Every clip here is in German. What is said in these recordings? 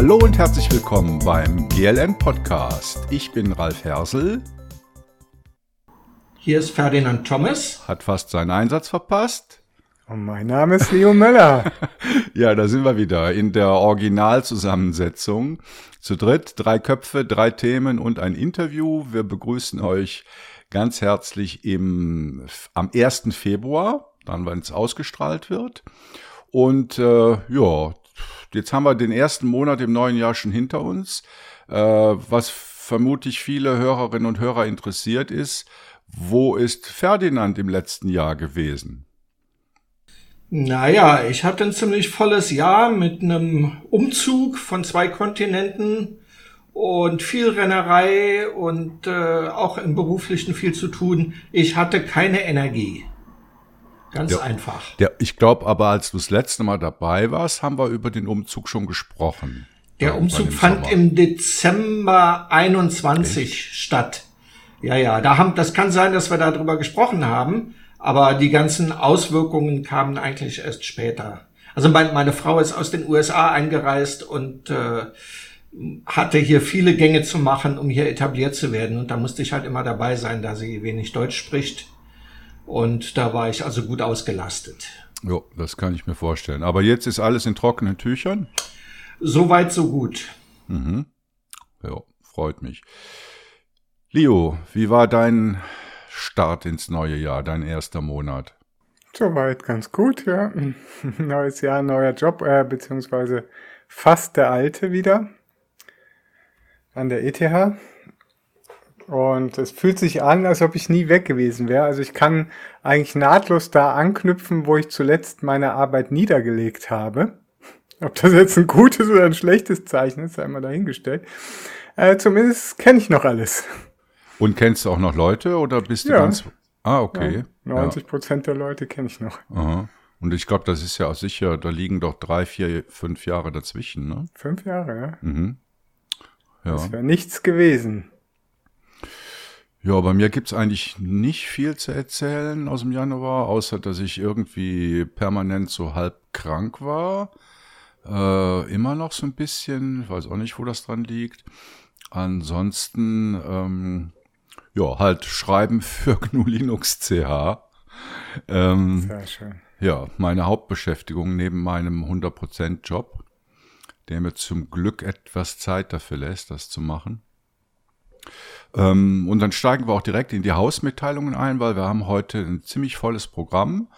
Hallo und herzlich willkommen beim GLN Podcast. Ich bin Ralf Hersel. Hier ist Ferdinand Thomas. Hat fast seinen Einsatz verpasst. Und mein Name ist Leo Möller. ja, da sind wir wieder in der Originalzusammensetzung. Zu dritt, drei Köpfe, drei Themen und ein Interview. Wir begrüßen euch ganz herzlich im, am 1. Februar, dann wenn es ausgestrahlt wird. Und äh, ja, jetzt haben wir den ersten Monat im neuen Jahr schon hinter uns. Äh, was vermutlich viele Hörerinnen und Hörer interessiert ist, wo ist Ferdinand im letzten Jahr gewesen? Naja, ich hatte ein ziemlich volles Jahr mit einem Umzug von zwei Kontinenten und viel Rennerei und äh, auch im beruflichen viel zu tun. Ich hatte keine Energie. Ganz der, einfach. Der, ich glaube aber, als du das letzte Mal dabei warst, haben wir über den Umzug schon gesprochen. Der Umzug fand Sommer. im Dezember 21 Echt? statt. Ja, ja, da haben, das kann sein, dass wir darüber gesprochen haben. Aber die ganzen Auswirkungen kamen eigentlich erst später. Also mein, meine Frau ist aus den USA eingereist und äh, hatte hier viele Gänge zu machen, um hier etabliert zu werden. Und da musste ich halt immer dabei sein, da sie wenig Deutsch spricht. Und da war ich also gut ausgelastet. Ja, das kann ich mir vorstellen. Aber jetzt ist alles in trockenen Tüchern? Soweit, so gut. Mhm. Ja, freut mich. Leo, wie war dein Start ins neue Jahr, dein erster Monat? Soweit ganz gut, ja. Neues Jahr, neuer Job, äh, beziehungsweise fast der alte wieder an der ETH. Und es fühlt sich an, als ob ich nie weg gewesen wäre. Also ich kann eigentlich nahtlos da anknüpfen, wo ich zuletzt meine Arbeit niedergelegt habe. Ob das jetzt ein gutes oder ein schlechtes Zeichen ist, sei mal dahingestellt. Äh, zumindest kenne ich noch alles. Und kennst du auch noch Leute oder bist du ja. ganz. Ah, okay. Ja, 90 Prozent ja. der Leute kenne ich noch. Aha. Und ich glaube, das ist ja auch sicher, da liegen doch drei, vier, fünf Jahre dazwischen, ne? Fünf Jahre, ja. Mhm. ja. Das wäre nichts gewesen. Ja, bei mir gibt's eigentlich nicht viel zu erzählen aus dem Januar, außer dass ich irgendwie permanent so halb krank war. Äh, immer noch so ein bisschen, ich weiß auch nicht, wo das dran liegt. Ansonsten ähm, ja, halt schreiben für GNU Linux CH. Ähm, Sehr schön. Ja, meine Hauptbeschäftigung neben meinem 100% Job, der mir zum Glück etwas Zeit dafür lässt, das zu machen. Ähm, und dann steigen wir auch direkt in die Hausmitteilungen ein, weil wir haben heute ein ziemlich volles Programm.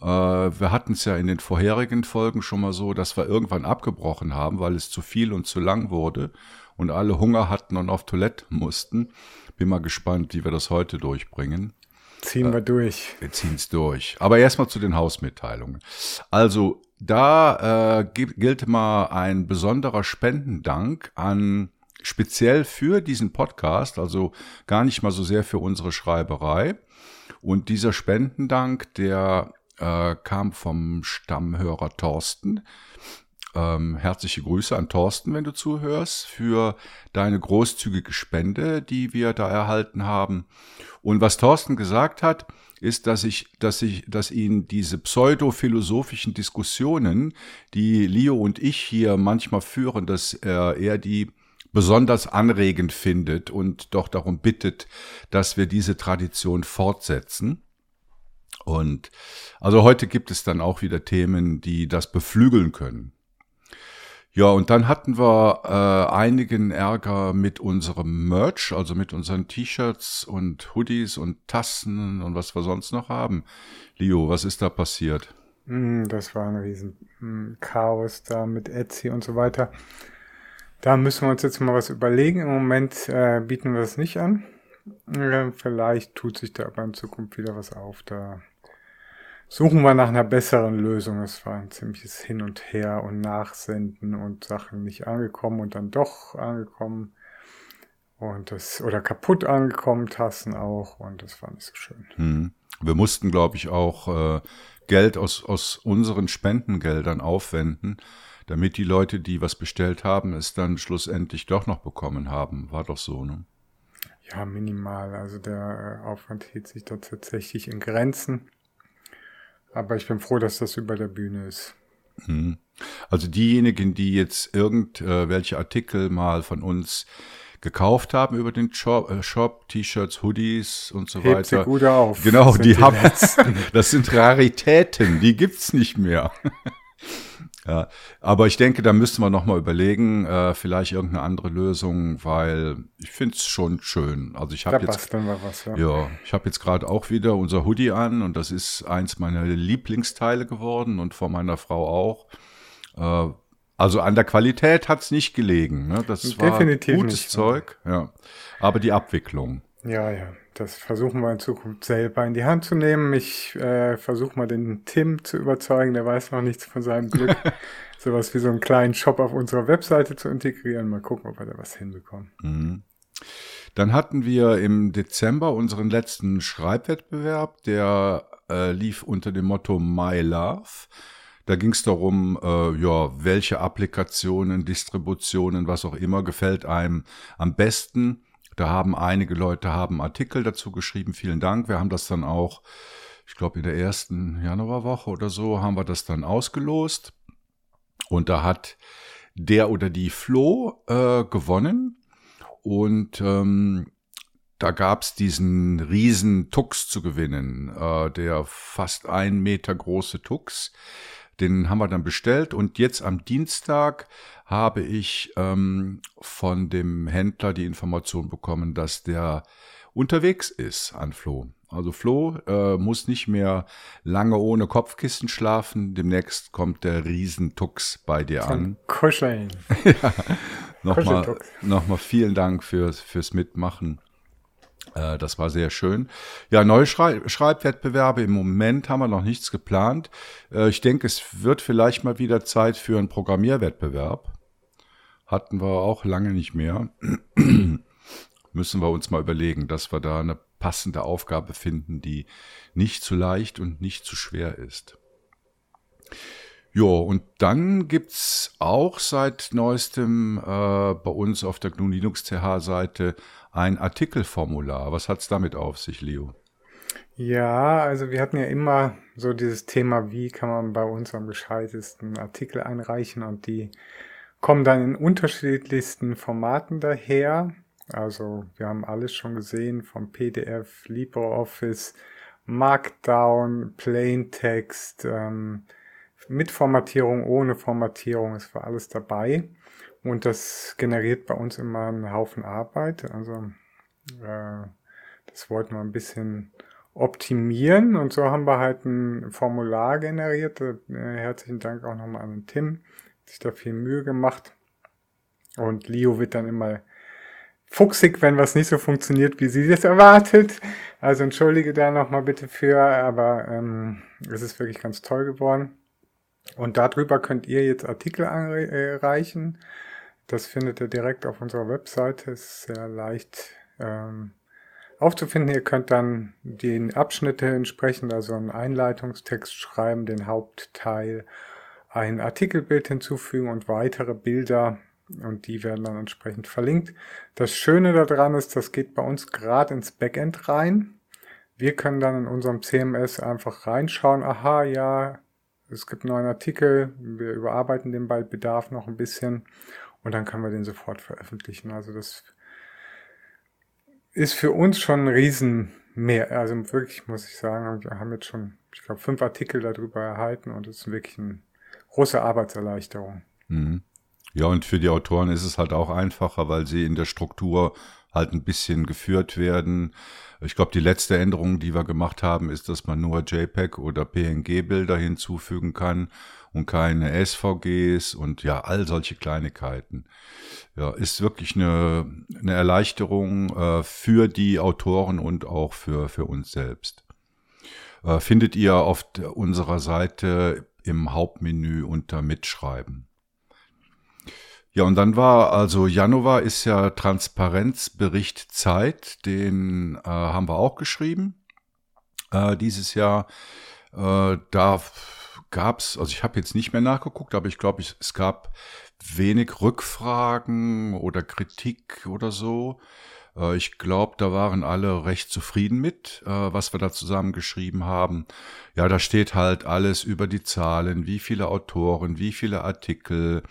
Äh, wir hatten es ja in den vorherigen Folgen schon mal so, dass wir irgendwann abgebrochen haben, weil es zu viel und zu lang wurde und alle Hunger hatten und auf Toilette mussten. Bin mal gespannt, wie wir das heute durchbringen. Ziehen wir äh, durch. Wir ziehen es durch. Aber erstmal zu den Hausmitteilungen. Also da äh, gilt mal ein besonderer Spendendank an speziell für diesen Podcast, also gar nicht mal so sehr für unsere Schreiberei. Und dieser Spendendank, der äh, kam vom Stammhörer Thorsten. Ähm, herzliche Grüße an Thorsten, wenn du zuhörst, für deine großzügige Spende, die wir da erhalten haben. Und was Thorsten gesagt hat, ist, dass ich, dass ich, dass ihn diese pseudophilosophischen Diskussionen, die Leo und ich hier manchmal führen, dass er, er die besonders anregend findet und doch darum bittet, dass wir diese Tradition fortsetzen. Und also heute gibt es dann auch wieder Themen, die das beflügeln können. Ja, und dann hatten wir äh, einigen Ärger mit unserem Merch, also mit unseren T-Shirts und Hoodies und Tassen und was wir sonst noch haben. Leo, was ist da passiert? Mm, das war ein riesen mm, Chaos da mit Etsy und so weiter. Da müssen wir uns jetzt mal was überlegen. Im Moment äh, bieten wir das nicht an. Äh, vielleicht tut sich da aber in Zukunft wieder was auf. Da suchen wir nach einer besseren Lösung. Es war ein ziemliches Hin und Her und Nachsenden und Sachen nicht angekommen und dann doch angekommen. Und das, oder kaputt angekommen, Tassen auch, und das war nicht so schön. Hm. Wir mussten, glaube ich, auch äh, Geld aus, aus unseren Spendengeldern aufwenden, damit die Leute, die was bestellt haben, es dann schlussendlich doch noch bekommen haben. War doch so, ne? Ja, minimal. Also der äh, Aufwand hielt sich da tatsächlich in Grenzen. Aber ich bin froh, dass das über der Bühne ist. Hm. Also diejenigen, die jetzt irgendwelche Artikel mal von uns gekauft haben über den Shop, äh, Shop T-Shirts, Hoodies und so Hebt weiter. Sie gut auf. Genau, die sind haben, das sind Raritäten, die gibt's nicht mehr. ja, aber ich denke, da müssten wir noch mal überlegen, äh, vielleicht irgendeine andere Lösung, weil ich find's schon schön. Also ich habe jetzt was, ja. ja, ich habe jetzt gerade auch wieder unser Hoodie an und das ist eins meiner Lieblingsteile geworden und von meiner Frau auch. Äh, also an der Qualität hat's nicht gelegen. Ne? Das war Definitiv gutes nicht, ne? Zeug, ja. Aber die Abwicklung. Ja, ja. Das versuchen wir in Zukunft selber in die Hand zu nehmen. Ich äh, versuche mal den Tim zu überzeugen, der weiß noch nichts von seinem Glück, sowas wie so einen kleinen Shop auf unserer Webseite zu integrieren. Mal gucken, ob wir da was hinbekommen. Mhm. Dann hatten wir im Dezember unseren letzten Schreibwettbewerb, der äh, lief unter dem Motto My Love. Da ging es darum, äh, ja, welche Applikationen, Distributionen, was auch immer gefällt einem am besten. Da haben einige Leute haben Artikel dazu geschrieben. Vielen Dank. Wir haben das dann auch, ich glaube in der ersten Januarwoche oder so, haben wir das dann ausgelost. Und da hat der oder die Flo äh, gewonnen. Und ähm, da gab's diesen riesen Tux zu gewinnen, äh, der fast ein Meter große Tux. Den haben wir dann bestellt und jetzt am Dienstag habe ich ähm, von dem Händler die Information bekommen, dass der unterwegs ist an Flo. Also Flo äh, muss nicht mehr lange ohne Kopfkissen schlafen. Demnächst kommt der Riesentux bei dir an. Kuscheln. Nochmal, Kuscheltux. nochmal vielen Dank fürs, fürs Mitmachen. Äh, Das war sehr schön. Ja, neue Schrei Schreibwettbewerbe. Im Moment haben wir noch nichts geplant. Äh, Ich denke, es wird vielleicht mal wieder Zeit für einen Programmierwettbewerb. Hatten wir auch lange nicht mehr. Müssen wir uns mal überlegen, dass wir da eine passende Aufgabe finden, die nicht zu leicht und nicht zu schwer ist. Jo, und dann gibt's auch seit neuestem äh, bei uns auf der GNU Linux CH Seite ein Artikelformular. Was hat's damit auf sich, Leo? Ja, also wir hatten ja immer so dieses Thema, wie kann man bei uns am gescheitesten Artikel einreichen und die kommen dann in unterschiedlichsten Formaten daher. Also wir haben alles schon gesehen, vom PDF, LibreOffice, Markdown, Plaintext, ähm, mit Formatierung, ohne Formatierung, es war alles dabei. Und das generiert bei uns immer einen Haufen Arbeit. Also äh, das wollten wir ein bisschen optimieren und so haben wir halt ein Formular generiert. Äh, herzlichen Dank auch nochmal an Tim, sich da viel Mühe gemacht. Und Leo wird dann immer fuchsig, wenn was nicht so funktioniert, wie sie das erwartet. Also entschuldige da nochmal bitte für, aber ähm, es ist wirklich ganz toll geworden. Und darüber könnt ihr jetzt Artikel einreichen. Das findet ihr direkt auf unserer Webseite. Ist sehr leicht ähm, aufzufinden. Ihr könnt dann die Abschnitte entsprechend, also einen Einleitungstext schreiben, den Hauptteil, ein Artikelbild hinzufügen und weitere Bilder und die werden dann entsprechend verlinkt. Das Schöne daran ist, das geht bei uns gerade ins Backend rein. Wir können dann in unserem CMS einfach reinschauen, aha, ja, es gibt einen neuen Artikel, wir überarbeiten den bei Bedarf noch ein bisschen und dann können wir den sofort veröffentlichen. Also das ist für uns schon ein riesen mehr. Also wirklich muss ich sagen, wir haben jetzt schon, ich glaube, fünf Artikel darüber erhalten und es ist wirklich eine große Arbeitserleichterung. Mhm. Ja, und für die Autoren ist es halt auch einfacher, weil sie in der Struktur halt ein bisschen geführt werden. Ich glaube, die letzte Änderung, die wir gemacht haben, ist, dass man nur JPEG oder PNG-Bilder hinzufügen kann und keine SVGs und ja, all solche Kleinigkeiten. Ja, ist wirklich eine, eine Erleichterung äh, für die Autoren und auch für, für uns selbst. Äh, findet ihr auf unserer Seite im Hauptmenü unter Mitschreiben. Ja, und dann war, also Januar ist ja Transparenzbericht Zeit, den äh, haben wir auch geschrieben äh, dieses Jahr. Äh, da gab's, also ich habe jetzt nicht mehr nachgeguckt, aber ich glaube, es gab wenig Rückfragen oder Kritik oder so. Äh, ich glaube, da waren alle recht zufrieden mit, äh, was wir da zusammengeschrieben haben. Ja, da steht halt alles über die Zahlen, wie viele Autoren, wie viele Artikel,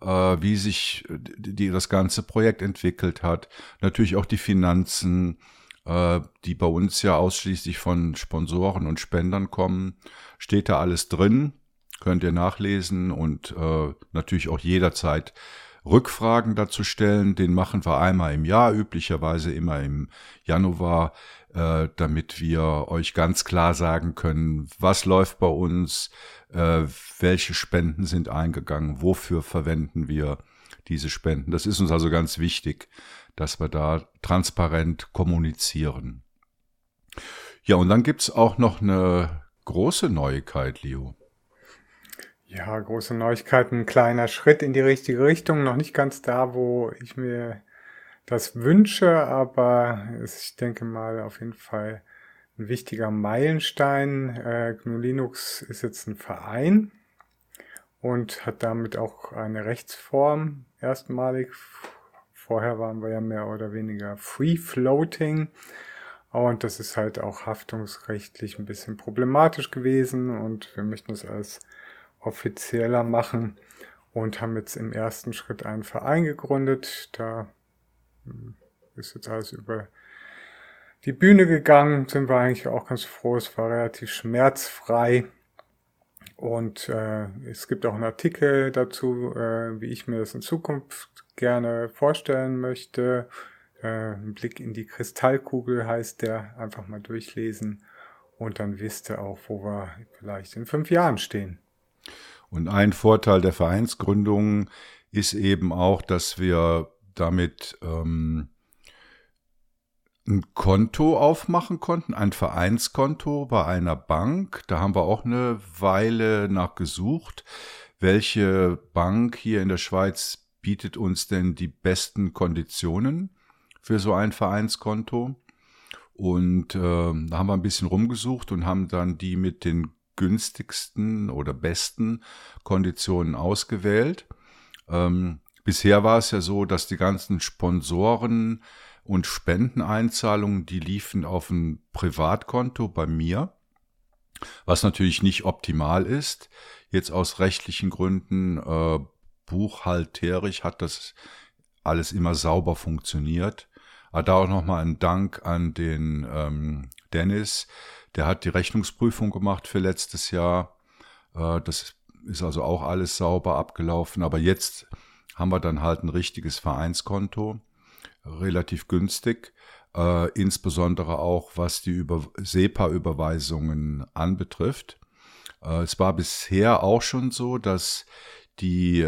äh, wie sich die, das ganze Projekt entwickelt hat. Natürlich auch die Finanzen, die bei uns ja ausschließlich von Sponsoren und Spendern kommen. Steht da alles drin, könnt ihr nachlesen und natürlich auch jederzeit Rückfragen dazu stellen. Den machen wir einmal im Jahr, üblicherweise immer im Januar, äh, damit wir euch ganz klar sagen können, was läuft bei uns, äh, welche Spenden sind eingegangen, wofür verwenden wir diese Spenden. Das ist uns also ganz wichtig, dass wir da transparent kommunizieren. Ja, und dann gibt's auch noch eine große Neuigkeit, Leo. Ja, große Neuigkeiten, ein kleiner Schritt in die richtige Richtung, noch nicht ganz da, wo ich mir das wünsche, aber ich denke mal auf jeden Fall ein wichtiger Meilenstein. Äh, GNU Linux ist jetzt ein Verein und hat damit auch eine Rechtsform erstmalig. Vorher waren wir ja mehr oder weniger Free Floating. Und das ist halt auch haftungsrechtlich ein bisschen problematisch gewesen und wir möchten es als offizieller machen und haben jetzt im ersten Schritt einen Verein gegründet. Da hm, ist jetzt alles über die Bühne gegangen, sind wir eigentlich auch ganz froh. Es war relativ schmerzfrei. Und äh, es gibt auch einen Artikel dazu, äh, wie ich mir das in Zukunft gerne vorstellen möchte. Äh, ein Blick in die Kristallkugel heißt der. Einfach mal durchlesen. Und dann wisst ihr auch, wo wir vielleicht in fünf Jahren stehen. Und ein Vorteil der Vereinsgründung ist eben auch, dass wir damit ähm, ein Konto aufmachen konnten, ein Vereinskonto bei einer Bank. Da haben wir auch eine Weile nachgesucht, welche Bank hier in der Schweiz bietet uns denn die besten Konditionen für so ein Vereinskonto. Und äh, da haben wir ein bisschen rumgesucht und haben dann die mit den günstigsten oder besten Konditionen ausgewählt. Ähm, bisher war es ja so, dass die ganzen Sponsoren und Spendeneinzahlungen, die liefen auf ein Privatkonto bei mir, was natürlich nicht optimal ist. Jetzt aus rechtlichen Gründen, äh, buchhalterisch hat das alles immer sauber funktioniert. Aber da auch nochmal ein Dank an den ähm, Dennis, der hat die Rechnungsprüfung gemacht für letztes Jahr. Äh, das ist also auch alles sauber abgelaufen. Aber jetzt haben wir dann halt ein richtiges Vereinskonto, relativ günstig. Äh, insbesondere auch was die Über SEPA-Überweisungen anbetrifft. Äh, es war bisher auch schon so, dass die,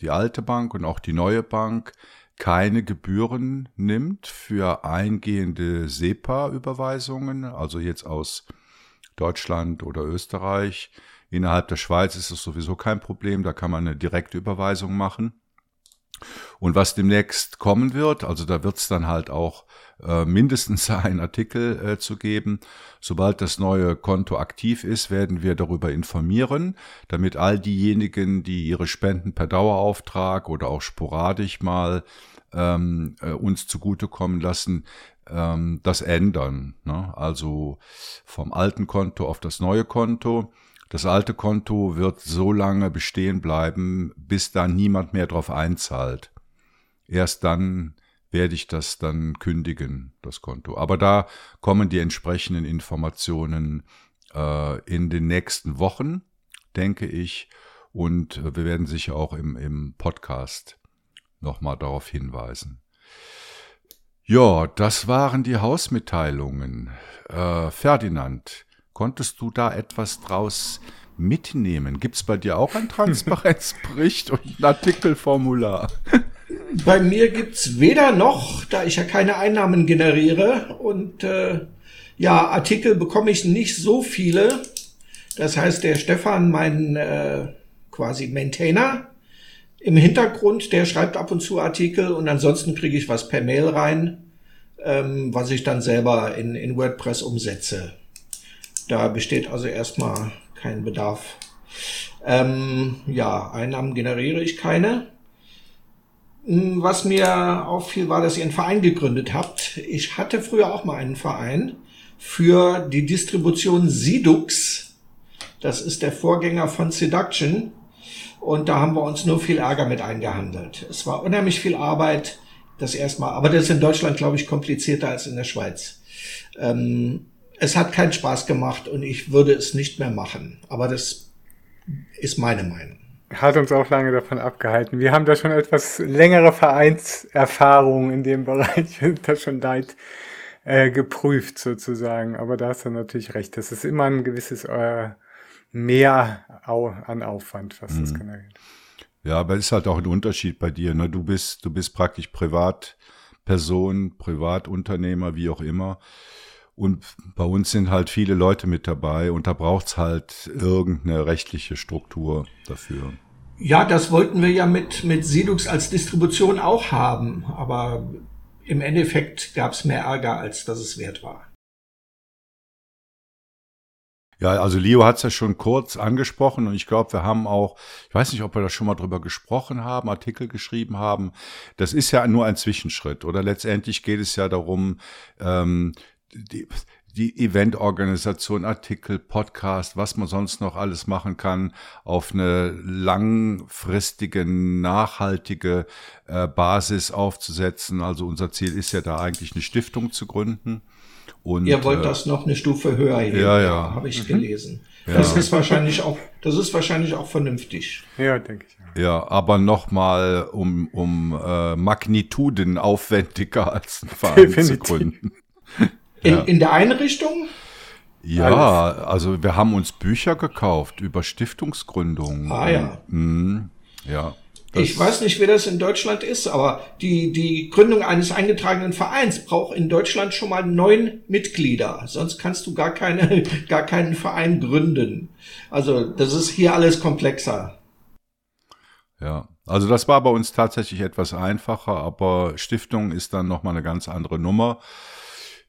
die alte Bank und auch die neue Bank keine Gebühren nimmt für eingehende SEPA-Überweisungen, also jetzt aus Deutschland oder Österreich. Innerhalb der Schweiz ist es sowieso kein Problem, da kann man eine direkte Überweisung machen. Und was demnächst kommen wird, also da wird es dann halt auch äh, mindestens einen Artikel äh, zu geben. Sobald das neue Konto aktiv ist, werden wir darüber informieren, damit all diejenigen, die ihre Spenden per Dauerauftrag oder auch sporadisch mal ähm, äh, uns zugutekommen lassen, ähm, das ändern. Ne? Also vom alten Konto auf das neue Konto. Das alte Konto wird so lange bestehen bleiben, bis da niemand mehr drauf einzahlt. Erst dann werde ich das dann kündigen, das Konto. Aber da kommen die entsprechenden Informationen äh, in den nächsten Wochen, denke ich. Und äh, wir werden sicher auch im, im Podcast nochmal darauf hinweisen. Ja, das waren die Hausmitteilungen. Äh, Ferdinand, konntest du da etwas draus mitnehmen? Gibt es bei dir auch einen Transparenzbericht und ein Artikelformular? Bei mir gibt's weder noch, da ich ja keine Einnahmen generiere und äh, ja, Artikel bekomme ich nicht so viele. Das heißt, der Stefan, mein äh, quasi Maintainer, im Hintergrund, der schreibt ab und zu Artikel und ansonsten kriege ich was per Mail rein, ähm, was ich dann selber in, in WordPress umsetze. Da besteht also erstmal kein Bedarf. Ähm, ja, Einnahmen generiere ich keine. Hm, was mir auffiel, war, dass ihr einen Verein gegründet habt. Ich hatte früher auch mal einen Verein für die Distribution Sidux. Das ist der Vorgänger von Seduction. Und da haben wir uns nur viel Ärger mit eingehandelt. Es war unheimlich viel Arbeit, das erstmal. Aber das ist in Deutschland, glaube ich, komplizierter als in der Schweiz. Ähm, es hat keinen Spaß gemacht und ich würde es nicht mehr machen. Aber das ist meine Meinung. Hat uns auch lange davon abgehalten. Wir haben da schon etwas längere Vereinserfahrung in dem Bereich, das schon leid äh, geprüft sozusagen. Aber da hast du natürlich recht. Das ist immer ein gewisses äh, Mehr an Aufwand, was mhm. das genau geht. Ja, aber es ist halt auch ein Unterschied bei dir. Ne? Du bist, du bist praktisch Privatperson, Privatunternehmer, wie auch immer. Und bei uns sind halt viele Leute mit dabei und da braucht's halt irgendeine rechtliche Struktur dafür. Ja, das wollten wir ja mit, mit Sidux als Distribution auch haben, aber im Endeffekt gab's mehr Ärger, als dass es wert war. Ja, also Leo hat es ja schon kurz angesprochen und ich glaube, wir haben auch, ich weiß nicht, ob wir da schon mal drüber gesprochen haben, Artikel geschrieben haben. Das ist ja nur ein Zwischenschritt oder letztendlich geht es ja darum, ähm, die, die Eventorganisation, Artikel, Podcast, was man sonst noch alles machen kann, auf eine langfristige, nachhaltige äh, Basis aufzusetzen. Also unser Ziel ist ja da eigentlich eine Stiftung zu gründen und, Ihr wollt äh, das noch eine Stufe höher heben, ja, ja. habe ich mhm. gelesen. Ja. Das ist wahrscheinlich auch, das ist wahrscheinlich auch vernünftig. Ja, denke ich. Ja, ja aber nochmal um, um äh, Magnituden aufwendiger als ein Verein zu gründen. In, ja. in der Einrichtung? Ja, Alles. also wir haben uns Bücher gekauft über Stiftungsgründung. Ah ja. Und, mh, ja. Ich weiß nicht, wie das in Deutschland ist, aber die, die Gründung eines eingetragenen Vereins braucht in Deutschland schon mal neun Mitglieder. Sonst kannst du gar keine, gar keinen Verein gründen. Also, das ist hier alles komplexer. Ja, also das war bei uns tatsächlich etwas einfacher, aber Stiftung ist dann nochmal eine ganz andere Nummer.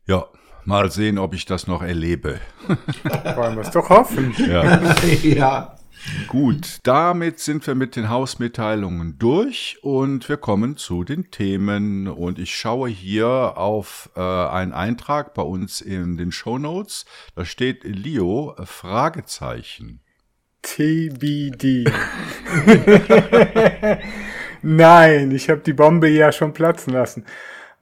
Ja, mal sehen, ob ich das noch erlebe. Wollen wir es doch hoffen. Ja. ja. Gut, damit sind wir mit den Hausmitteilungen durch und wir kommen zu den Themen. Und ich schaue hier auf äh, einen Eintrag bei uns in den Show Notes. Da steht Leo äh, Fragezeichen. TBD. Nein, ich habe die Bombe ja schon platzen lassen.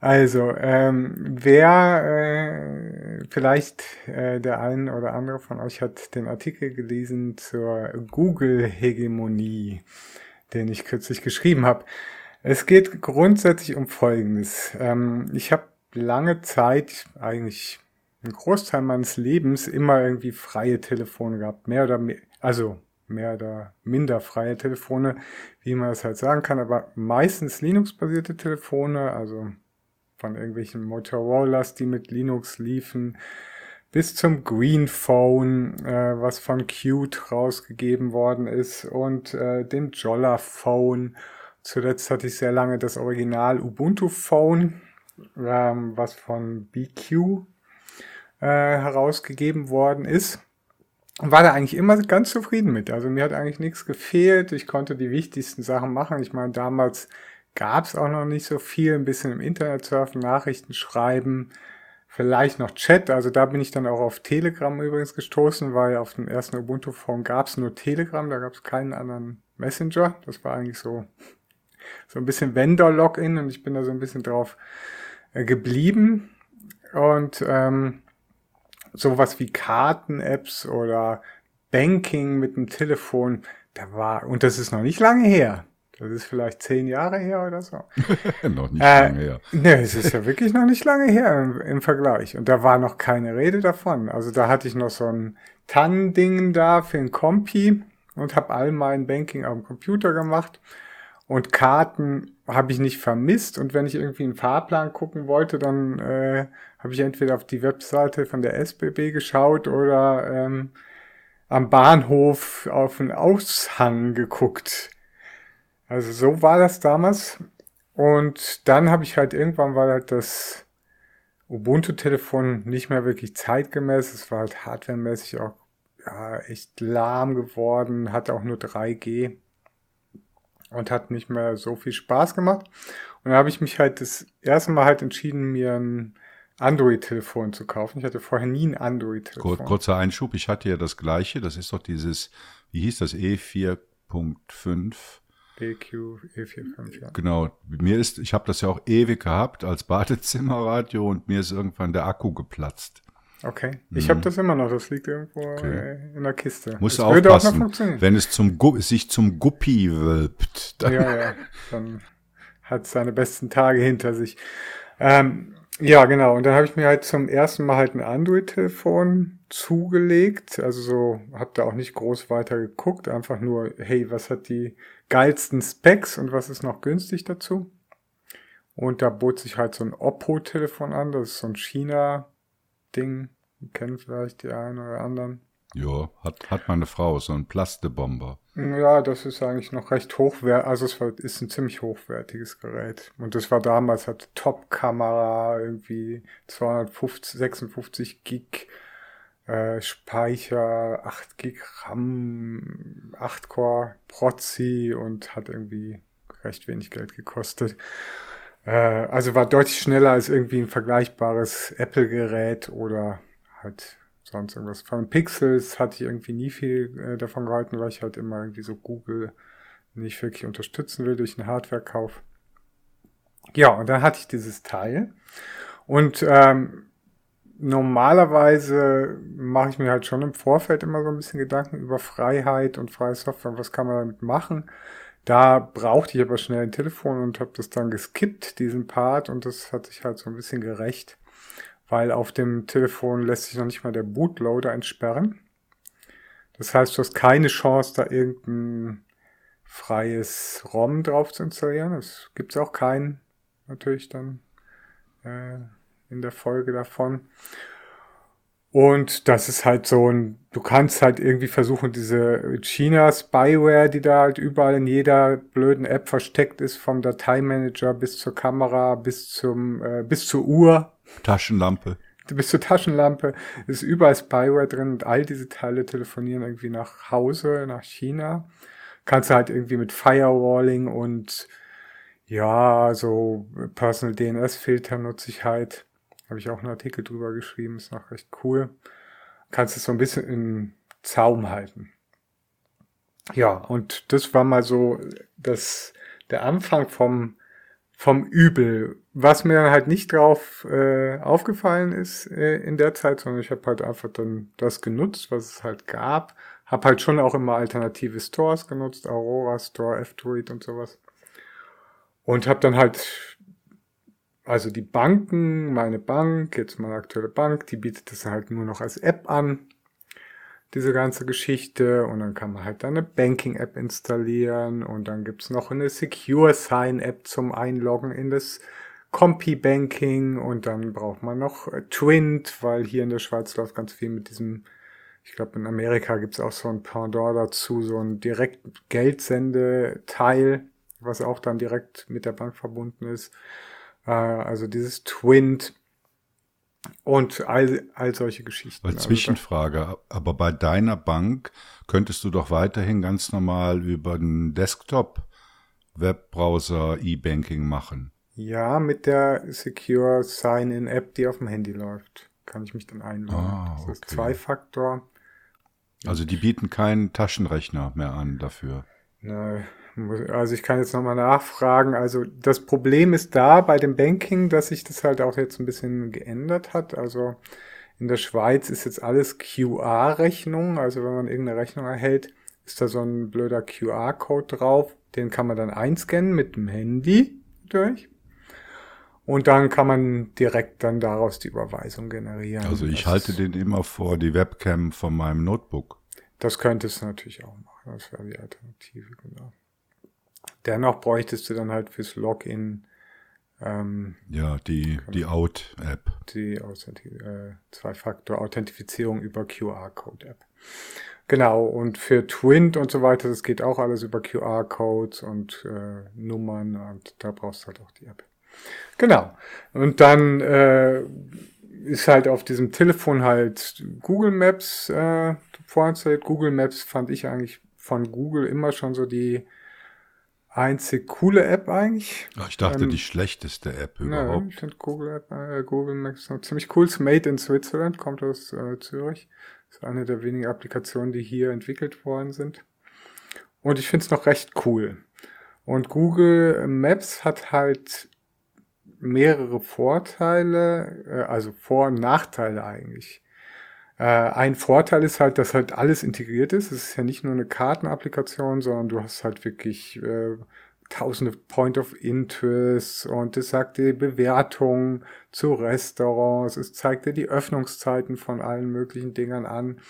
Also, ähm, wer äh, vielleicht äh, der ein oder andere von euch hat den Artikel gelesen zur Google-Hegemonie, den ich kürzlich geschrieben habe. Es geht grundsätzlich um Folgendes. Ähm, ich habe lange Zeit, eigentlich einen Großteil meines Lebens, immer irgendwie freie Telefone gehabt. Mehr oder mehr, also mehr oder minder freie Telefone, wie man das halt sagen kann, aber meistens Linux-basierte Telefone, also von irgendwelchen Motorola's, die mit Linux liefen, bis zum Green Phone, äh, was von Qt rausgegeben worden ist, und äh, dem Jolla Phone. Zuletzt hatte ich sehr lange das Original Ubuntu Phone, ähm, was von BQ äh, herausgegeben worden ist. War da eigentlich immer ganz zufrieden mit. Also mir hat eigentlich nichts gefehlt. Ich konnte die wichtigsten Sachen machen. Ich meine, damals gab es auch noch nicht so viel, ein bisschen im Internet surfen, Nachrichten schreiben, vielleicht noch Chat. Also da bin ich dann auch auf Telegram übrigens gestoßen, weil auf dem ersten Ubuntu-Phone gab es nur Telegram, da gab es keinen anderen Messenger. Das war eigentlich so, so ein bisschen Vendor-Login und ich bin da so ein bisschen drauf äh, geblieben. Und ähm, sowas wie Karten-Apps oder Banking mit dem Telefon, da war, und das ist noch nicht lange her. Das ist vielleicht zehn Jahre her oder so. noch nicht äh, lange her. Nee, es ist ja wirklich noch nicht lange her im, im, Vergleich. Und da war noch keine Rede davon. Also da hatte ich noch so ein TAN-Ding da für ein Kompi und habe all mein Banking am Computer gemacht. Und Karten habe ich nicht vermisst. Und wenn ich irgendwie einen Fahrplan gucken wollte, dann äh, habe ich entweder auf die Webseite von der SBB geschaut oder ähm, am Bahnhof auf einen Aushang geguckt. Also so war das damals. Und dann habe ich halt irgendwann war halt das Ubuntu-Telefon nicht mehr wirklich zeitgemäß. Es war halt hardwaremäßig auch ja, echt lahm geworden, hatte auch nur 3G. und hat nicht mehr so viel Spaß gemacht. Und da habe ich mich halt das erste Mal halt entschieden, mir ein Android-Telefon zu kaufen. Ich hatte vorher nie ein Android-Telefon. kurzer Einschub, ich hatte ja das gleiche, das ist doch dieses, wie hieß das, E4.5? EQ E45, ja. Genau, mir ist, ich habe das ja auch ewig gehabt als Badezimmerradio und mir ist irgendwann der Akku geplatzt. Okay, ich mhm. habe das immer noch, das liegt irgendwo okay. Äh, in der Kiste. Muss aufpassen, auch wenn es zum sich zum Guppi wölbt. Dann ja, ja, dann hat seine besten Tage hinter sich. Ähm, ja, genau. Und dann habe ich mir halt zum ersten Mal halt ein Android-Telefon zugelegt. Also so, habe da auch nicht groß weiter geguckt. Einfach nur, hey, was hat die geilsten Specs und was ist noch günstig dazu? Und da bot sich halt so ein Oppo-Telefon an. Das ist so ein China-Ding. Kennen vielleicht die einen oder anderen. Ja, hat, hat meine Frau, so ein Plastebomber. Ja, das ist eigentlich noch recht hochwertig. Also es war, ist ein ziemlich hochwertiges Gerät. Und das war damals halt Top-Kamera, irgendwie 250, 56 Gig äh, Speicher, 8 Gig RAM, 8 Core Prozi und hat irgendwie recht wenig Geld gekostet. Äh, also war deutlich schneller als irgendwie ein vergleichbares Apple-Gerät oder halt sonst irgendwas. Von Pixels hatte ich irgendwie nie viel äh, davon gehalten, weil ich halt immer irgendwie so Google nicht wirklich unterstützen will durch einen Hardware-Kauf. Ja, und dann hatte ich dieses Teil. Und ähm, normalerweise mache ich mir halt schon im Vorfeld immer so ein bisschen Gedanken über Freiheit und freie Software. Was kann man damit machen? Da brauchte ich aber schnell ein Telefon und habe das dann geskippt, diesen Part, und das hat sich halt so ein bisschen gerecht weil auf dem Telefon lässt sich noch nicht mal der Bootloader entsperren. Das heißt, du hast keine Chance, da irgendein freies ROM drauf zu installieren. Es gibt auch keinen, natürlich dann äh, in der Folge davon. Und das ist halt so ein, du kannst halt irgendwie versuchen, diese China-Spyware, die da halt überall in jeder blöden App versteckt ist, vom Dateimanager bis zur Kamera, bis zum, äh, bis zur Uhr, Taschenlampe. Du bist zur Taschenlampe, ist überall Spyware drin und all diese Teile telefonieren irgendwie nach Hause, nach China. Kannst du halt irgendwie mit Firewalling und ja, so Personal DNS-Filter nutze ich halt. Habe ich auch einen Artikel drüber geschrieben, ist noch recht cool. Kannst es so ein bisschen im Zaum halten. Ja, und das war mal so das, der Anfang vom vom Übel. Was mir dann halt nicht drauf äh, aufgefallen ist äh, in der Zeit, sondern ich habe halt einfach dann das genutzt, was es halt gab. Hab halt schon auch immer alternative Stores genutzt, Aurora Store, F-Tweet und sowas. Und habe dann halt, also die Banken, meine Bank, jetzt meine aktuelle Bank, die bietet das halt nur noch als App an diese ganze Geschichte. Und dann kann man halt eine Banking-App installieren. Und dann gibt's noch eine Secure Sign-App zum Einloggen in das Compi-Banking. Und dann braucht man noch Twint, weil hier in der Schweiz läuft ganz viel mit diesem, ich glaube in Amerika gibt's auch so ein Pendant dazu, so ein direkt Geldsendeteil, was auch dann direkt mit der Bank verbunden ist. Äh, also dieses Twint und all, all solche Geschichten. Als also Zwischenfrage, aber bei deiner Bank könntest du doch weiterhin ganz normal über den Desktop Webbrowser E-Banking machen. Ja, mit der Secure Sign-In App, die auf dem Handy läuft, kann ich mich dann einloggen. Ah, okay. Das ist Zwei-Faktor. Also die bieten keinen Taschenrechner mehr an dafür. Nein, also ich kann jetzt nochmal nachfragen. Also das Problem ist da bei dem Banking, dass sich das halt auch jetzt ein bisschen geändert hat. Also in der Schweiz ist jetzt alles QR-Rechnung. Also wenn man irgendeine Rechnung erhält, ist da so ein blöder QR-Code drauf. Den kann man dann einscannen mit dem Handy durch. Und dann kann man direkt dann daraus die Überweisung generieren. Also ich das halte den immer vor die Webcam von meinem Notebook. Das könnte es natürlich auch machen. Das wäre die Alternative, genau. Dennoch bräuchtest du dann halt fürs Login ähm, ja, die, die Out-App. Die äh, Zwei-Faktor-Authentifizierung über QR-Code-App. Genau, und für Twint und so weiter, das geht auch alles über QR-Codes und äh, Nummern und da brauchst du halt auch die App. Genau. Und dann äh, ist halt auf diesem Telefon halt Google Maps äh, vorinstalliert. Google Maps fand ich eigentlich von Google immer schon so die einzig coole App eigentlich. Ich dachte, ähm, die schlechteste App überhaupt. Ne, ich finde Google App, äh, Google Maps noch ziemlich cool. Ist made in Switzerland, kommt aus äh, Zürich. Ist eine der wenigen Applikationen, die hier entwickelt worden sind. Und ich finde es noch recht cool. Und Google Maps hat halt mehrere Vorteile, äh, also Vor- und Nachteile eigentlich. Äh, ein Vorteil ist halt, dass halt alles integriert ist. Es ist ja nicht nur eine Kartenapplikation, sondern du hast halt wirklich äh, tausende Point of Interest und es sagt dir Bewertungen zu Restaurants, es zeigt dir die Öffnungszeiten von allen möglichen Dingern an.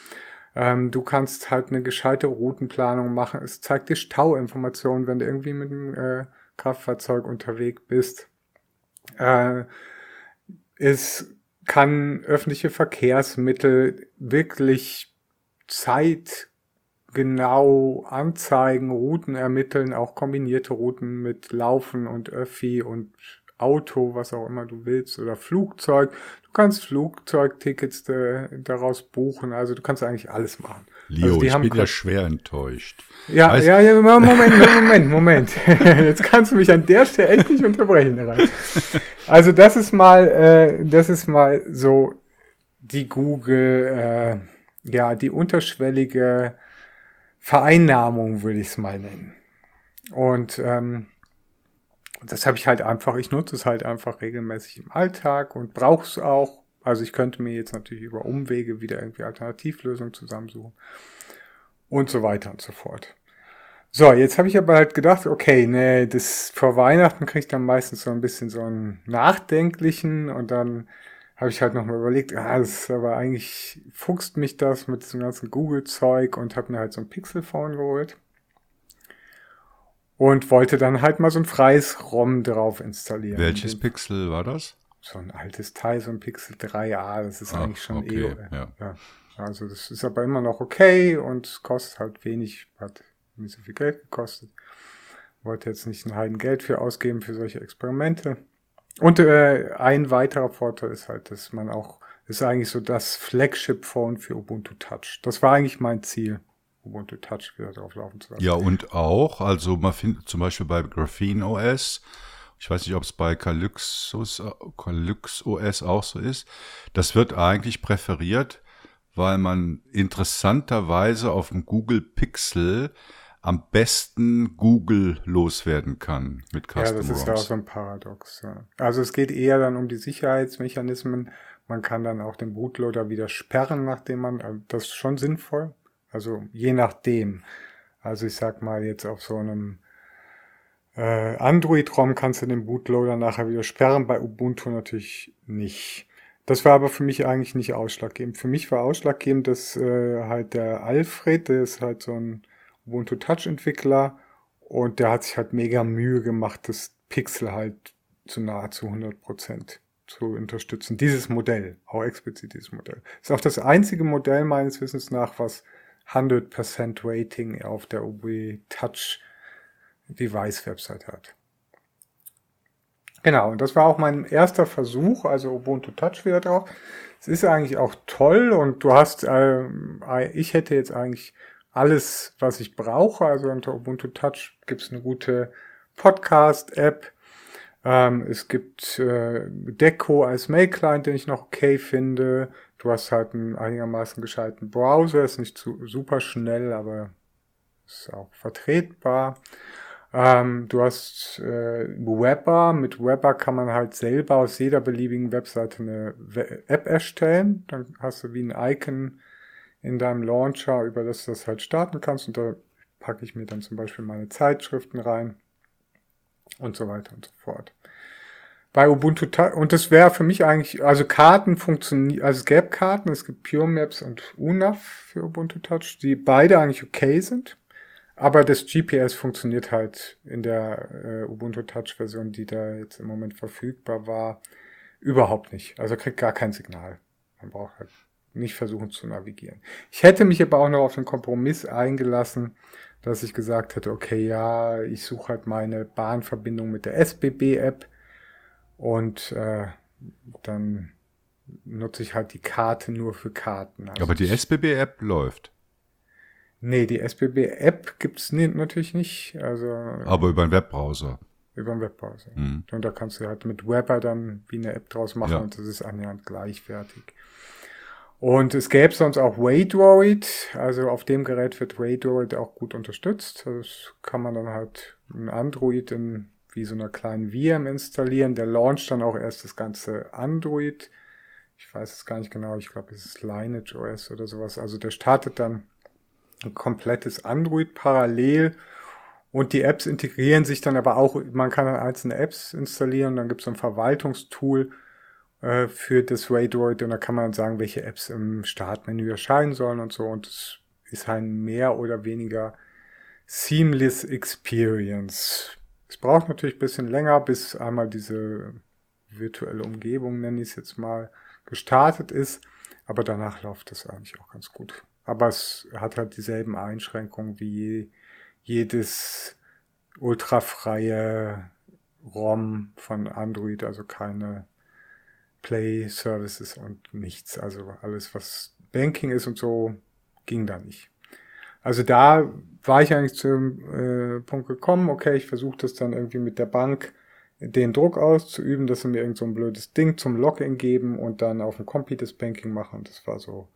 Ähm, du kannst halt eine gescheite Routenplanung machen. Es zeigt dir Stauinformationen, wenn du irgendwie mit dem äh, Kraftfahrzeug unterwegs bist. Äh, es kann öffentliche Verkehrsmittel wirklich zeitgenau anzeigen, Routen ermitteln, auch kombinierte Routen mit Laufen und Öffi und Auto, was auch immer du willst, oder Flugzeug. Du kannst Flugzeugtickets äh, daraus buchen, also du kannst eigentlich alles machen. Leo, also ich bin ja schwer enttäuscht. Ja, weißt, ja, ja, Moment, Moment, Moment. Jetzt kannst du mich an der Stelle echt nicht unterbrechen. Also das ist mal, äh, das ist mal so die Google, äh, ja, die unterschwellige Vereinnahmung, würde ich es mal nennen. Und ähm, das habe ich halt einfach, ich nutze es halt einfach regelmäßig im Alltag und brauche es auch. Also ich könnte mir jetzt natürlich über Umwege wieder irgendwie Alternativlösungen zusammensuchen und so weiter und so fort. So, jetzt habe ich aber halt gedacht, okay, nee, das vor Weihnachten kriege ich dann meistens so ein bisschen so einen nachdenklichen und dann habe ich halt nochmal überlegt, ah, das ist aber eigentlich fuchst mich das mit diesem ganzen Google-Zeug und habe mir halt so ein Pixel-Phone geholt und wollte dann halt mal so ein freies ROM drauf installieren. Welches Pixel war das? So ein altes Teil, so ein Pixel 3a, das ist Ach, eigentlich schon okay, eh. Ja. ja. Also das ist aber immer noch okay und kostet halt wenig, hat nicht so viel Geld gekostet. Wollte jetzt nicht ein Heiden Geld für ausgeben für solche Experimente. Und äh, ein weiterer Vorteil ist halt, dass man auch, ist eigentlich so das Flagship-Phone für Ubuntu Touch. Das war eigentlich mein Ziel. Ubuntu Touch wieder drauf laufen zu lassen. Ja, und auch, also man findet zum Beispiel bei Graphene OS, ich weiß nicht, ob es bei Calyxus, Calyx OS auch so ist, das wird eigentlich präferiert, weil man interessanterweise auf dem Google Pixel am besten Google loswerden kann mit Custom Ja, das ist ja auch so ein Paradox. Ja. Also es geht eher dann um die Sicherheitsmechanismen. Man kann dann auch den Bootloader wieder sperren, nachdem man, also das ist schon sinnvoll. Also je nachdem. Also ich sag mal jetzt auf so einem äh, Android-ROM kannst du den Bootloader nachher wieder sperren, bei Ubuntu natürlich nicht. Das war aber für mich eigentlich nicht ausschlaggebend. Für mich war ausschlaggebend, dass äh, halt der Alfred, der ist halt so ein Ubuntu Touch Entwickler und der hat sich halt mega Mühe gemacht, das Pixel halt zu nahezu 100 Prozent zu unterstützen. Dieses Modell, auch explizit dieses Modell. Ist auch das einzige Modell meines Wissens nach, was 100% Rating auf der UB Touch Device Website hat. Genau, und das war auch mein erster Versuch, also Ubuntu Touch wieder drauf. Es ist eigentlich auch toll und du hast, äh, ich hätte jetzt eigentlich alles, was ich brauche. Also unter Ubuntu Touch gibt es eine gute Podcast-App. Ähm, es gibt äh, Deco als Mail-Client, den ich noch okay finde. Du hast halt einen einigermaßen gescheiten Browser, ist nicht zu, super schnell, aber ist auch vertretbar. Ähm, du hast äh, Webber. Mit Webber kann man halt selber aus jeder beliebigen Webseite eine App erstellen. Dann hast du wie ein Icon in deinem Launcher, über das du das halt starten kannst. Und da packe ich mir dann zum Beispiel meine Zeitschriften rein und so weiter und so fort bei Ubuntu und das wäre für mich eigentlich, also Karten funktionieren, also es gäbe Karten, es gibt Pure Maps und UNAV für Ubuntu Touch, die beide eigentlich okay sind, aber das GPS funktioniert halt in der äh, Ubuntu Touch Version, die da jetzt im Moment verfügbar war, überhaupt nicht. Also kriegt gar kein Signal. Man braucht halt nicht versuchen zu navigieren. Ich hätte mich aber auch noch auf den Kompromiss eingelassen, dass ich gesagt hätte, okay, ja, ich suche halt meine Bahnverbindung mit der SBB-App und äh, dann nutze ich halt die Karte nur für Karten. Also Aber die SBB-App läuft. Nee, die SBB-App gibt's nie, natürlich nicht. Also, Aber über einen Webbrowser. Über einen Webbrowser. Mhm. Und da kannst du halt mit Webber dann wie eine App draus machen ja. und das ist annähernd gleichwertig. Und es gäbe sonst auch Waydroid. Also auf dem Gerät wird Waydroid auch gut unterstützt. Das kann man dann halt ein Android in wie so einer kleinen VM installieren. Der launcht dann auch erst das ganze Android. Ich weiß es gar nicht genau. Ich glaube, es ist Lineage OS oder sowas. Also der startet dann ein komplettes Android parallel und die Apps integrieren sich dann aber auch, man kann dann einzelne Apps installieren, dann gibt es ein Verwaltungstool äh, für das Raydroid und da kann man sagen, welche Apps im Startmenü erscheinen sollen und so und es ist ein mehr oder weniger seamless Experience. Es braucht natürlich ein bisschen länger, bis einmal diese virtuelle Umgebung, nenne ich es jetzt mal, gestartet ist, aber danach läuft das eigentlich auch ganz gut. Aber es hat halt dieselben Einschränkungen wie jedes ultrafreie ROM von Android, also keine Play Services und nichts. Also alles, was Banking ist und so, ging da nicht. Also da war ich eigentlich zum äh, Punkt gekommen, okay, ich versuche das dann irgendwie mit der Bank den Druck auszuüben, dass sie mir irgend so ein blödes Ding zum Login geben und dann auf dem Kompi das Banking machen. Das war so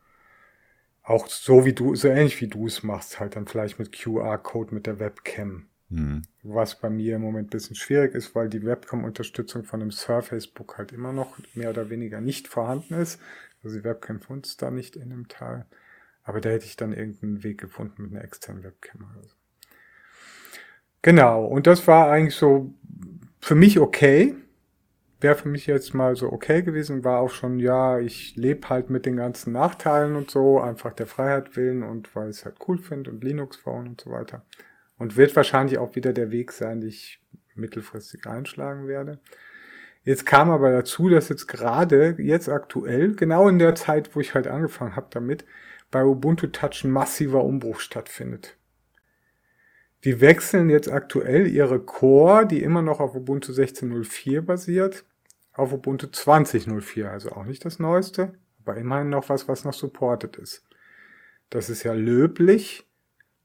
auch so wie du, so ähnlich wie du es machst, halt dann vielleicht mit QR-Code mit der Webcam. Mhm. Was bei mir im Moment ein bisschen schwierig ist, weil die Webcam-Unterstützung von dem Surface Book halt immer noch mehr oder weniger nicht vorhanden ist. Also die Webcam funzt es da nicht in dem Teil. Aber da hätte ich dann irgendeinen Weg gefunden mit einer externen Webcam oder so. Genau, und das war eigentlich so für mich okay wäre für mich jetzt mal so okay gewesen, war auch schon, ja, ich lebe halt mit den ganzen Nachteilen und so, einfach der Freiheit willen und weil ich es halt cool finde und Linux Phone und so weiter. Und wird wahrscheinlich auch wieder der Weg sein, den ich mittelfristig einschlagen werde. Jetzt kam aber dazu, dass jetzt gerade, jetzt aktuell, genau in der Zeit, wo ich halt angefangen habe damit, bei Ubuntu Touch ein massiver Umbruch stattfindet. Die wechseln jetzt aktuell ihre Core, die immer noch auf Ubuntu 16.04 basiert, auf Ubuntu 20.04, also auch nicht das Neueste, aber immerhin noch was, was noch supported ist. Das ist ja löblich.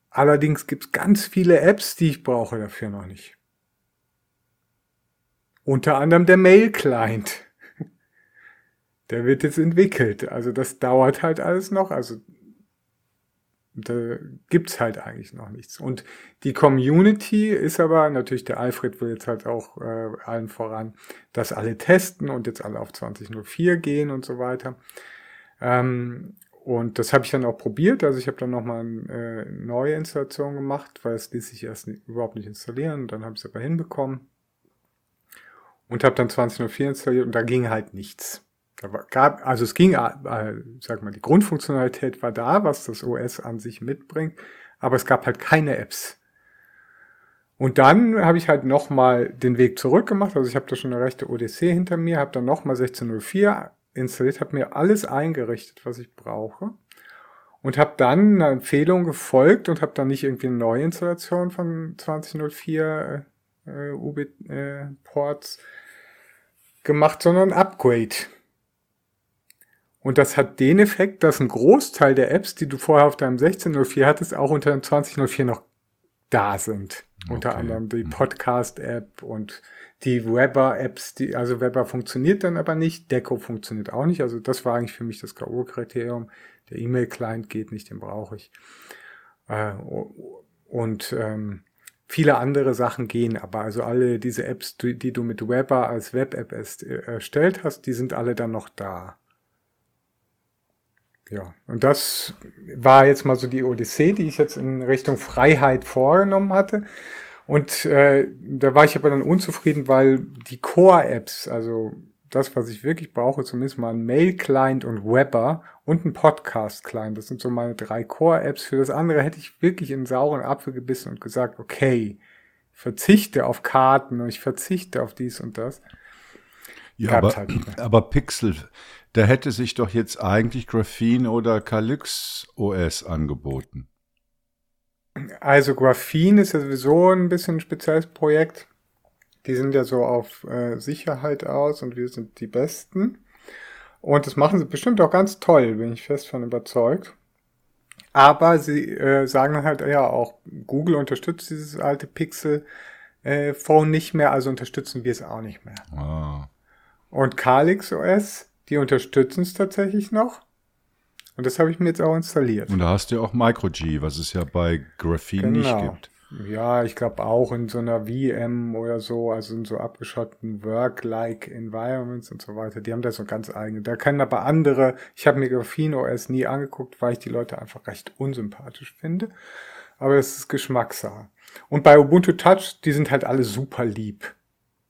Allerdings gibt es ganz viele Apps, die ich brauche dafür noch nicht. Unter anderem der Mail-Client. Der wird jetzt entwickelt. Also das dauert halt alles noch. Also da gibt's halt eigentlich noch nichts. Und die Community ist aber, natürlich der Alfred will jetzt halt auch äh, allen voran, dass alle testen und jetzt alle auf 2004 gehen und so weiter. Ähm, und das habe ich dann auch probiert. Also ich habe dann nochmal eine äh, neue Installation gemacht, weil es ließ sich erst nicht, überhaupt nicht installieren. dann habe ich es aber hinbekommen. Und habe dann 2004 installiert und da ging halt nichts. Da gab, also es ging, äh, sag mal, die Grundfunktionalität war da, was das OS an sich mitbringt, aber es gab halt keine Apps. Und dann habe ich halt nochmal den Weg zurück gemacht, also ich habe da schon eine rechte Odyssee hinter mir, habe dann nochmal 1604 installiert, habe mir alles eingerichtet, was ich brauche und habe dann einer Empfehlung gefolgt und habe dann nicht irgendwie eine neue Installation von 2004 äh, UB-Ports äh, gemacht, sondern ein Upgrade. Und das hat den Effekt, dass ein Großteil der Apps, die du vorher auf deinem 1604 hattest, auch unter dem 2004 noch da sind. Okay. Unter anderem die mhm. Podcast-App und die Weber-Apps, die, also Weber funktioniert dann aber nicht, Deco funktioniert auch nicht. Also das war eigentlich für mich das K.O.-Kriterium. Der E-Mail-Client geht nicht, den brauche ich. Äh, und ähm, viele andere Sachen gehen, aber also alle diese Apps, die, die du mit Weber als Web-App erstellt hast, die sind alle dann noch da. Ja, und das war jetzt mal so die Odyssee, die ich jetzt in Richtung Freiheit vorgenommen hatte. Und äh, da war ich aber dann unzufrieden, weil die Core-Apps, also das, was ich wirklich brauche, zumindest mal ein Mail-Client und Webber und ein Podcast-Client. Das sind so meine drei Core-Apps. Für das andere hätte ich wirklich in sauren Apfel gebissen und gesagt, okay, ich verzichte auf Karten und ich verzichte auf dies und das. Ja, aber, halt aber Pixel, da hätte sich doch jetzt eigentlich Graphene oder Calyx OS angeboten. Also Graphene ist ja sowieso ein bisschen ein spezielles Projekt. Die sind ja so auf äh, Sicherheit aus und wir sind die Besten. Und das machen sie bestimmt auch ganz toll, bin ich fest von überzeugt. Aber sie äh, sagen halt ja auch, Google unterstützt dieses alte Pixel äh, Phone nicht mehr, also unterstützen wir es auch nicht mehr. Ah. Und Calix OS, die unterstützen es tatsächlich noch. Und das habe ich mir jetzt auch installiert. Und da hast du ja auch MicroG, was es ja bei Graphene genau. nicht gibt. Ja, ich glaube auch in so einer VM oder so, also in so abgeschotteten Work-like Environments und so weiter. Die haben da so ganz eigene. Da können aber andere, ich habe mir Graphene OS nie angeguckt, weil ich die Leute einfach recht unsympathisch finde. Aber es ist Geschmackssache. Und bei Ubuntu Touch, die sind halt alle super lieb.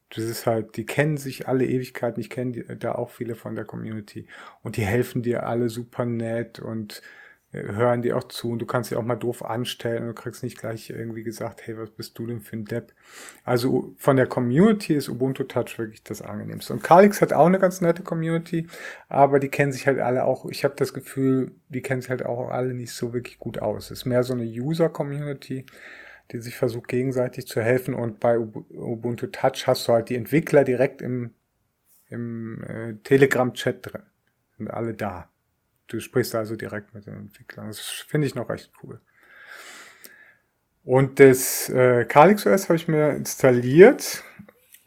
Das ist halt, die kennen sich alle Ewigkeiten. Ich kenne da auch viele von der Community. Und die helfen dir alle super nett und hören die auch zu und du kannst sie auch mal doof anstellen und kriegst nicht gleich irgendwie gesagt, hey, was bist du denn für ein Depp? Also von der Community ist Ubuntu Touch wirklich das angenehmste. Und Calix hat auch eine ganz nette Community, aber die kennen sich halt alle auch, ich habe das Gefühl, die kennen sich halt auch alle nicht so wirklich gut aus. Es ist mehr so eine User-Community, die sich versucht gegenseitig zu helfen und bei Ubuntu Touch hast du halt die Entwickler direkt im, im äh, Telegram-Chat drin. Sind alle da. Du sprichst also direkt mit den Entwicklern. Das finde ich noch recht cool. Und das äh, Calix OS habe ich mir installiert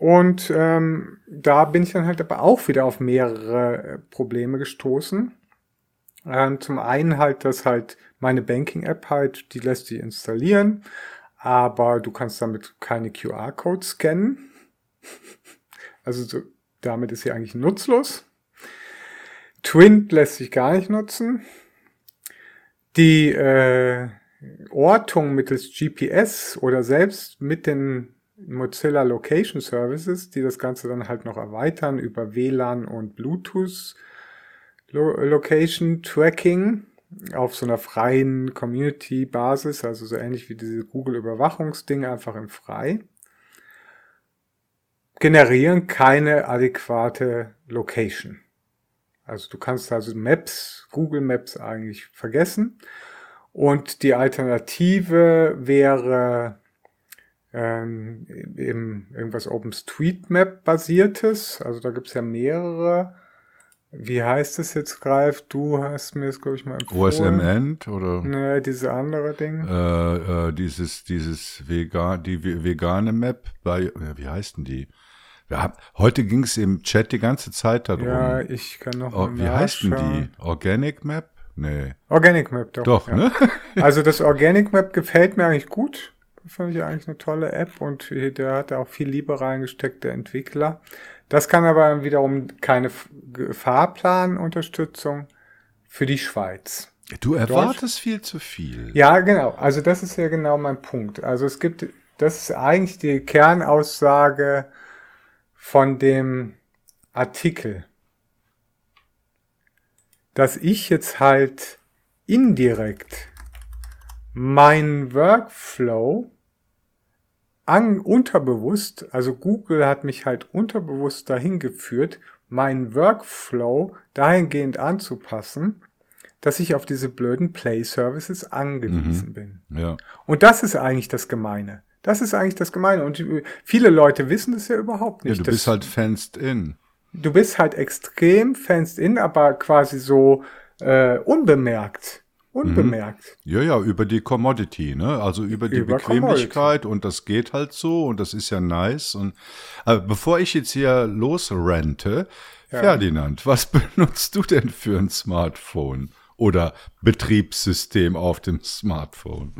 und ähm, da bin ich dann halt aber auch wieder auf mehrere äh, Probleme gestoßen. Ähm, zum einen halt, dass halt meine Banking-App halt, die lässt sich installieren, aber du kannst damit keine QR-Codes scannen. Also so, damit ist sie eigentlich nutzlos. Twint lässt sich gar nicht nutzen. Die äh, Ortung mittels GPS oder selbst mit den Mozilla Location Services, die das Ganze dann halt noch erweitern über WLAN und Bluetooth Location Tracking auf so einer freien Community Basis, also so ähnlich wie diese Google Überwachungsding einfach im Frei, generieren keine adäquate Location. Also du kannst also Maps, Google Maps eigentlich vergessen. Und die Alternative wäre ähm, eben irgendwas OpenStreetMap basiertes. Also da gibt's ja mehrere. Wie heißt es jetzt, Greif? Du hast mir das, glaube ich, mal empfohlen. OSM End oder? Ne, diese andere Ding. Äh, äh, dieses, dieses vegan, die vegane Map bei, wie heißt denn die? Ja, heute ging es im Chat die ganze Zeit darum. Ja, ich kann noch oh, mal Wie heißt denn die? Organic Map? Nee. Organic Map, doch. Doch, ja. ne? also das Organic Map gefällt mir eigentlich gut. Fand ich eigentlich eine tolle App und der hat da auch viel Liebe reingesteckt, der Entwickler. Das kann aber wiederum keine Fahrplanunterstützung für die Schweiz. Du erwartest Deutsch. viel zu viel. Ja, genau. Also das ist ja genau mein Punkt. Also es gibt, das ist eigentlich die Kernaussage von dem Artikel, dass ich jetzt halt indirekt mein Workflow an, unterbewusst, also Google hat mich halt unterbewusst dahin geführt, meinen Workflow dahingehend anzupassen, dass ich auf diese blöden Play Services angewiesen mhm. bin. Ja. Und das ist eigentlich das Gemeine. Das ist eigentlich das Gemeine. Und viele Leute wissen das ja überhaupt nicht. Ja, du bist halt fenced in. Du bist halt extrem fenced in, aber quasi so äh, unbemerkt. Unbemerkt. Mhm. Ja, ja, über die Commodity, ne? Also über die über Bequemlichkeit Commodity. und das geht halt so und das ist ja nice. Und aber bevor ich jetzt hier losrente, ja. Ferdinand, was benutzt du denn für ein Smartphone oder Betriebssystem auf dem Smartphone?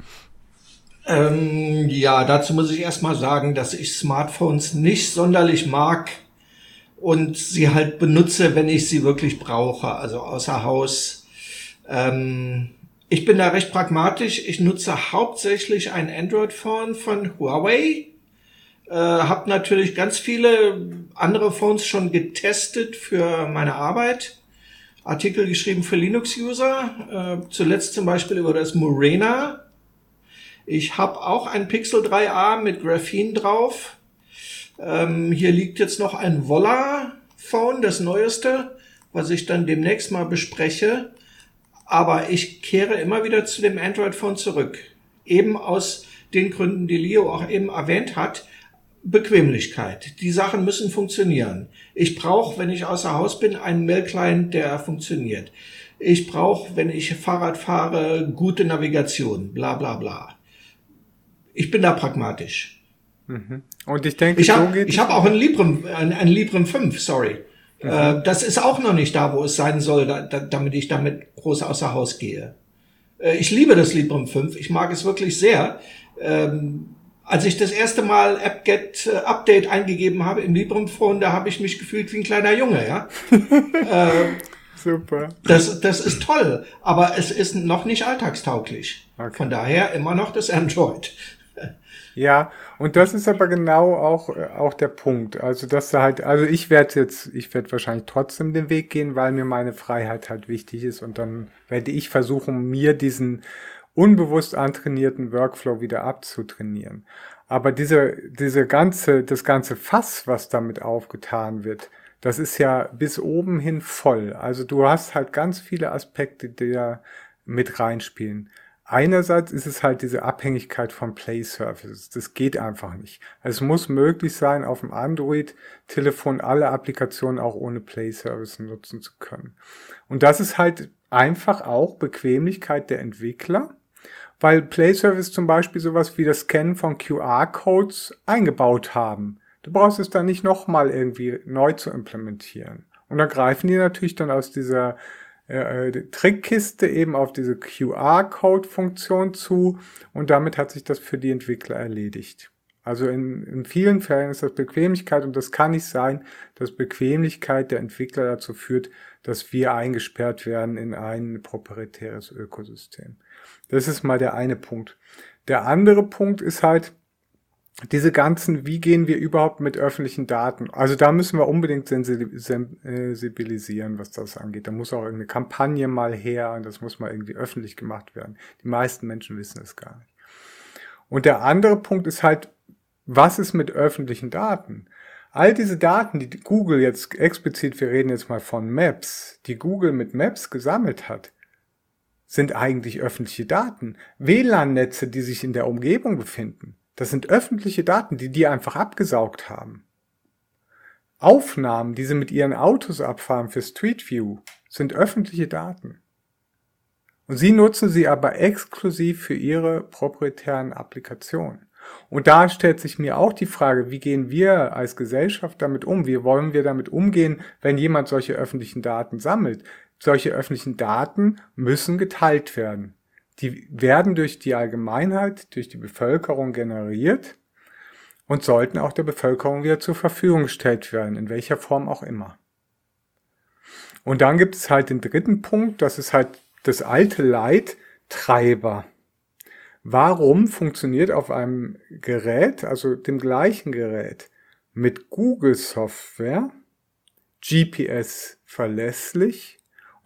Ähm, ja, dazu muss ich erstmal sagen, dass ich Smartphones nicht sonderlich mag und sie halt benutze, wenn ich sie wirklich brauche, also außer Haus. Ähm, ich bin da recht pragmatisch. Ich nutze hauptsächlich ein Android-Phone von Huawei. Äh, habe natürlich ganz viele andere Phones schon getestet für meine Arbeit. Artikel geschrieben für Linux-User. Äh, zuletzt zum Beispiel über das Morena ich habe auch ein Pixel 3a mit Graphene drauf. Ähm, hier liegt jetzt noch ein Volla Phone, das neueste, was ich dann demnächst mal bespreche. Aber ich kehre immer wieder zu dem Android Phone zurück. Eben aus den Gründen, die Leo auch eben erwähnt hat. Bequemlichkeit. Die Sachen müssen funktionieren. Ich brauche, wenn ich außer Haus bin, einen Mail-Client, der funktioniert. ich brauche, wenn ich Fahrrad fahre, gute Navigation, bla bla bla. Ich bin da pragmatisch. Mhm. Und ich denke, ich habe so hab auch ein Librem, ein, ein Librem 5, sorry. Mhm. Äh, das ist auch noch nicht da, wo es sein soll, da, da, damit ich damit groß außer Haus gehe. Äh, ich liebe das Librem 5, ich mag es wirklich sehr. Ähm, als ich das erste Mal AppGet äh, Update eingegeben habe im Librem Phone, da habe ich mich gefühlt wie ein kleiner Junge, ja. äh, Super. Das, das ist toll, aber es ist noch nicht alltagstauglich. Okay. Von daher immer noch das Android. Ja, und das ist aber genau auch, auch der Punkt. Also, dass da halt, also ich werde jetzt, ich werde wahrscheinlich trotzdem den Weg gehen, weil mir meine Freiheit halt wichtig ist und dann werde ich versuchen, mir diesen unbewusst antrainierten Workflow wieder abzutrainieren. Aber diese, diese ganze, das ganze Fass, was damit aufgetan wird, das ist ja bis oben hin voll. Also du hast halt ganz viele Aspekte, die da mit reinspielen. Einerseits ist es halt diese Abhängigkeit von Play Services. Das geht einfach nicht. Es muss möglich sein, auf dem Android-Telefon alle Applikationen auch ohne Play Services nutzen zu können. Und das ist halt einfach auch Bequemlichkeit der Entwickler weil Play Service zum Beispiel sowas wie das Scannen von QR-Codes eingebaut haben. Du brauchst es dann nicht nochmal irgendwie neu zu implementieren. Und da greifen die natürlich dann aus dieser äh, Trickkiste eben auf diese QR-Code-Funktion zu und damit hat sich das für die Entwickler erledigt. Also in, in vielen Fällen ist das Bequemlichkeit und das kann nicht sein, dass Bequemlichkeit der Entwickler dazu führt, dass wir eingesperrt werden in ein proprietäres Ökosystem. Das ist mal der eine Punkt. Der andere Punkt ist halt, diese ganzen, wie gehen wir überhaupt mit öffentlichen Daten? Also da müssen wir unbedingt sensibilisieren, was das angeht. Da muss auch irgendeine Kampagne mal her und das muss mal irgendwie öffentlich gemacht werden. Die meisten Menschen wissen es gar nicht. Und der andere Punkt ist halt, was ist mit öffentlichen Daten? All diese Daten, die Google jetzt explizit, wir reden jetzt mal von Maps, die Google mit Maps gesammelt hat, sind eigentlich öffentliche Daten. WLAN-Netze, die sich in der Umgebung befinden, das sind öffentliche Daten, die die einfach abgesaugt haben. Aufnahmen, die sie mit ihren Autos abfahren für Street View, sind öffentliche Daten. Und sie nutzen sie aber exklusiv für ihre proprietären Applikationen. Und da stellt sich mir auch die Frage, wie gehen wir als Gesellschaft damit um? Wie wollen wir damit umgehen, wenn jemand solche öffentlichen Daten sammelt? solche öffentlichen Daten müssen geteilt werden. Die werden durch die Allgemeinheit, durch die Bevölkerung generiert und sollten auch der Bevölkerung wieder zur Verfügung gestellt werden, in welcher Form auch immer. Und dann gibt es halt den dritten Punkt, das ist halt das alte Leid, Treiber. Warum funktioniert auf einem Gerät, also dem gleichen Gerät, mit Google Software GPS verlässlich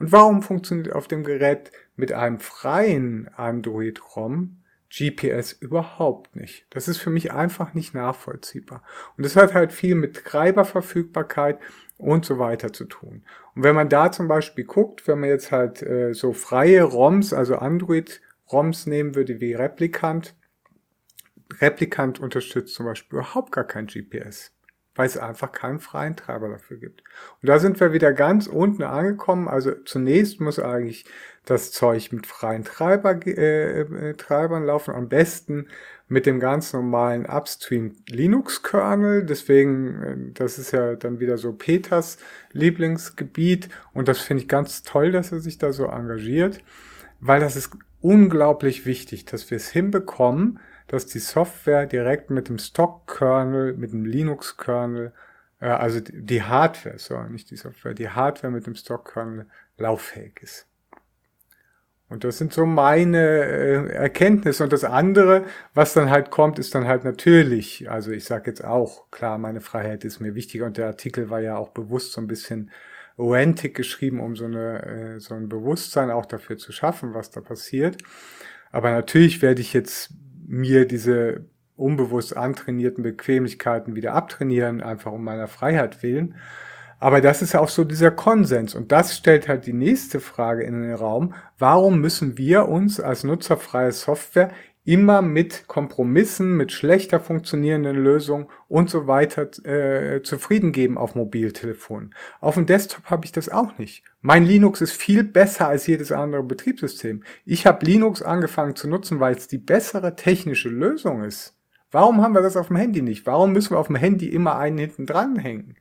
und warum funktioniert auf dem Gerät mit einem freien Android-ROM GPS überhaupt nicht? Das ist für mich einfach nicht nachvollziehbar. Und das hat halt viel mit Treiberverfügbarkeit und so weiter zu tun. Und wenn man da zum Beispiel guckt, wenn man jetzt halt äh, so freie ROMs, also Android-ROMs nehmen würde wie Replicant, Replicant unterstützt zum Beispiel überhaupt gar kein GPS weil es einfach keinen freien Treiber dafür gibt. Und da sind wir wieder ganz unten angekommen. Also zunächst muss eigentlich das Zeug mit freien Treiber, äh, äh, Treibern laufen. Am besten mit dem ganz normalen Upstream Linux-Kernel. Deswegen, äh, das ist ja dann wieder so Peters Lieblingsgebiet. Und das finde ich ganz toll, dass er sich da so engagiert, weil das ist unglaublich wichtig, dass wir es hinbekommen, dass die Software direkt mit dem Stock-Kernel, mit dem Linux-Kernel, äh, also die Hardware, so nicht die Software, die Hardware mit dem Stock-Kernel lauffähig ist. Und das sind so meine äh, Erkenntnisse. Und das andere, was dann halt kommt, ist dann halt natürlich, also ich sage jetzt auch, klar, meine Freiheit ist mir wichtiger und der Artikel war ja auch bewusst so ein bisschen rantig geschrieben, um so, eine, äh, so ein Bewusstsein auch dafür zu schaffen, was da passiert. Aber natürlich werde ich jetzt mir diese unbewusst antrainierten Bequemlichkeiten wieder abtrainieren, einfach um meiner Freiheit willen. Aber das ist auch so dieser Konsens. Und das stellt halt die nächste Frage in den Raum. Warum müssen wir uns als nutzerfreie Software immer mit Kompromissen, mit schlechter funktionierenden Lösungen und so weiter äh, zufrieden geben auf Mobiltelefonen. Auf dem Desktop habe ich das auch nicht. Mein Linux ist viel besser als jedes andere Betriebssystem. Ich habe Linux angefangen zu nutzen, weil es die bessere technische Lösung ist. Warum haben wir das auf dem Handy nicht? Warum müssen wir auf dem Handy immer einen hinten dran hängen?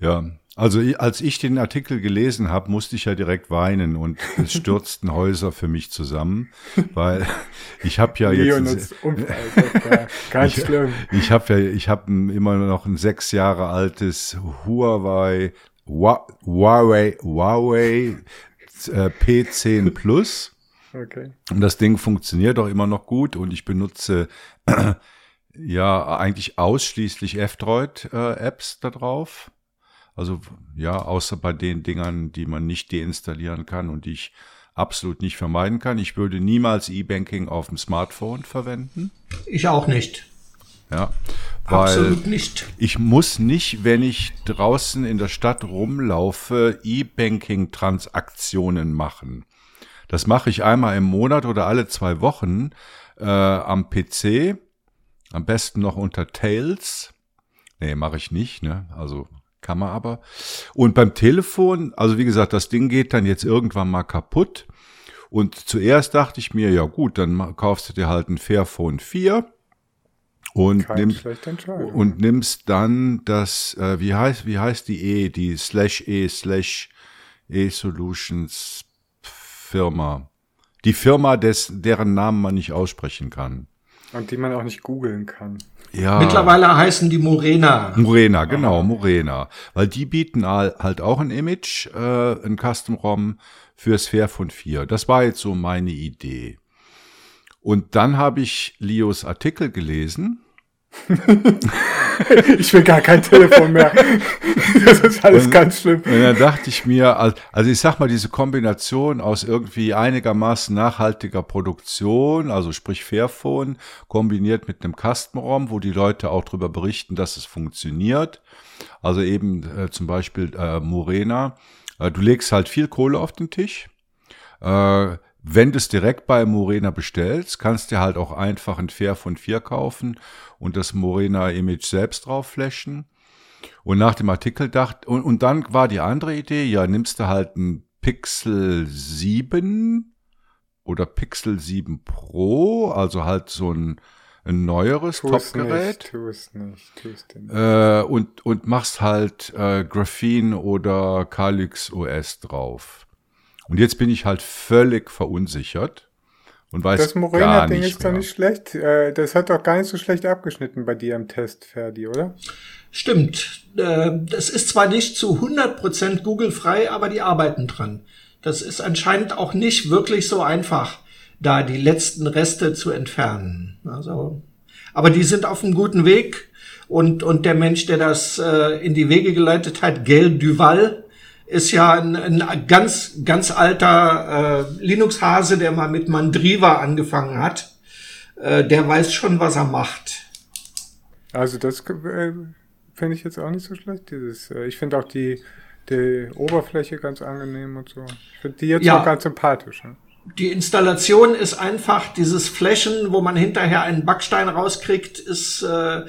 Ja, also als ich den Artikel gelesen habe, musste ich ja direkt weinen und es stürzten Häuser für mich zusammen, weil ich habe ja jetzt ganz ich, schlimm. Ich habe ja ich habe immer noch ein sechs Jahre altes Huawei Huawei Huawei äh, P10 Plus. Okay. Und das Ding funktioniert auch immer noch gut und ich benutze ja eigentlich ausschließlich F-Droid äh, Apps da drauf. Also ja, außer bei den Dingern, die man nicht deinstallieren kann und die ich absolut nicht vermeiden kann. Ich würde niemals E-Banking auf dem Smartphone verwenden. Ich auch nicht. Ja, weil Absolut nicht. ich muss nicht, wenn ich draußen in der Stadt rumlaufe, E-Banking-Transaktionen machen. Das mache ich einmal im Monat oder alle zwei Wochen äh, am PC. Am besten noch unter Tails. Nee, mache ich nicht. Ne? Also kann man aber. Und beim Telefon, also wie gesagt, das Ding geht dann jetzt irgendwann mal kaputt. Und zuerst dachte ich mir, ja gut, dann kaufst du dir halt ein Fairphone 4 und, nimm, und nimmst dann das, äh, wie heißt, wie heißt die E, die slash E slash E Solutions Firma. Die Firma, des, deren Namen man nicht aussprechen kann. Und die man auch nicht googeln kann. Ja. Mittlerweile heißen die Morena. Morena, genau, Morena. Weil die bieten halt auch ein Image, äh, ein Custom-ROM fürs Fairphone 4. Das war jetzt so meine Idee. Und dann habe ich Leos Artikel gelesen ich will gar kein Telefon mehr. Das ist alles und, ganz schlimm. Und dann dachte ich mir, also ich sag mal, diese Kombination aus irgendwie einigermaßen nachhaltiger Produktion, also sprich Fairphone, kombiniert mit einem Custom-ROM, wo die Leute auch darüber berichten, dass es funktioniert. Also eben äh, zum Beispiel äh, Morena. Äh, du legst halt viel Kohle auf den Tisch. Äh, wenn du es direkt bei Morena bestellst, kannst du halt auch einfach ein Fair von 4 kaufen und das Morena Image selbst drauf flashen. Und nach dem Artikel dachte, und, und dann war die andere Idee, ja, nimmst du halt ein Pixel 7 oder Pixel 7 Pro, also halt so ein, ein neueres Topgerät. Tu es nicht, tu es nicht. Äh, und, und machst halt äh, Graphene oder Calyx OS drauf. Und jetzt bin ich halt völlig verunsichert und weiß das Morena-Ding ist doch nicht schlecht. Äh, das hat doch gar nicht so schlecht abgeschnitten bei dir im Test, Ferdi, oder? Stimmt. Äh, das ist zwar nicht zu 100% Google-frei, aber die arbeiten dran. Das ist anscheinend auch nicht wirklich so einfach, da die letzten Reste zu entfernen. Also, aber die sind auf einem guten Weg. Und, und der Mensch, der das äh, in die Wege geleitet hat, Gail Duval, ist ja ein, ein ganz, ganz alter äh, Linux-Hase, der mal mit Mandriva angefangen hat. Äh, der weiß schon, was er macht. Also das äh, finde ich jetzt auch nicht so schlecht. Dieses, äh, ich finde auch die, die Oberfläche ganz angenehm und so. Ich finde die jetzt ja. auch ganz sympathisch. Ne? Die Installation ist einfach dieses Flächen, wo man hinterher einen Backstein rauskriegt, ist äh,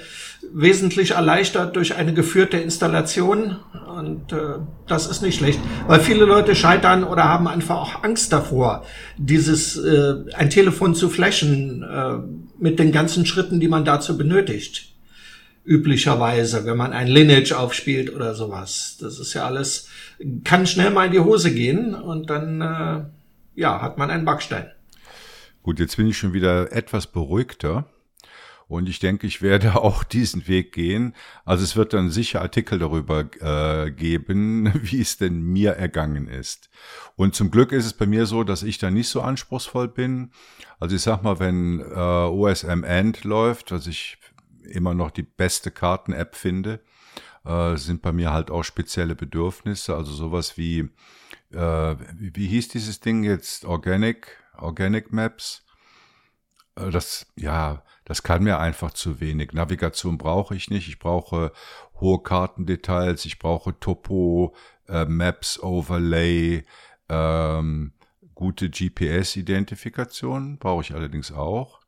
wesentlich erleichtert durch eine geführte Installation. Und äh, das ist nicht schlecht, weil viele Leute scheitern oder haben einfach auch Angst davor, dieses äh, ein Telefon zu flashen äh, mit den ganzen Schritten, die man dazu benötigt. Üblicherweise, wenn man ein Lineage aufspielt oder sowas. Das ist ja alles, kann schnell mal in die Hose gehen und dann äh, ja, hat man einen Backstein. Gut, jetzt bin ich schon wieder etwas beruhigter. Und ich denke, ich werde auch diesen Weg gehen. Also es wird dann sicher Artikel darüber äh, geben, wie es denn mir ergangen ist. Und zum Glück ist es bei mir so, dass ich da nicht so anspruchsvoll bin. Also ich sag mal, wenn äh, OSM End läuft, was ich immer noch die beste Karten-App finde, äh, sind bei mir halt auch spezielle Bedürfnisse. Also sowas wie, äh, wie, hieß dieses Ding jetzt? Organic, Organic Maps. Äh, das, ja, das kann mir einfach zu wenig. Navigation brauche ich nicht. Ich brauche hohe Kartendetails. Ich brauche Topo, äh, Maps, Overlay, ähm, gute GPS-Identifikation, brauche ich allerdings auch.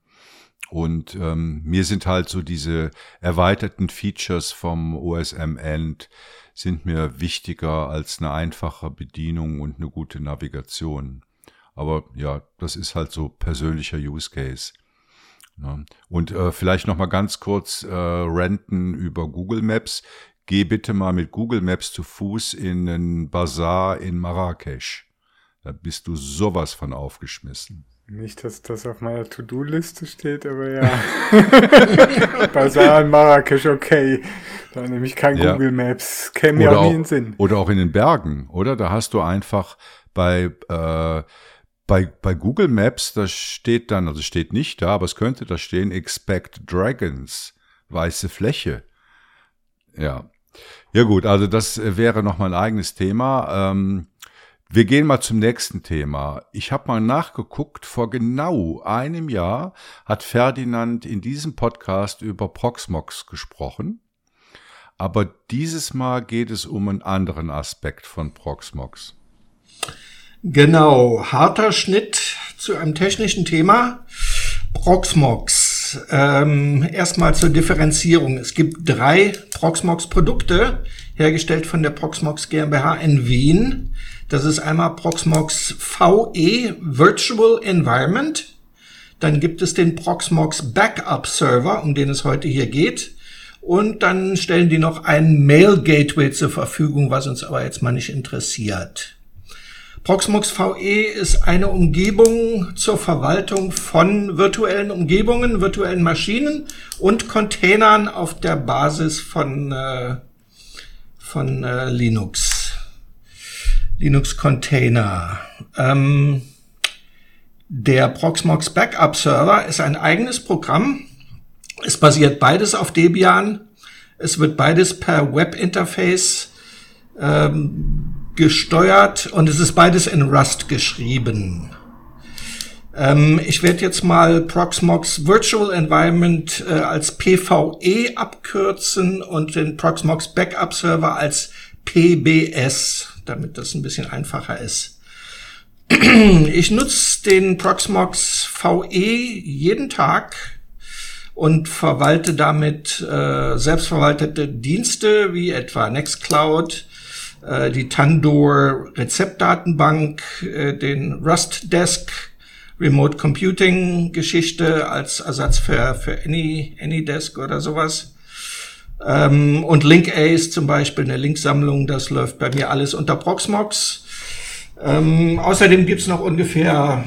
Und ähm, mir sind halt so diese erweiterten Features vom OSM-End sind mir wichtiger als eine einfache Bedienung und eine gute Navigation. Aber ja, das ist halt so persönlicher Use Case. Ja. Und äh, vielleicht noch mal ganz kurz äh, renten über Google Maps. Geh bitte mal mit Google Maps zu Fuß in einen Bazar in Marrakesch. Da bist du sowas von aufgeschmissen. Nicht, dass das auf meiner To-Do-Liste steht, aber ja. Basar in Marrakesch, okay. Da nehme ich kein ja. Google Maps. Käme mir auch nie in den Sinn. Oder auch in den Bergen, oder? Da hast du einfach bei, äh, bei, bei Google Maps, da steht dann, also steht nicht da, aber es könnte da stehen, expect dragons, weiße Fläche. Ja. Ja gut, also das wäre noch mal ein eigenes Thema. Ähm, wir gehen mal zum nächsten Thema. Ich habe mal nachgeguckt, vor genau einem Jahr hat Ferdinand in diesem Podcast über Proxmox gesprochen. Aber dieses Mal geht es um einen anderen Aspekt von Proxmox. Genau, harter Schnitt zu einem technischen Thema. Proxmox. Ähm, erstmal zur Differenzierung. Es gibt drei Proxmox-Produkte, hergestellt von der Proxmox GmbH in Wien. Das ist einmal Proxmox VE Virtual Environment. Dann gibt es den Proxmox Backup Server, um den es heute hier geht. Und dann stellen die noch ein Mail Gateway zur Verfügung, was uns aber jetzt mal nicht interessiert. Proxmox VE ist eine Umgebung zur Verwaltung von virtuellen Umgebungen, virtuellen Maschinen und Containern auf der Basis von, äh, von äh, Linux. Linux Container. Ähm, der Proxmox Backup Server ist ein eigenes Programm. Es basiert beides auf Debian. Es wird beides per Webinterface ähm, gesteuert und es ist beides in Rust geschrieben. Ähm, ich werde jetzt mal Proxmox Virtual Environment äh, als PVE abkürzen und den Proxmox Backup Server als PBS damit das ein bisschen einfacher ist. Ich nutze den Proxmox VE jeden Tag und verwalte damit äh, selbstverwaltete Dienste wie etwa Nextcloud, äh, die Tandoor Rezeptdatenbank, äh, den Rust Desk Remote Computing Geschichte als Ersatz für, für Any, AnyDesk oder sowas. Ähm, und LinkAce zum Beispiel, eine Linksammlung, das läuft bei mir alles unter Proxmox. Ähm, außerdem gibt's noch ungefähr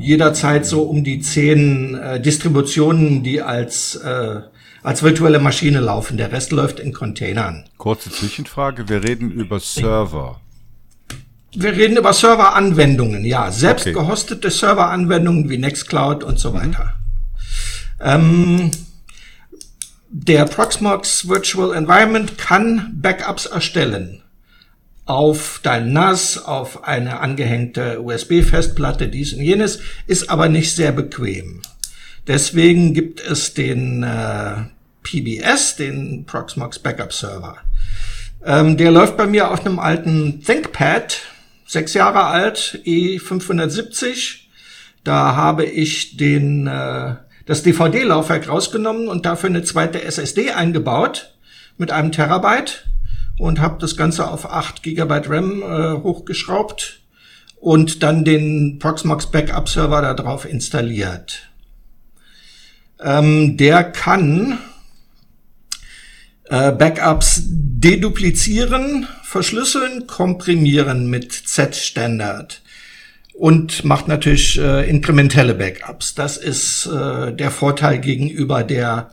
jederzeit so um die zehn äh, Distributionen, die als, äh, als virtuelle Maschine laufen. Der Rest läuft in Containern. Kurze Zwischenfrage, wir reden über Server. Wir reden über Serveranwendungen, ja. Selbst okay. gehostete Serveranwendungen wie Nextcloud und so mhm. weiter. Ähm, der Proxmox Virtual Environment kann Backups erstellen auf dein NAS, auf eine angehängte USB-Festplatte, dies und jenes, ist aber nicht sehr bequem. Deswegen gibt es den äh, PBS, den Proxmox Backup Server. Ähm, der läuft bei mir auf einem alten ThinkPad, sechs Jahre alt, E570. Da habe ich den äh, das DVD-Laufwerk rausgenommen und dafür eine zweite SSD eingebaut mit einem Terabyte und habe das Ganze auf 8 Gigabyte RAM äh, hochgeschraubt und dann den Proxmox Backup Server da drauf installiert. Ähm, der kann äh, Backups deduplizieren, verschlüsseln, komprimieren mit Z-Standard und macht natürlich äh, inkrementelle Backups. Das ist äh, der Vorteil gegenüber der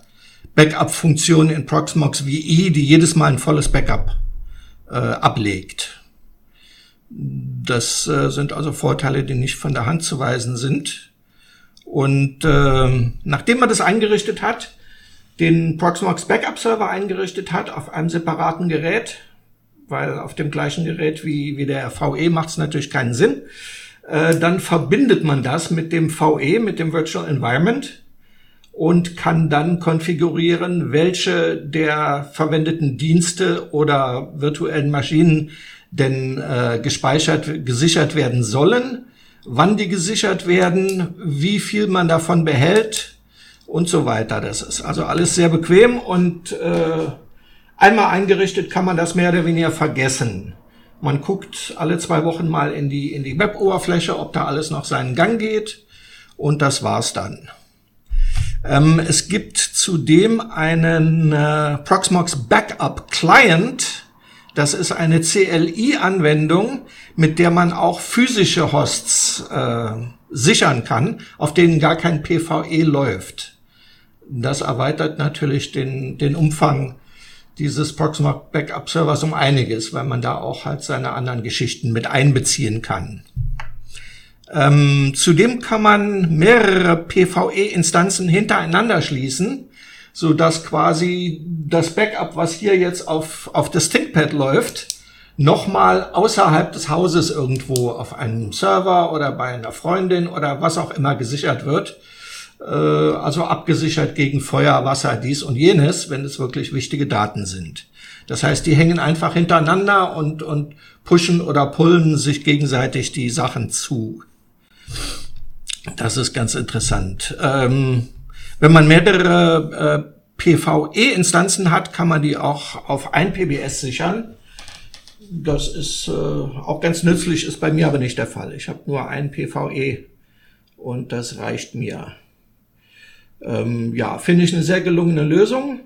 Backup-Funktion in Proxmox VE, die jedes Mal ein volles Backup äh, ablegt. Das äh, sind also Vorteile, die nicht von der Hand zu weisen sind. Und äh, nachdem man das eingerichtet hat, den Proxmox Backup Server eingerichtet hat auf einem separaten Gerät, weil auf dem gleichen Gerät wie, wie der VE macht es natürlich keinen Sinn, äh, dann verbindet man das mit dem VE, mit dem Virtual Environment und kann dann konfigurieren, welche der verwendeten Dienste oder virtuellen Maschinen denn äh, gespeichert, gesichert werden sollen. wann die gesichert werden, wie viel man davon behält und so weiter. Das ist also alles sehr bequem und äh, einmal eingerichtet kann man das mehr oder weniger vergessen. Man guckt alle zwei Wochen mal in die, in die Web-Oberfläche, ob da alles noch seinen Gang geht und das war's dann. Ähm, es gibt zudem einen äh, Proxmox Backup Client. Das ist eine CLI-Anwendung, mit der man auch physische Hosts äh, sichern kann, auf denen gar kein PVE läuft. Das erweitert natürlich den, den Umfang dieses Proxmox Backup Servers um einiges, weil man da auch halt seine anderen Geschichten mit einbeziehen kann. Ähm, zudem kann man mehrere PVE-Instanzen hintereinander schließen, so dass quasi das Backup, was hier jetzt auf, auf das ThinkPad läuft, nochmal außerhalb des Hauses irgendwo auf einem Server oder bei einer Freundin oder was auch immer gesichert wird. Äh, also abgesichert gegen Feuer, Wasser, dies und jenes, wenn es wirklich wichtige Daten sind. Das heißt, die hängen einfach hintereinander und, und pushen oder pullen sich gegenseitig die Sachen zu. Das ist ganz interessant. Ähm, wenn man mehrere äh, PVE-Instanzen hat, kann man die auch auf ein PBS sichern. Das ist äh, auch ganz nützlich, ist bei mir aber nicht der Fall. Ich habe nur ein PVE und das reicht mir. Ähm, ja, finde ich eine sehr gelungene Lösung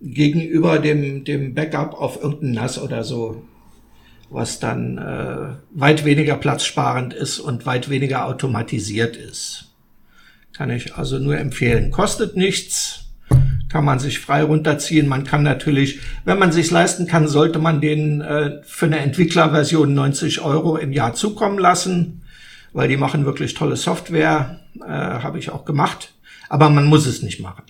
gegenüber dem, dem Backup auf irgendein NAS oder so was dann äh, weit weniger platzsparend ist und weit weniger automatisiert ist. Kann ich also nur empfehlen. Kostet nichts, kann man sich frei runterziehen. Man kann natürlich, wenn man sich leisten kann, sollte man den äh, für eine Entwicklerversion 90 Euro im Jahr zukommen lassen, weil die machen wirklich tolle Software, äh, habe ich auch gemacht. Aber man muss es nicht machen.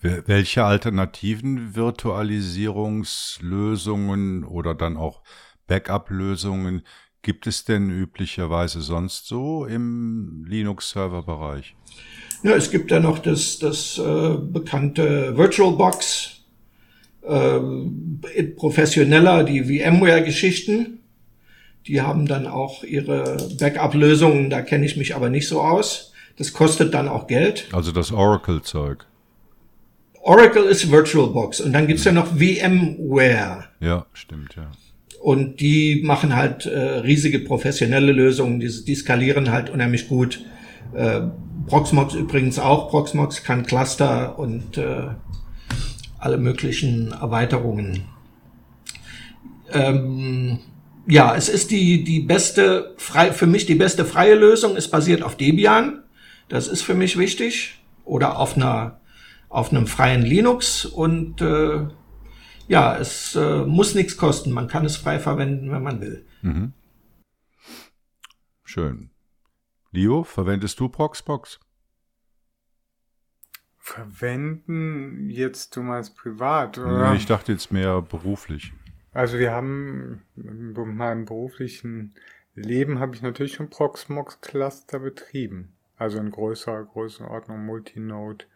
Welche alternativen Virtualisierungslösungen oder dann auch Backup-Lösungen gibt es denn üblicherweise sonst so im Linux-Server-Bereich? Ja, es gibt ja noch das, das äh, bekannte VirtualBox, äh, professioneller, die VMware-Geschichten. Die haben dann auch ihre Backup-Lösungen, da kenne ich mich aber nicht so aus. Das kostet dann auch Geld. Also das Oracle-Zeug. Oracle ist VirtualBox und dann gibt's ja noch VMware. Ja, stimmt, ja. Und die machen halt äh, riesige professionelle Lösungen, die, die skalieren halt unheimlich gut. Äh, Proxmox übrigens auch. Proxmox kann Cluster und äh, alle möglichen Erweiterungen. Ähm, ja, es ist die, die beste, frei, für mich die beste freie Lösung. Es basiert auf Debian. Das ist für mich wichtig. Oder auf einer, auf einem freien Linux und äh, ja, es äh, muss nichts kosten. Man kann es frei verwenden, wenn man will. Mhm. Schön. Leo, verwendest du Proxbox? Verwenden jetzt du meinst privat, oder? Nee, ich dachte jetzt mehr beruflich. Also wir haben in meinem beruflichen Leben habe ich natürlich schon Proxmox Cluster betrieben. Also in größerer Größenordnung, Multinode.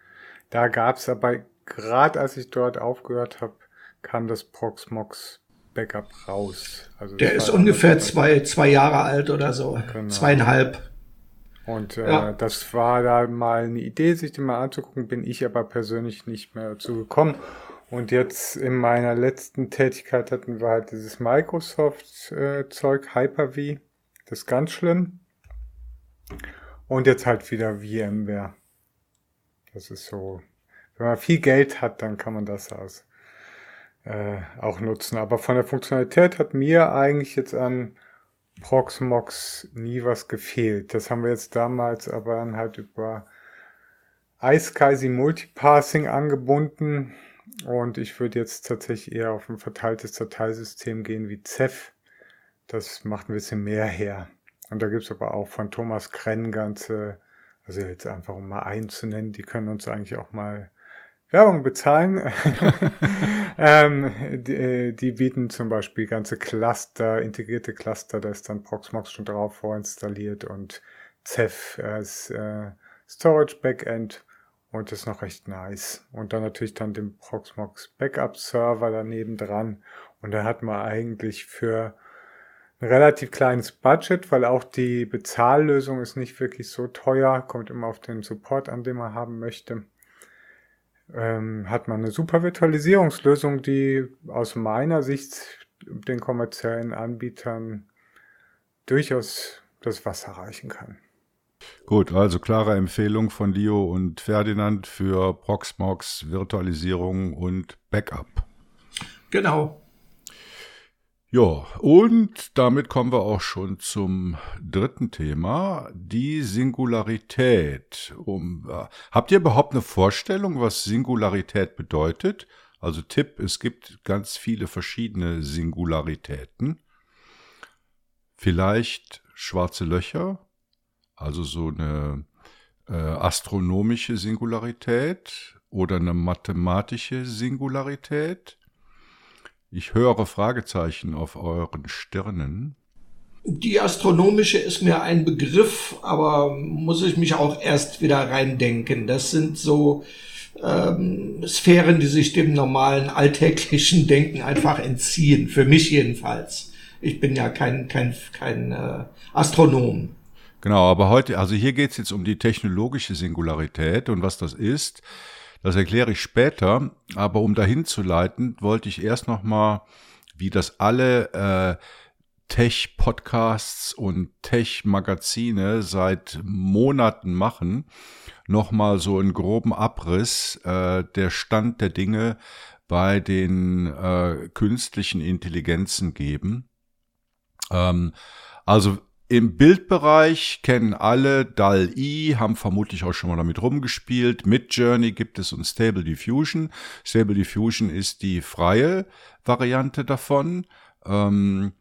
Da gab es aber, gerade als ich dort aufgehört habe, kam das Proxmox Backup raus. Also Der ist ungefähr zwei, zwei Jahre alt oder so. Genau. Zweieinhalb. Und äh, ja. das war da mal eine Idee, sich den mal anzugucken, bin ich aber persönlich nicht mehr dazu gekommen. Und jetzt in meiner letzten Tätigkeit hatten wir halt dieses Microsoft-Zeug, äh, Hyper-V. Das ist ganz schlimm. Und jetzt halt wieder VMware. Das ist so. Wenn man viel Geld hat, dann kann man das aus äh, auch nutzen. Aber von der Funktionalität hat mir eigentlich jetzt an Proxmox nie was gefehlt. Das haben wir jetzt damals aber dann halt über iSCSI Multipassing angebunden und ich würde jetzt tatsächlich eher auf ein verteiltes Dateisystem gehen wie Ceph. Das macht ein bisschen mehr her. Und da gibt's aber auch von Thomas Krenn ganze, also jetzt einfach um mal einen zu nennen, die können uns eigentlich auch mal Werbung bezahlen. ähm, die, äh, die, bieten zum Beispiel ganze Cluster, integrierte Cluster, da ist dann Proxmox schon drauf vorinstalliert und Ceph als äh, Storage Backend und das ist noch recht nice. Und dann natürlich dann den Proxmox Backup Server daneben dran und da hat man eigentlich für ein relativ kleines Budget, weil auch die Bezahllösung ist nicht wirklich so teuer, kommt immer auf den Support an, den man haben möchte. Ähm, hat man eine super Virtualisierungslösung, die aus meiner Sicht den kommerziellen Anbietern durchaus das Wasser reichen kann. Gut, also klare Empfehlung von Leo und Ferdinand für Proxmox, Virtualisierung und Backup. Genau. Ja, und damit kommen wir auch schon zum dritten Thema, die Singularität. Um, äh, habt ihr überhaupt eine Vorstellung, was Singularität bedeutet? Also Tipp, es gibt ganz viele verschiedene Singularitäten. Vielleicht schwarze Löcher, also so eine äh, astronomische Singularität oder eine mathematische Singularität ich höre Fragezeichen auf euren Stirnen. Die astronomische ist mir ein Begriff, aber muss ich mich auch erst wieder reindenken. Das sind so ähm, Sphären, die sich dem normalen alltäglichen Denken einfach entziehen. Für mich jedenfalls. Ich bin ja kein, kein, kein äh, Astronom. Genau, aber heute, also hier geht es jetzt um die technologische Singularität und was das ist. Das erkläre ich später, aber um dahin zu leiten, wollte ich erst nochmal, wie das alle äh, Tech-Podcasts und Tech-Magazine seit Monaten machen, nochmal so einen groben Abriss äh, der Stand der Dinge bei den äh, künstlichen Intelligenzen geben. Ähm, also im Bildbereich kennen alle DAL-E, haben vermutlich auch schon mal damit rumgespielt. Mit Journey gibt es und Stable Diffusion. Stable Diffusion ist die freie Variante davon. Ähm,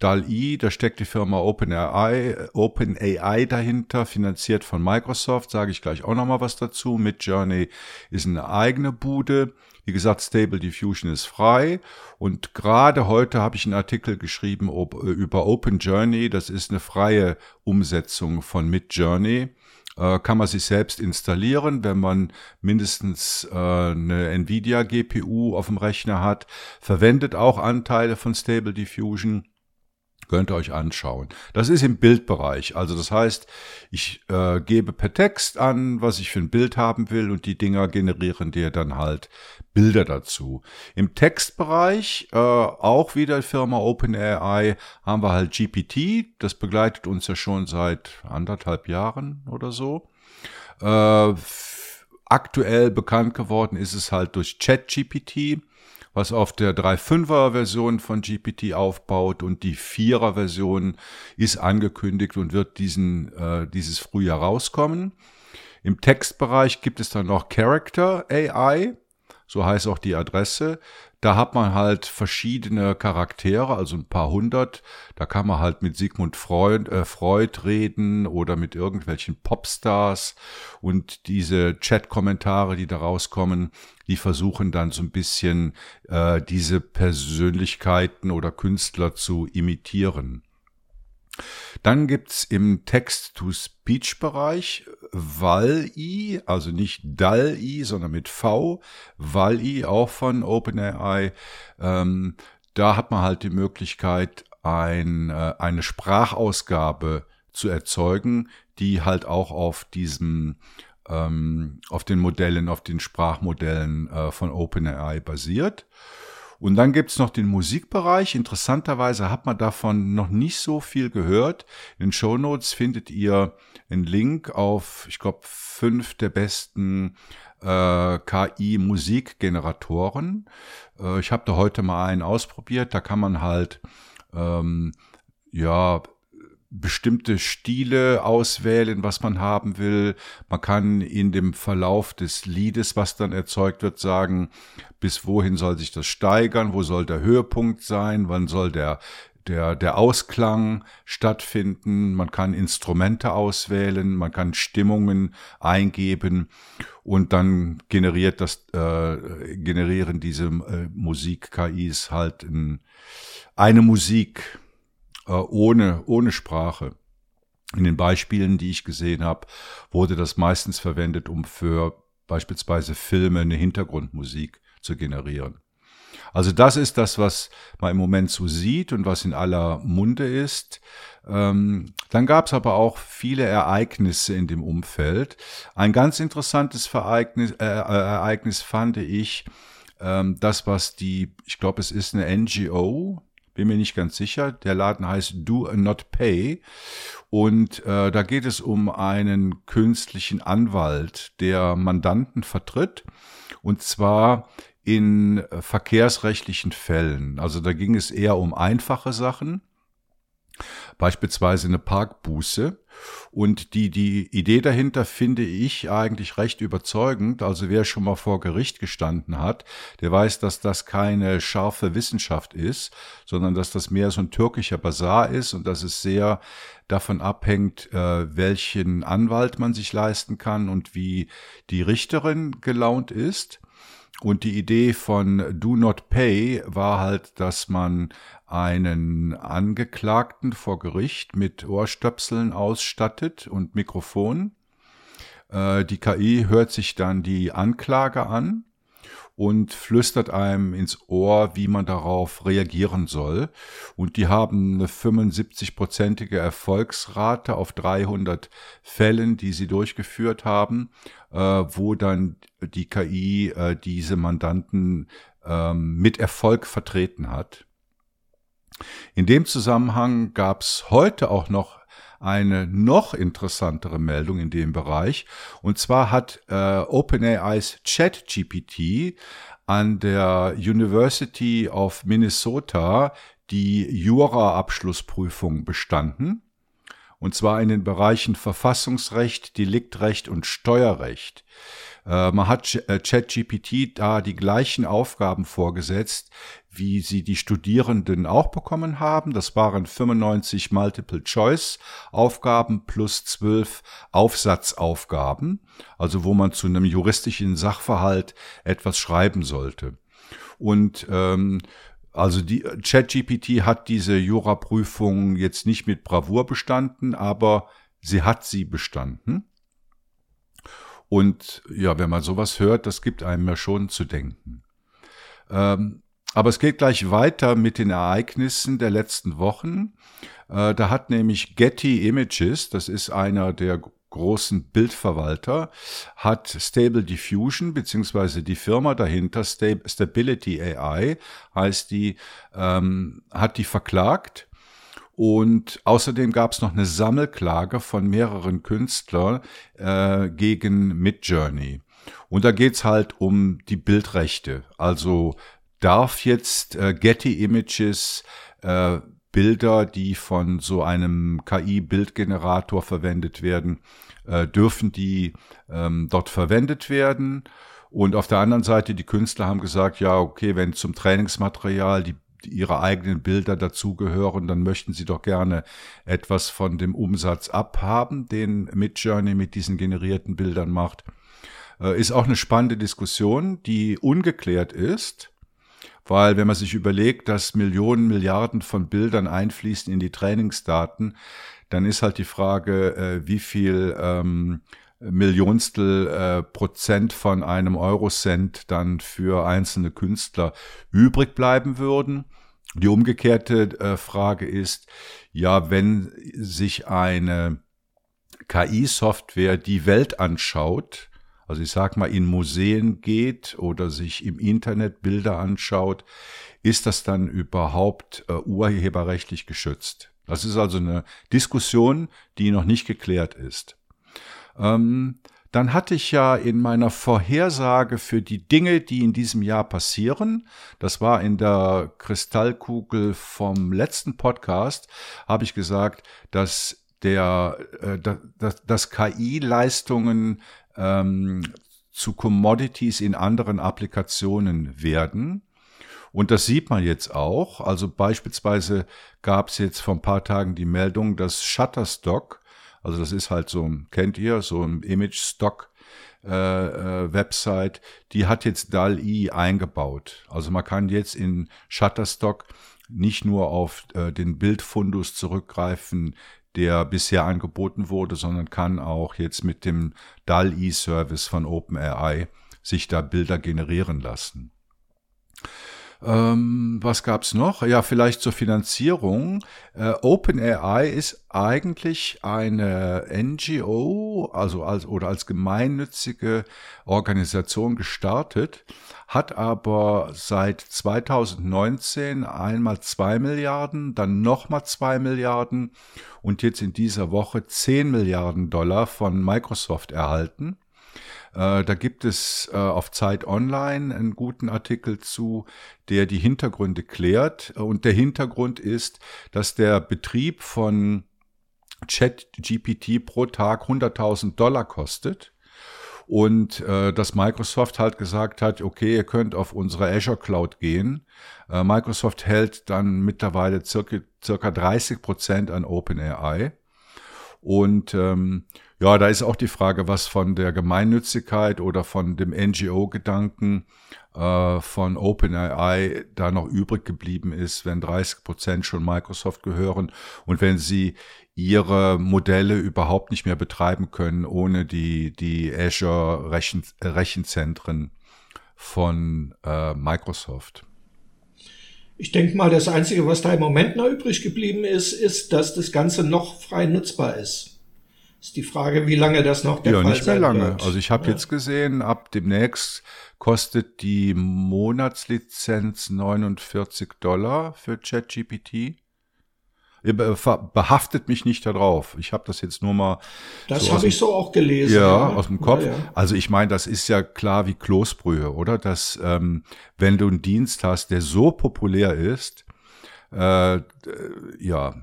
DAL-E, da steckt die Firma OpenAI, OpenAI dahinter, finanziert von Microsoft, sage ich gleich auch nochmal was dazu. Mit Journey ist eine eigene Bude. Wie gesagt, Stable Diffusion ist frei. Und gerade heute habe ich einen Artikel geschrieben ob, äh, über Open Journey. Das ist eine freie Umsetzung von Mid Journey. Äh, kann man sich selbst installieren, wenn man mindestens äh, eine Nvidia GPU auf dem Rechner hat. Verwendet auch Anteile von Stable Diffusion Könnt ihr euch anschauen. Das ist im Bildbereich. Also das heißt, ich äh, gebe per Text an, was ich für ein Bild haben will und die Dinger generieren dir dann halt Bilder dazu. Im Textbereich, äh, auch wieder Firma OpenAI, haben wir halt GPT. Das begleitet uns ja schon seit anderthalb Jahren oder so. Äh, aktuell bekannt geworden ist es halt durch ChatGPT was auf der 3.5er Version von GPT aufbaut und die 4er Version ist angekündigt und wird diesen, äh, dieses Frühjahr rauskommen. Im Textbereich gibt es dann noch Character AI, so heißt auch die Adresse. Da hat man halt verschiedene Charaktere, also ein paar hundert. Da kann man halt mit Sigmund Freud, äh, Freud reden oder mit irgendwelchen Popstars. Und diese Chat-Kommentare, die da rauskommen, die versuchen dann so ein bisschen äh, diese Persönlichkeiten oder Künstler zu imitieren. Dann gibt's im Text-to-Speech-Bereich Wall-I, also nicht DAL-I, sondern mit V, Wall-I, auch von OpenAI. Ähm, da hat man halt die Möglichkeit, ein, äh, eine Sprachausgabe zu erzeugen, die halt auch auf diesem ähm, auf den Modellen, auf den Sprachmodellen äh, von OpenAI basiert. Und dann gibt's noch den Musikbereich. Interessanterweise hat man davon noch nicht so viel gehört. In den Show Notes findet ihr einen Link auf, ich glaube, fünf der besten äh, KI-Musikgeneratoren. Äh, ich habe da heute mal einen ausprobiert. Da kann man halt ähm, ja bestimmte Stile auswählen, was man haben will. Man kann in dem Verlauf des Liedes, was dann erzeugt wird, sagen, bis wohin soll sich das steigern, wo soll der Höhepunkt sein, wann soll der der, der Ausklang stattfinden, man kann Instrumente auswählen, man kann Stimmungen eingeben und dann generiert das, äh, generieren diese äh, Musik-KIs halt in, eine Musik äh, ohne, ohne Sprache. In den Beispielen, die ich gesehen habe, wurde das meistens verwendet, um für beispielsweise Filme eine Hintergrundmusik zu generieren. Also das ist das, was man im Moment so sieht und was in aller Munde ist. Ähm, dann gab es aber auch viele Ereignisse in dem Umfeld. Ein ganz interessantes Vereignis, äh, äh Ereignis fand ich, ähm, das, was die, ich glaube, es ist eine NGO, bin mir nicht ganz sicher. Der Laden heißt Do Not Pay. Und äh, da geht es um einen künstlichen Anwalt, der Mandanten vertritt. Und zwar in äh, verkehrsrechtlichen Fällen. Also da ging es eher um einfache Sachen, beispielsweise eine Parkbuße. Und die, die Idee dahinter finde ich eigentlich recht überzeugend. Also wer schon mal vor Gericht gestanden hat, der weiß, dass das keine scharfe Wissenschaft ist, sondern dass das mehr so ein türkischer Bazar ist und dass es sehr davon abhängt, äh, welchen Anwalt man sich leisten kann und wie die Richterin gelaunt ist. Und die Idee von Do Not Pay war halt, dass man einen Angeklagten vor Gericht mit Ohrstöpseln ausstattet und Mikrofon. Äh, die KI hört sich dann die Anklage an und flüstert einem ins Ohr, wie man darauf reagieren soll. Und die haben eine 75-prozentige Erfolgsrate auf 300 Fällen, die sie durchgeführt haben, äh, wo dann die KI äh, diese Mandanten äh, mit Erfolg vertreten hat. In dem Zusammenhang gab es heute auch noch eine noch interessantere Meldung in dem Bereich. Und zwar hat äh, OpenAI's ChatGPT an der University of Minnesota die Jura-Abschlussprüfung bestanden. Und zwar in den Bereichen Verfassungsrecht, Deliktrecht und Steuerrecht. Äh, man hat äh, ChatGPT da die gleichen Aufgaben vorgesetzt, wie sie die Studierenden auch bekommen haben. Das waren 95 Multiple-Choice-Aufgaben plus 12 Aufsatzaufgaben, also wo man zu einem juristischen Sachverhalt etwas schreiben sollte. Und ähm, also die ChatGPT hat diese Juraprüfung jetzt nicht mit Bravour bestanden, aber sie hat sie bestanden. Und ja, wenn man sowas hört, das gibt einem ja schon zu denken. Ähm, aber es geht gleich weiter mit den Ereignissen der letzten Wochen. Äh, da hat nämlich Getty Images, das ist einer der großen Bildverwalter, hat Stable Diffusion, beziehungsweise die Firma dahinter, Stability AI, heißt die, ähm, hat die verklagt. Und außerdem gab es noch eine Sammelklage von mehreren Künstlern äh, gegen Midjourney. Und da geht's halt um die Bildrechte. Also darf jetzt äh, Getty Images äh, Bilder, die von so einem KI-Bildgenerator verwendet werden, äh, dürfen die ähm, dort verwendet werden. Und auf der anderen Seite, die Künstler haben gesagt, ja, okay, wenn zum Trainingsmaterial die, die ihre eigenen Bilder dazugehören, dann möchten sie doch gerne etwas von dem Umsatz abhaben, den Midjourney mit diesen generierten Bildern macht. Äh, ist auch eine spannende Diskussion, die ungeklärt ist weil wenn man sich überlegt, dass Millionen, Milliarden von Bildern einfließen in die Trainingsdaten, dann ist halt die Frage, äh, wie viel ähm, Millionstel äh, Prozent von einem Eurocent dann für einzelne Künstler übrig bleiben würden. Die umgekehrte äh, Frage ist, ja, wenn sich eine KI-Software die Welt anschaut, also ich sag mal, in Museen geht oder sich im Internet Bilder anschaut, ist das dann überhaupt äh, urheberrechtlich geschützt? Das ist also eine Diskussion, die noch nicht geklärt ist. Ähm, dann hatte ich ja in meiner Vorhersage für die Dinge, die in diesem Jahr passieren, das war in der Kristallkugel vom letzten Podcast, habe ich gesagt, dass der, äh, dass, dass KI-Leistungen ähm, zu Commodities in anderen Applikationen werden. Und das sieht man jetzt auch. Also beispielsweise gab es jetzt vor ein paar Tagen die Meldung, dass Shutterstock, also das ist halt so kennt ihr, so ein Image-Stock, äh, äh, Website, die hat jetzt DAL-I eingebaut. Also man kann jetzt in Shutterstock nicht nur auf äh, den Bildfundus zurückgreifen, der bisher angeboten wurde, sondern kann auch jetzt mit dem DAL-E-Service von OpenAI sich da Bilder generieren lassen. Ähm, was gab's noch? Ja, vielleicht zur Finanzierung. Äh, OpenAI ist eigentlich eine NGO, also als oder als gemeinnützige Organisation gestartet, hat aber seit 2019 einmal zwei Milliarden, dann nochmal zwei Milliarden und jetzt in dieser Woche zehn Milliarden Dollar von Microsoft erhalten. Äh, da gibt es äh, auf Zeit Online einen guten Artikel zu, der die Hintergründe klärt. Und der Hintergrund ist, dass der Betrieb von ChatGPT pro Tag 100.000 Dollar kostet. Und äh, dass Microsoft halt gesagt hat, okay, ihr könnt auf unsere Azure Cloud gehen. Äh, Microsoft hält dann mittlerweile circa, circa 30 Prozent an OpenAI. Und ähm, ja, da ist auch die Frage, was von der Gemeinnützigkeit oder von dem NGO-Gedanken äh, von OpenAI da noch übrig geblieben ist, wenn 30 Prozent schon Microsoft gehören und wenn sie ihre Modelle überhaupt nicht mehr betreiben können ohne die, die Azure Rechen, Rechenzentren von äh, Microsoft. Ich denke mal, das Einzige, was da im Moment noch übrig geblieben ist, ist, dass das Ganze noch frei nutzbar ist. Ist die Frage, wie lange das noch der ja, Fall nicht mehr lange. Wird. Also ich habe ja. jetzt gesehen, ab demnächst kostet die Monatslizenz 49 Dollar für ChatGPT. Behaftet mich nicht darauf. Ich habe das jetzt nur mal. Das so habe ich so auch gelesen. Ja, ja. aus dem Kopf. Ja, also ich meine, das ist ja klar wie Kloßbrühe, oder? Dass ähm, wenn du einen Dienst hast, der so populär ist, äh, ja,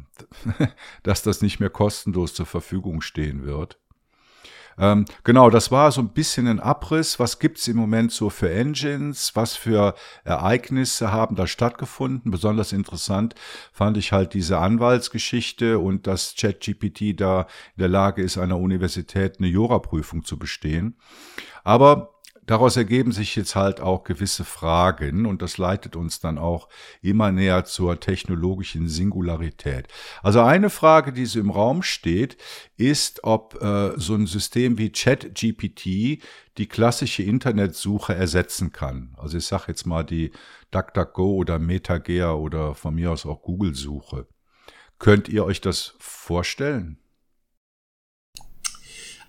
dass das nicht mehr kostenlos zur Verfügung stehen wird. Ähm, genau, das war so ein bisschen ein Abriss. Was gibt's im Moment so für Engines? Was für Ereignisse haben da stattgefunden? Besonders interessant fand ich halt diese Anwaltsgeschichte und dass ChatGPT da in der Lage ist, der Universität eine Juraprüfung zu bestehen. Aber Daraus ergeben sich jetzt halt auch gewisse Fragen und das leitet uns dann auch immer näher zur technologischen Singularität. Also eine Frage, die so im Raum steht, ist, ob äh, so ein System wie ChatGPT die klassische Internetsuche ersetzen kann. Also ich sage jetzt mal die DuckDuckGo oder MetaGear oder von mir aus auch Google-Suche. Könnt ihr euch das vorstellen?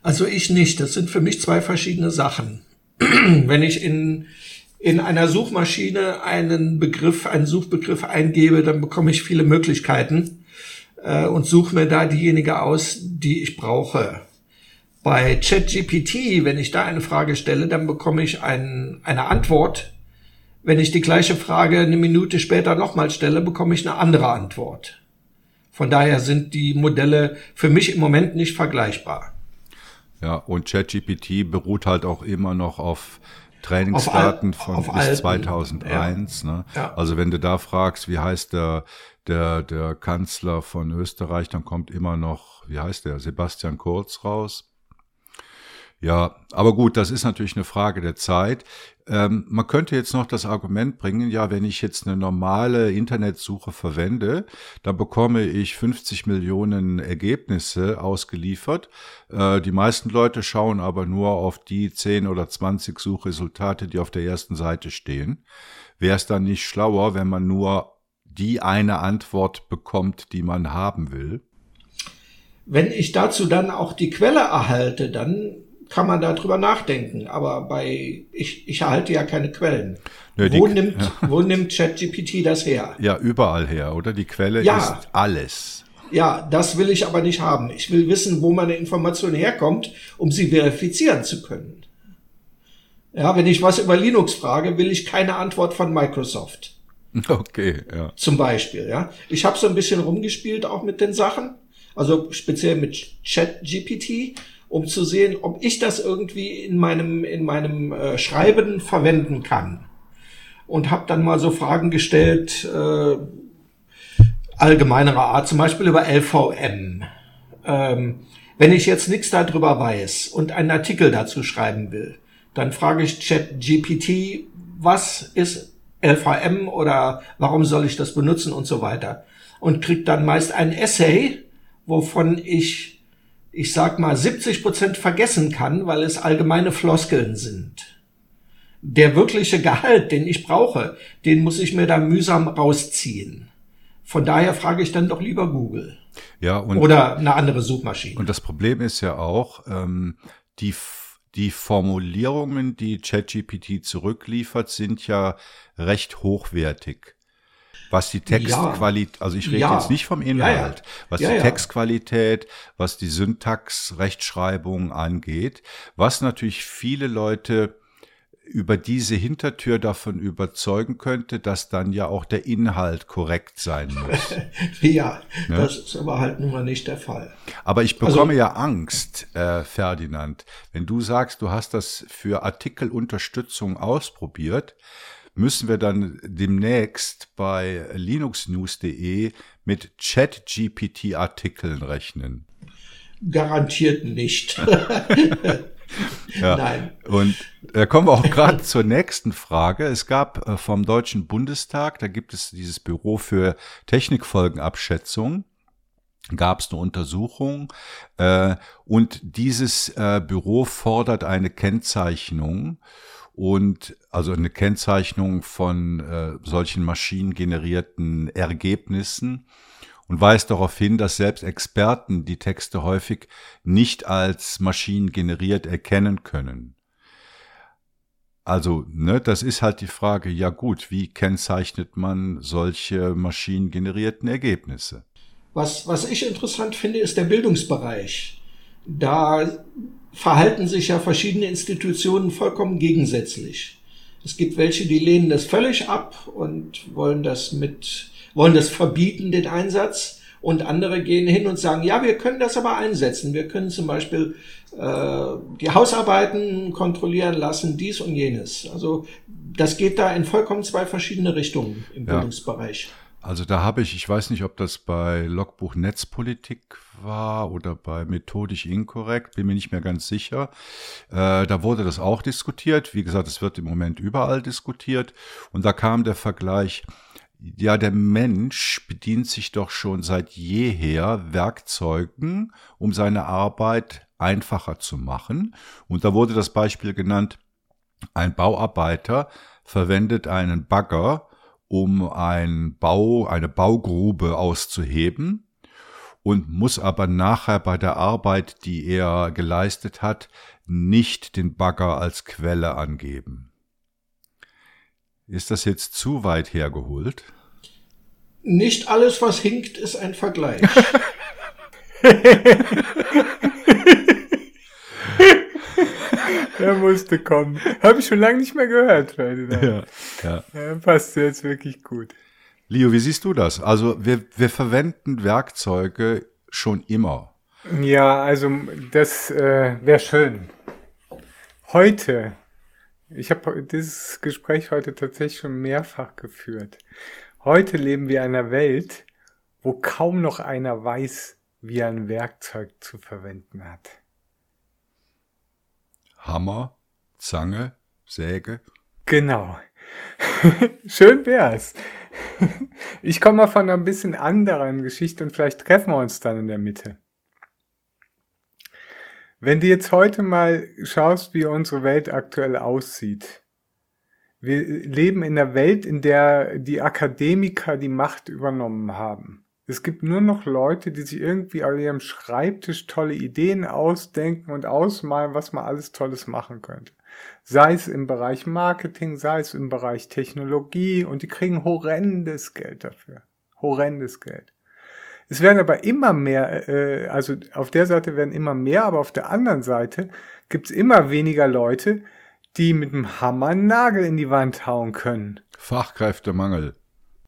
Also ich nicht. Das sind für mich zwei verschiedene Sachen. wenn ich in, in einer Suchmaschine einen Begriff, einen Suchbegriff eingebe, dann bekomme ich viele Möglichkeiten äh, und suche mir da diejenige aus, die ich brauche. Bei ChatGPT, wenn ich da eine Frage stelle, dann bekomme ich ein, eine Antwort. Wenn ich die gleiche Frage eine Minute später nochmal stelle, bekomme ich eine andere Antwort. Von daher sind die Modelle für mich im Moment nicht vergleichbar. Ja, und ChatGPT beruht halt auch immer noch auf Trainingsdaten auf von bis Alten. 2001. Ja. Ne? Ja. Also wenn du da fragst, wie heißt der, der, der Kanzler von Österreich, dann kommt immer noch, wie heißt der, Sebastian Kurz raus. Ja, aber gut, das ist natürlich eine Frage der Zeit. Ähm, man könnte jetzt noch das Argument bringen, ja, wenn ich jetzt eine normale Internetsuche verwende, dann bekomme ich 50 Millionen Ergebnisse ausgeliefert. Äh, die meisten Leute schauen aber nur auf die 10 oder 20 Suchresultate, die auf der ersten Seite stehen. Wäre es dann nicht schlauer, wenn man nur die eine Antwort bekommt, die man haben will? Wenn ich dazu dann auch die Quelle erhalte, dann kann man darüber nachdenken. Aber bei, ich, ich erhalte ja keine Quellen. Nö, wo, die, nimmt, ja. wo nimmt ChatGPT das her? Ja, überall her, oder? Die Quelle ja. ist alles. Ja, das will ich aber nicht haben. Ich will wissen, wo meine Information herkommt, um sie verifizieren zu können. Ja, wenn ich was über Linux frage, will ich keine Antwort von Microsoft. Okay, ja. Zum Beispiel, ja. Ich habe so ein bisschen rumgespielt auch mit den Sachen, also speziell mit ChatGPT um zu sehen, ob ich das irgendwie in meinem in meinem äh, Schreiben verwenden kann. Und habe dann mal so Fragen gestellt äh, allgemeinerer Art, zum Beispiel über LVM. Ähm, wenn ich jetzt nichts darüber weiß und einen Artikel dazu schreiben will, dann frage ich ChatGPT, was ist LVM oder warum soll ich das benutzen und so weiter. Und krieg dann meist ein Essay, wovon ich ich sag mal, 70 Prozent vergessen kann, weil es allgemeine Floskeln sind. Der wirkliche Gehalt, den ich brauche, den muss ich mir da mühsam rausziehen. Von daher frage ich dann doch lieber Google. Ja, und, Oder eine andere Suchmaschine. Und das Problem ist ja auch, ähm, die, die Formulierungen, die ChatGPT zurückliefert, sind ja recht hochwertig. Was die Textqualität, ja. also ich rede ja. jetzt nicht vom Inhalt, was die Textqualität, was die Syntax, Rechtschreibung angeht, was natürlich viele Leute über diese Hintertür davon überzeugen könnte, dass dann ja auch der Inhalt korrekt sein muss. ja, ne? das ist aber halt nun mal nicht der Fall. Aber ich bekomme also, ja Angst, äh, Ferdinand, wenn du sagst, du hast das für Artikelunterstützung ausprobiert, müssen wir dann demnächst bei linuxnews.de mit Chat-GPT-Artikeln rechnen. Garantiert nicht. ja. Nein. Und da kommen wir auch gerade zur nächsten Frage. Es gab äh, vom Deutschen Bundestag, da gibt es dieses Büro für Technikfolgenabschätzung gab es eine Untersuchung äh, und dieses äh, Büro fordert eine Kennzeichnung und also eine Kennzeichnung von äh, solchen maschinengenerierten Ergebnissen und weist darauf hin, dass selbst Experten die Texte häufig nicht als maschinengeneriert erkennen können. Also, ne, das ist halt die Frage, ja gut, wie kennzeichnet man solche maschinengenerierten Ergebnisse? Was, was ich interessant finde, ist der Bildungsbereich. Da verhalten sich ja verschiedene Institutionen vollkommen gegensätzlich. Es gibt welche, die lehnen das völlig ab und wollen das mit, wollen das verbieten, den Einsatz. Und andere gehen hin und sagen, ja, wir können das aber einsetzen. Wir können zum Beispiel äh, die Hausarbeiten kontrollieren lassen, dies und jenes. Also das geht da in vollkommen zwei verschiedene Richtungen im ja. Bildungsbereich. Also da habe ich, ich weiß nicht, ob das bei Logbuch Netzpolitik war oder bei Methodisch Inkorrekt, bin mir nicht mehr ganz sicher. Äh, da wurde das auch diskutiert. Wie gesagt, es wird im Moment überall diskutiert. Und da kam der Vergleich, ja, der Mensch bedient sich doch schon seit jeher Werkzeugen, um seine Arbeit einfacher zu machen. Und da wurde das Beispiel genannt, ein Bauarbeiter verwendet einen Bagger, um ein Bau, eine Baugrube auszuheben und muss aber nachher bei der Arbeit, die er geleistet hat, nicht den Bagger als Quelle angeben. Ist das jetzt zu weit hergeholt? Nicht alles, was hinkt, ist ein Vergleich. Der musste kommen. Habe ich schon lange nicht mehr gehört, Ferdinand. Ja, ja. ja. Passt jetzt wirklich gut. Leo, wie siehst du das? Also wir, wir verwenden Werkzeuge schon immer. Ja, also das äh, wäre schön. Heute, ich habe dieses Gespräch heute tatsächlich schon mehrfach geführt. Heute leben wir in einer Welt, wo kaum noch einer weiß, wie er ein Werkzeug zu verwenden hat. Hammer, Zange, Säge. Genau. Schön wär's. Ich komme mal von einer bisschen anderen Geschichte und vielleicht treffen wir uns dann in der Mitte. Wenn du jetzt heute mal schaust, wie unsere Welt aktuell aussieht. Wir leben in einer Welt, in der die Akademiker die Macht übernommen haben. Es gibt nur noch Leute, die sich irgendwie auf ihrem Schreibtisch tolle Ideen ausdenken und ausmalen, was man alles Tolles machen könnte. Sei es im Bereich Marketing, sei es im Bereich Technologie und die kriegen horrendes Geld dafür. Horrendes Geld. Es werden aber immer mehr, äh, also auf der Seite werden immer mehr, aber auf der anderen Seite gibt es immer weniger Leute, die mit dem Hammer einen Nagel in die Wand hauen können. Fachkräftemangel.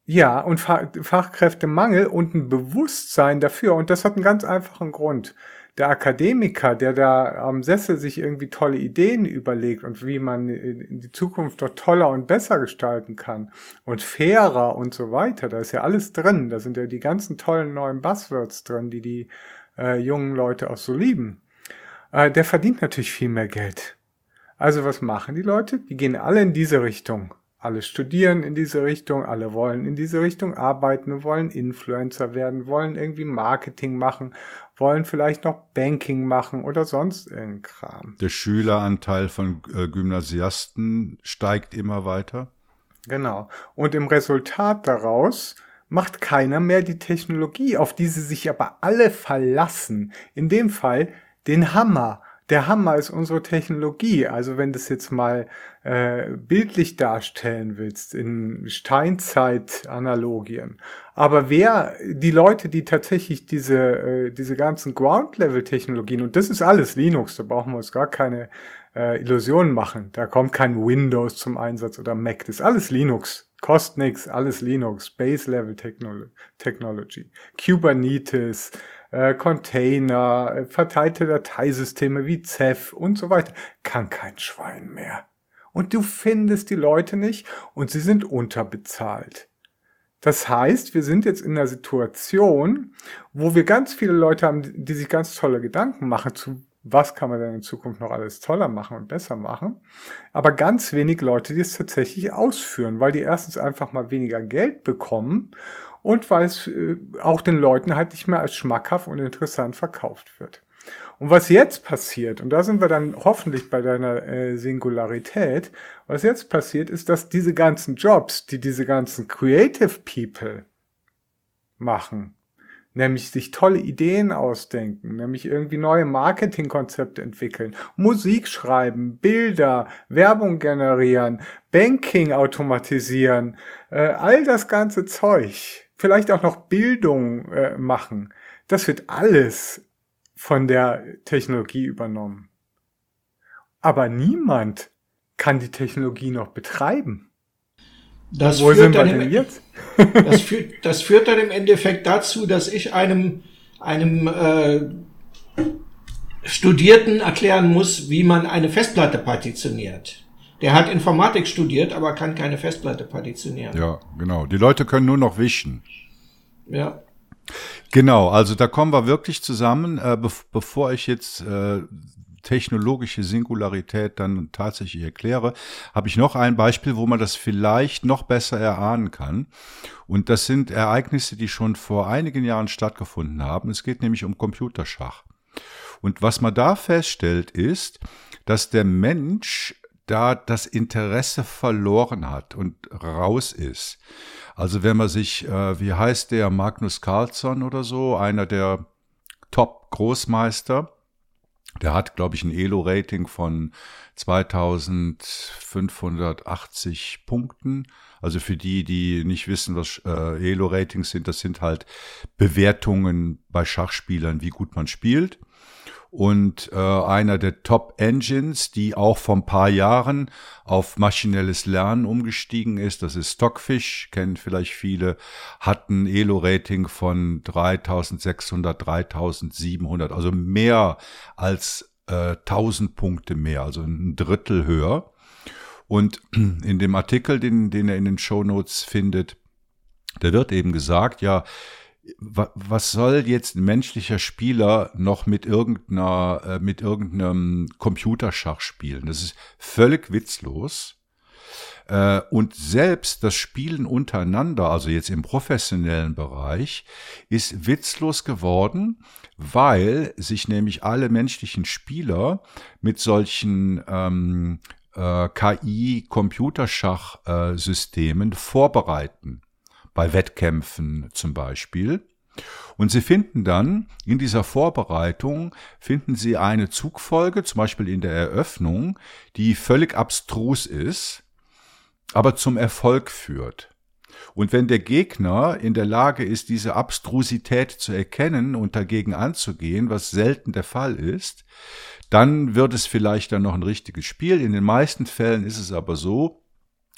Ja, und Fachkräftemangel und ein Bewusstsein dafür. Und das hat einen ganz einfachen Grund. Der Akademiker, der da am Sessel sich irgendwie tolle Ideen überlegt und wie man die Zukunft doch toller und besser gestalten kann und fairer und so weiter, da ist ja alles drin. Da sind ja die ganzen tollen neuen Buzzwords drin, die die äh, jungen Leute auch so lieben. Äh, der verdient natürlich viel mehr Geld. Also was machen die Leute? Die gehen alle in diese Richtung. Alle studieren in diese Richtung, alle wollen in diese Richtung arbeiten, wollen Influencer werden, wollen irgendwie Marketing machen, wollen vielleicht noch Banking machen oder sonst irgendein Kram. Der Schüleranteil von äh, Gymnasiasten steigt immer weiter. Genau. Und im Resultat daraus macht keiner mehr die Technologie, auf die sie sich aber alle verlassen. In dem Fall den Hammer. Der Hammer ist unsere Technologie. Also wenn du es jetzt mal äh, bildlich darstellen willst, in Steinzeit-Analogien. Aber wer, die Leute, die tatsächlich diese, äh, diese ganzen Ground-Level-Technologien, und das ist alles Linux, da brauchen wir uns gar keine äh, Illusionen machen. Da kommt kein Windows zum Einsatz oder Mac, das ist alles Linux. Kostet nix, alles Linux, Base-Level Technology, Kubernetes, äh, Container, äh, verteilte Dateisysteme wie Ceph und so weiter. Kann kein Schwein mehr. Und du findest die Leute nicht und sie sind unterbezahlt. Das heißt, wir sind jetzt in einer Situation, wo wir ganz viele Leute haben, die sich ganz tolle Gedanken machen zu was kann man denn in Zukunft noch alles toller machen und besser machen. Aber ganz wenig Leute, die es tatsächlich ausführen, weil die erstens einfach mal weniger Geld bekommen und weil es äh, auch den Leuten halt nicht mehr als schmackhaft und interessant verkauft wird. Und was jetzt passiert, und da sind wir dann hoffentlich bei deiner äh, Singularität, was jetzt passiert, ist, dass diese ganzen Jobs, die diese ganzen Creative People machen, nämlich sich tolle Ideen ausdenken, nämlich irgendwie neue Marketingkonzepte entwickeln, Musik schreiben, Bilder, Werbung generieren, Banking automatisieren, äh, all das ganze Zeug, vielleicht auch noch Bildung äh, machen. Das wird alles von der Technologie übernommen. Aber niemand kann die Technologie noch betreiben. Das Wo führt, dann im, das, führt, das führt dann im Endeffekt dazu, dass ich einem, einem äh, Studierten erklären muss, wie man eine Festplatte partitioniert. Der hat Informatik studiert, aber kann keine Festplatte partitionieren. Ja, genau. Die Leute können nur noch wischen. Ja. Genau, also da kommen wir wirklich zusammen. Äh, be bevor ich jetzt äh, technologische Singularität dann tatsächlich erkläre, habe ich noch ein Beispiel, wo man das vielleicht noch besser erahnen kann. Und das sind Ereignisse, die schon vor einigen Jahren stattgefunden haben. Es geht nämlich um Computerschach. Und was man da feststellt, ist, dass der Mensch da das Interesse verloren hat und raus ist. Also wenn man sich, äh, wie heißt der, Magnus Carlsson oder so, einer der Top-Großmeister, der hat, glaube ich, ein Elo-Rating von 2580 Punkten. Also für die, die nicht wissen, was äh, Elo-Ratings sind, das sind halt Bewertungen bei Schachspielern, wie gut man spielt und äh, einer der Top-Engines, die auch vor ein paar Jahren auf maschinelles Lernen umgestiegen ist. Das ist Stockfish, kennen vielleicht viele, hat ein Elo-Rating von 3600, 3700, also mehr als äh, 1000 Punkte mehr, also ein Drittel höher. Und in dem Artikel, den, den er in den Show Notes findet, da wird eben gesagt, ja, was soll jetzt ein menschlicher Spieler noch mit irgendeiner, äh, mit irgendeinem Computerschach spielen? Das ist völlig witzlos. Äh, und selbst das Spielen untereinander, also jetzt im professionellen Bereich, ist witzlos geworden, weil sich nämlich alle menschlichen Spieler mit solchen ähm, äh, KI-Computerschachsystemen vorbereiten bei Wettkämpfen zum Beispiel. Und Sie finden dann in dieser Vorbereitung, finden Sie eine Zugfolge, zum Beispiel in der Eröffnung, die völlig abstrus ist, aber zum Erfolg führt. Und wenn der Gegner in der Lage ist, diese Abstrusität zu erkennen und dagegen anzugehen, was selten der Fall ist, dann wird es vielleicht dann noch ein richtiges Spiel. In den meisten Fällen ist es aber so,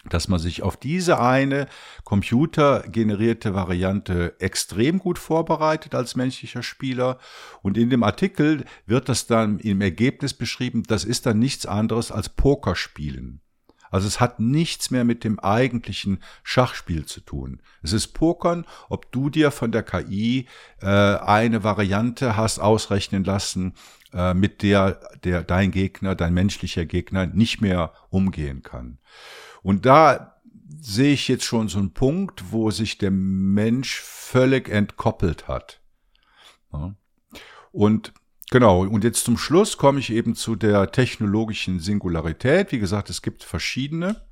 dass man sich auf diese eine computergenerierte Variante extrem gut vorbereitet als menschlicher Spieler. Und in dem Artikel wird das dann im Ergebnis beschrieben, das ist dann nichts anderes als Pokerspielen. Also es hat nichts mehr mit dem eigentlichen Schachspiel zu tun. Es ist Pokern, ob du dir von der KI äh, eine Variante hast ausrechnen lassen, äh, mit der der dein Gegner, dein menschlicher Gegner nicht mehr umgehen kann. Und da sehe ich jetzt schon so einen Punkt, wo sich der Mensch völlig entkoppelt hat. Und genau, und jetzt zum Schluss komme ich eben zu der technologischen Singularität. Wie gesagt, es gibt verschiedene.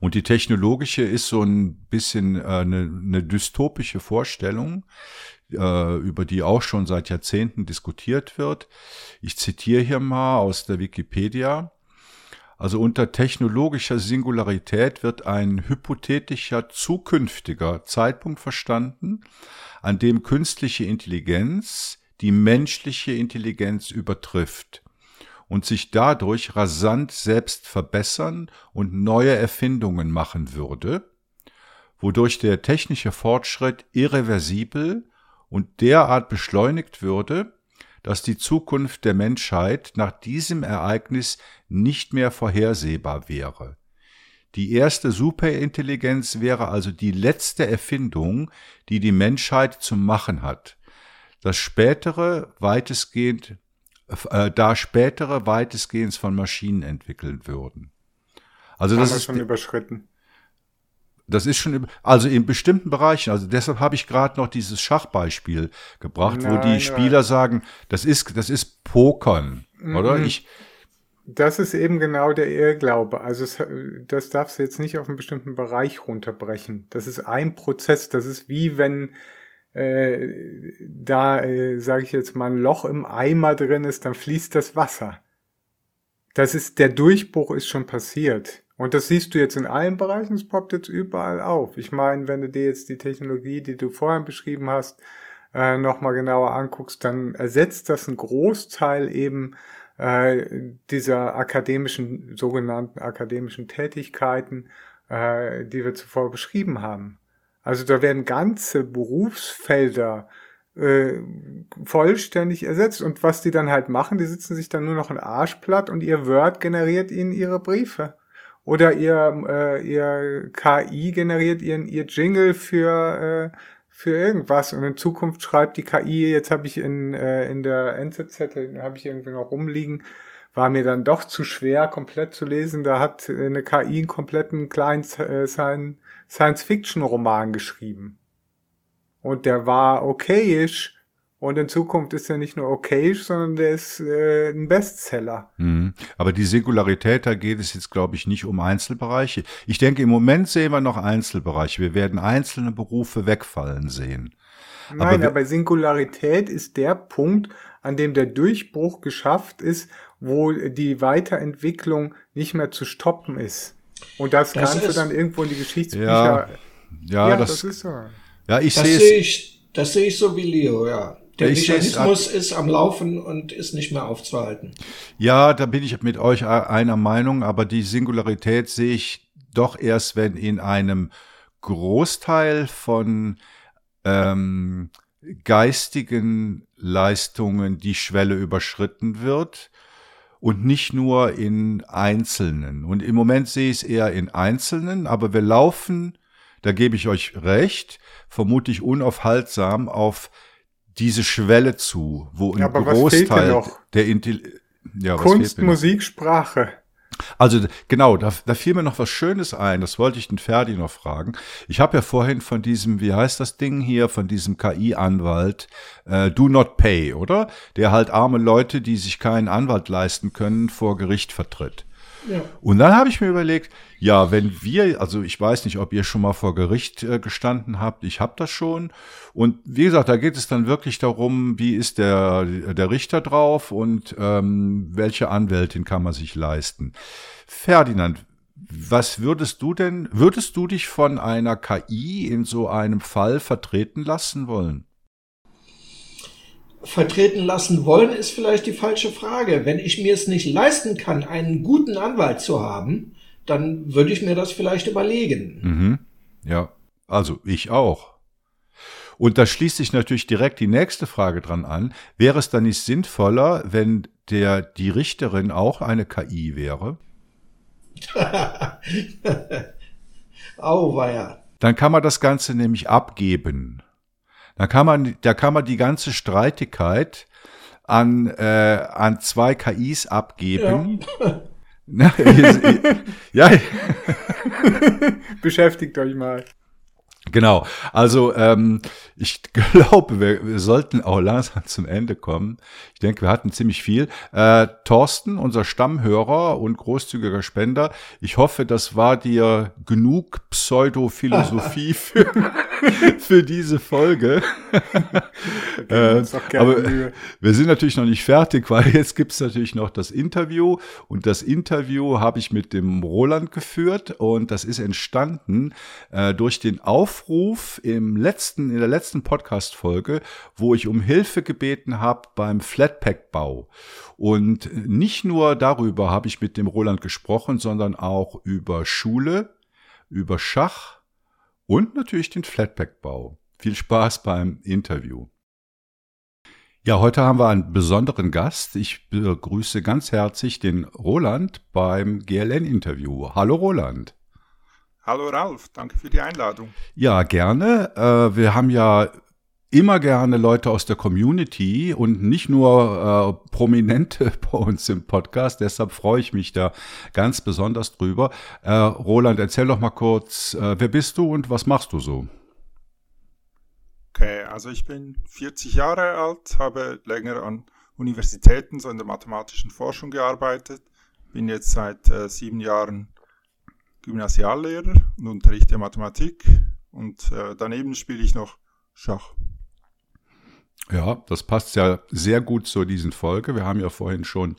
Und die technologische ist so ein bisschen äh, eine, eine dystopische Vorstellung, äh, über die auch schon seit Jahrzehnten diskutiert wird. Ich zitiere hier mal aus der Wikipedia. Also unter technologischer Singularität wird ein hypothetischer zukünftiger Zeitpunkt verstanden, an dem künstliche Intelligenz die menschliche Intelligenz übertrifft und sich dadurch rasant selbst verbessern und neue Erfindungen machen würde, wodurch der technische Fortschritt irreversibel und derart beschleunigt würde, dass die Zukunft der Menschheit nach diesem Ereignis nicht mehr vorhersehbar wäre. Die erste Superintelligenz wäre also die letzte Erfindung, die die Menschheit zu machen hat. Das spätere weitestgehend äh, da spätere weitestgehend von Maschinen entwickeln würden. Also das, das ist schon überschritten. Das ist schon, also in bestimmten Bereichen, also deshalb habe ich gerade noch dieses Schachbeispiel gebracht, nein, wo die Spieler nein. sagen, das ist, das ist Pokern, mhm. oder? Ich, das ist eben genau der Irrglaube. Also es, das darfst du jetzt nicht auf einen bestimmten Bereich runterbrechen. Das ist ein Prozess. Das ist wie wenn äh, da, äh, sage ich jetzt mal, ein Loch im Eimer drin ist, dann fließt das Wasser. Das ist, der Durchbruch ist schon passiert. Und das siehst du jetzt in allen Bereichen, es poppt jetzt überall auf. Ich meine, wenn du dir jetzt die Technologie, die du vorhin beschrieben hast, äh, nochmal genauer anguckst, dann ersetzt das einen Großteil eben äh, dieser akademischen, sogenannten akademischen Tätigkeiten, äh, die wir zuvor beschrieben haben. Also da werden ganze Berufsfelder äh, vollständig ersetzt. Und was die dann halt machen, die sitzen sich dann nur noch ein Arsch platt und ihr Word generiert ihnen ihre Briefe. Oder ihr, äh, ihr KI generiert ihren, ihr Jingle für, äh, für irgendwas. Und in Zukunft schreibt die KI, jetzt habe ich in, äh, in der NZZ, habe ich irgendwie noch rumliegen, war mir dann doch zu schwer, komplett zu lesen. Da hat eine KI einen kompletten kleinen äh, Science-Fiction-Roman geschrieben. Und der war okayisch. Und in Zukunft ist er nicht nur okayisch, sondern der ist äh, ein Bestseller. Mhm. Aber die Singularität, da geht es jetzt, glaube ich, nicht um Einzelbereiche. Ich denke, im Moment sehen wir noch Einzelbereiche. Wir werden einzelne Berufe wegfallen sehen. Nein, aber, aber Singularität ist der Punkt, an dem der Durchbruch geschafft ist, wo die Weiterentwicklung nicht mehr zu stoppen ist. Und das, das Ganze dann irgendwo in die Geschichtsbücher. Ja, ja, ja das, das, ist so. Ja, ich sehe seh ich, Das sehe ich so wie Leo, ja. Der ich Mechanismus ist am Laufen und ist nicht mehr aufzuhalten. Ja, da bin ich mit euch einer Meinung, aber die Singularität sehe ich doch erst, wenn in einem Großteil von ähm, geistigen Leistungen die Schwelle überschritten wird und nicht nur in Einzelnen. Und im Moment sehe ich es eher in Einzelnen, aber wir laufen, da gebe ich euch recht, vermutlich unaufhaltsam auf diese Schwelle zu, wo ein ja, Großteil der Intelligenz ja, Kunst, Musik, Sprache. Also genau, da, da fiel mir noch was Schönes ein, das wollte ich den Ferdi noch fragen. Ich habe ja vorhin von diesem, wie heißt das Ding hier, von diesem KI-Anwalt, äh, Do Not Pay, oder? Der halt arme Leute, die sich keinen Anwalt leisten können, vor Gericht vertritt. Und dann habe ich mir überlegt, ja, wenn wir, also ich weiß nicht, ob ihr schon mal vor Gericht äh, gestanden habt, ich habe das schon. Und wie gesagt, da geht es dann wirklich darum, wie ist der, der Richter drauf und ähm, welche Anwältin kann man sich leisten. Ferdinand, was würdest du denn, würdest du dich von einer KI in so einem Fall vertreten lassen wollen? Vertreten lassen wollen, ist vielleicht die falsche Frage. Wenn ich mir es nicht leisten kann, einen guten Anwalt zu haben, dann würde ich mir das vielleicht überlegen. Mhm. Ja, also ich auch. Und da schließt sich natürlich direkt die nächste Frage dran an. Wäre es dann nicht sinnvoller, wenn der, die Richterin auch eine KI wäre? Auweia. Dann kann man das Ganze nämlich abgeben. Da kann man, da kann man die ganze Streitigkeit an, äh, an zwei KIs abgeben. Ja. ja. Beschäftigt euch mal. Genau. Also ähm, ich glaube, wir, wir, sollten auch langsam zum Ende kommen. Ich denke, wir hatten ziemlich viel. Äh, Thorsten, unser Stammhörer und großzügiger Spender, ich hoffe, das war dir genug Pseudophilosophie für, für diese Folge. äh, aber wir sind natürlich noch nicht fertig, weil jetzt gibt's natürlich noch das Interview. Und das Interview habe ich mit dem Roland geführt und das ist entstanden äh, durch den Aufruf im letzten, in der letzten Podcast-Folge, wo ich um Hilfe gebeten habe beim Flatpack-Bau. Und nicht nur darüber habe ich mit dem Roland gesprochen, sondern auch über Schule, über Schach und natürlich den Flatpack-Bau. Viel Spaß beim Interview. Ja, heute haben wir einen besonderen Gast. Ich begrüße ganz herzlich den Roland beim GLN-Interview. Hallo Roland. Hallo Ralf, danke für die Einladung. Ja, gerne. Äh, wir haben ja immer gerne Leute aus der Community und nicht nur äh, Prominente bei uns im Podcast. Deshalb freue ich mich da ganz besonders drüber. Äh, Roland, erzähl doch mal kurz, äh, wer bist du und was machst du so? Okay, also ich bin 40 Jahre alt, habe länger an Universitäten, so in der mathematischen Forschung gearbeitet, bin jetzt seit äh, sieben Jahren Gymnasiallehrer und unterrichte Mathematik und äh, daneben spiele ich noch Schach. Ja, das passt ja sehr gut zu diesen Folge. Wir haben ja vorhin schon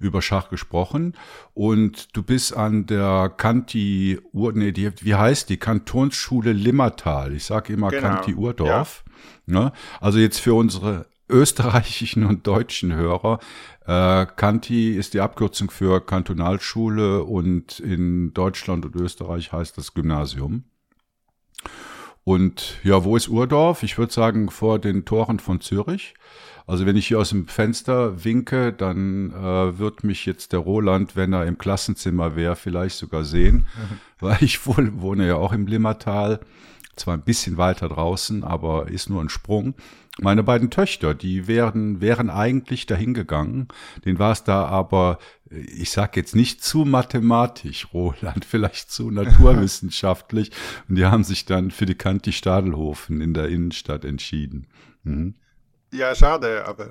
über Schach gesprochen und du bist an der Kanti Ur, nee, die, wie heißt die? Kantonsschule Limmertal. Ich sage immer genau. Kanti Urdorf. Ja. Ne? Also jetzt für unsere österreichischen und deutschen Hörer. Äh, Kanti ist die Abkürzung für Kantonalschule und in Deutschland und Österreich heißt das Gymnasium. Und ja, wo ist Urdorf? Ich würde sagen vor den Toren von Zürich. Also wenn ich hier aus dem Fenster winke, dann äh, wird mich jetzt der Roland, wenn er im Klassenzimmer wäre, vielleicht sogar sehen, weil ich wohl, wohne ja auch im Limmertal, zwar ein bisschen weiter draußen, aber ist nur ein Sprung. Meine beiden Töchter, die wären, wären eigentlich dahin gegangen. Den war es da aber, ich sag jetzt nicht zu mathematisch, Roland, vielleicht zu naturwissenschaftlich. Und die haben sich dann für die Kanti Stadelhofen in der Innenstadt entschieden. Mhm. Ja, schade, aber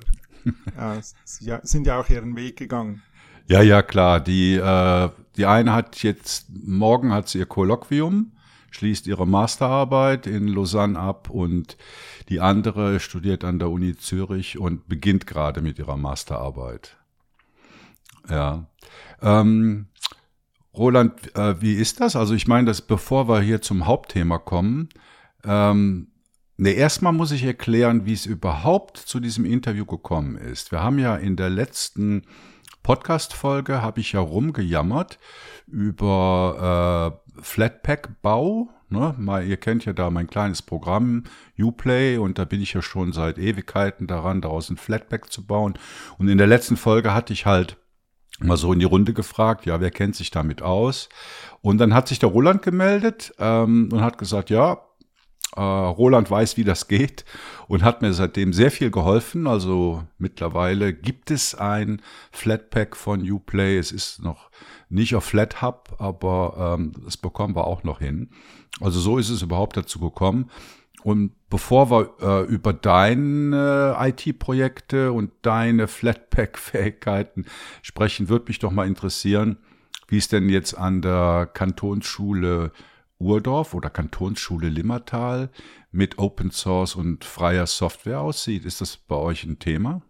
ja, sie sind ja auch ihren Weg gegangen. Ja, ja, klar. Die, äh, die eine hat jetzt, morgen hat sie ihr Kolloquium schließt ihre Masterarbeit in Lausanne ab und die andere studiert an der Uni Zürich und beginnt gerade mit ihrer Masterarbeit. Ja. Ähm, Roland, äh, wie ist das? Also ich meine, dass bevor wir hier zum Hauptthema kommen, ähm, Ne, erstmal muss ich erklären, wie es überhaupt zu diesem Interview gekommen ist. Wir haben ja in der letzten Podcast-Folge habe ich ja rumgejammert über äh, Flatpak-Bau. Ne? Mal, ihr kennt ja da mein kleines Programm Uplay und da bin ich ja schon seit Ewigkeiten daran, daraus ein Flatpak zu bauen. Und in der letzten Folge hatte ich halt mal so in die Runde gefragt, ja, wer kennt sich damit aus? Und dann hat sich der Roland gemeldet ähm, und hat gesagt, ja, äh, Roland weiß, wie das geht und hat mir seitdem sehr viel geholfen. Also mittlerweile gibt es ein Flatpak von Uplay. Es ist noch nicht auf FlatHub, aber ähm, das bekommen wir auch noch hin. Also so ist es überhaupt dazu gekommen. Und bevor wir äh, über deine IT-Projekte und deine Flatpak-Fähigkeiten sprechen, würde mich doch mal interessieren, wie es denn jetzt an der Kantonsschule Urdorf oder Kantonsschule Limmertal mit Open Source und freier Software aussieht. Ist das bei euch ein Thema?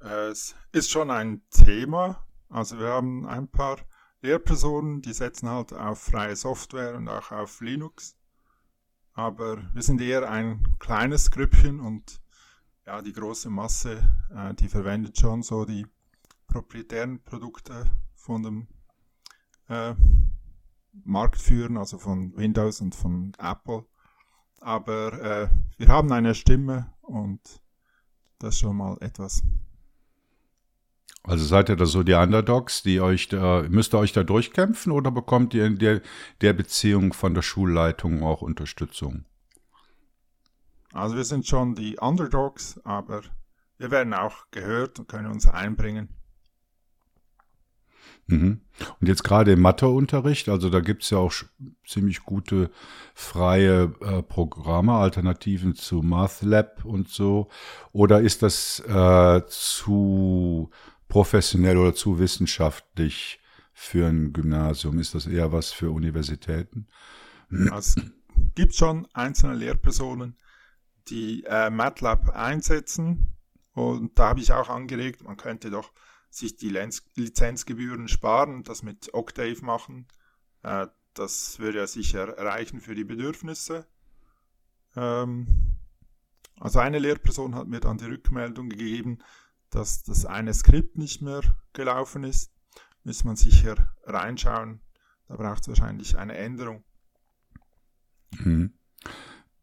Es ist schon ein Thema. Also wir haben ein paar Lehrpersonen, die setzen halt auf freie Software und auch auf Linux. Aber wir sind eher ein kleines Grüppchen und ja, die große Masse, äh, die verwendet schon so die proprietären Produkte von dem äh, Markt also von Windows und von Apple. Aber äh, wir haben eine Stimme und das ist schon mal etwas. Also seid ihr da so die Underdogs, die euch da, müsst ihr euch da durchkämpfen oder bekommt ihr in der, der Beziehung von der Schulleitung auch Unterstützung? Also wir sind schon die Underdogs, aber wir werden auch gehört und können uns einbringen. Mhm. Und jetzt gerade im Matheunterricht, also da gibt's ja auch ziemlich gute freie äh, Programme, Alternativen zu MathLab und so. Oder ist das äh, zu professionell oder zu wissenschaftlich für ein Gymnasium? Ist das eher was für Universitäten? Es gibt schon einzelne Lehrpersonen, die äh, MATLAB einsetzen. Und da habe ich auch angeregt, man könnte doch sich die Lenz Lizenzgebühren sparen und das mit Octave machen. Äh, das würde ja sicher reichen für die Bedürfnisse. Ähm, also eine Lehrperson hat mir dann die Rückmeldung gegeben, dass das eine Skript nicht mehr gelaufen ist. Muss man sicher reinschauen. Da braucht es wahrscheinlich eine Änderung. Mhm.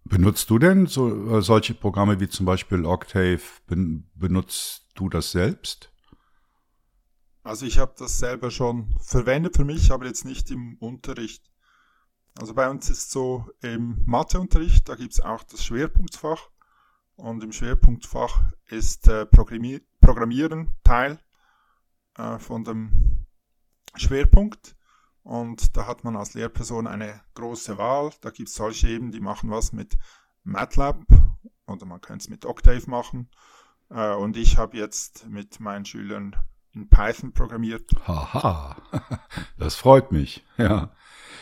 Benutzt du denn so, äh, solche Programme wie zum Beispiel Octave? Ben, benutzt du das selbst? Also ich habe das selber schon verwendet für mich, aber jetzt nicht im Unterricht. Also bei uns ist so im Matheunterricht, da gibt es auch das Schwerpunktfach. Und im Schwerpunktfach ist äh, Programmier Programmieren Teil äh, von dem Schwerpunkt. Und da hat man als Lehrperson eine große Wahl. Da gibt es solche eben, die machen was mit MATLAB oder man könnte es mit Octave machen. Äh, und ich habe jetzt mit meinen Schülern in Python programmiert. Haha, das freut mich. Ja.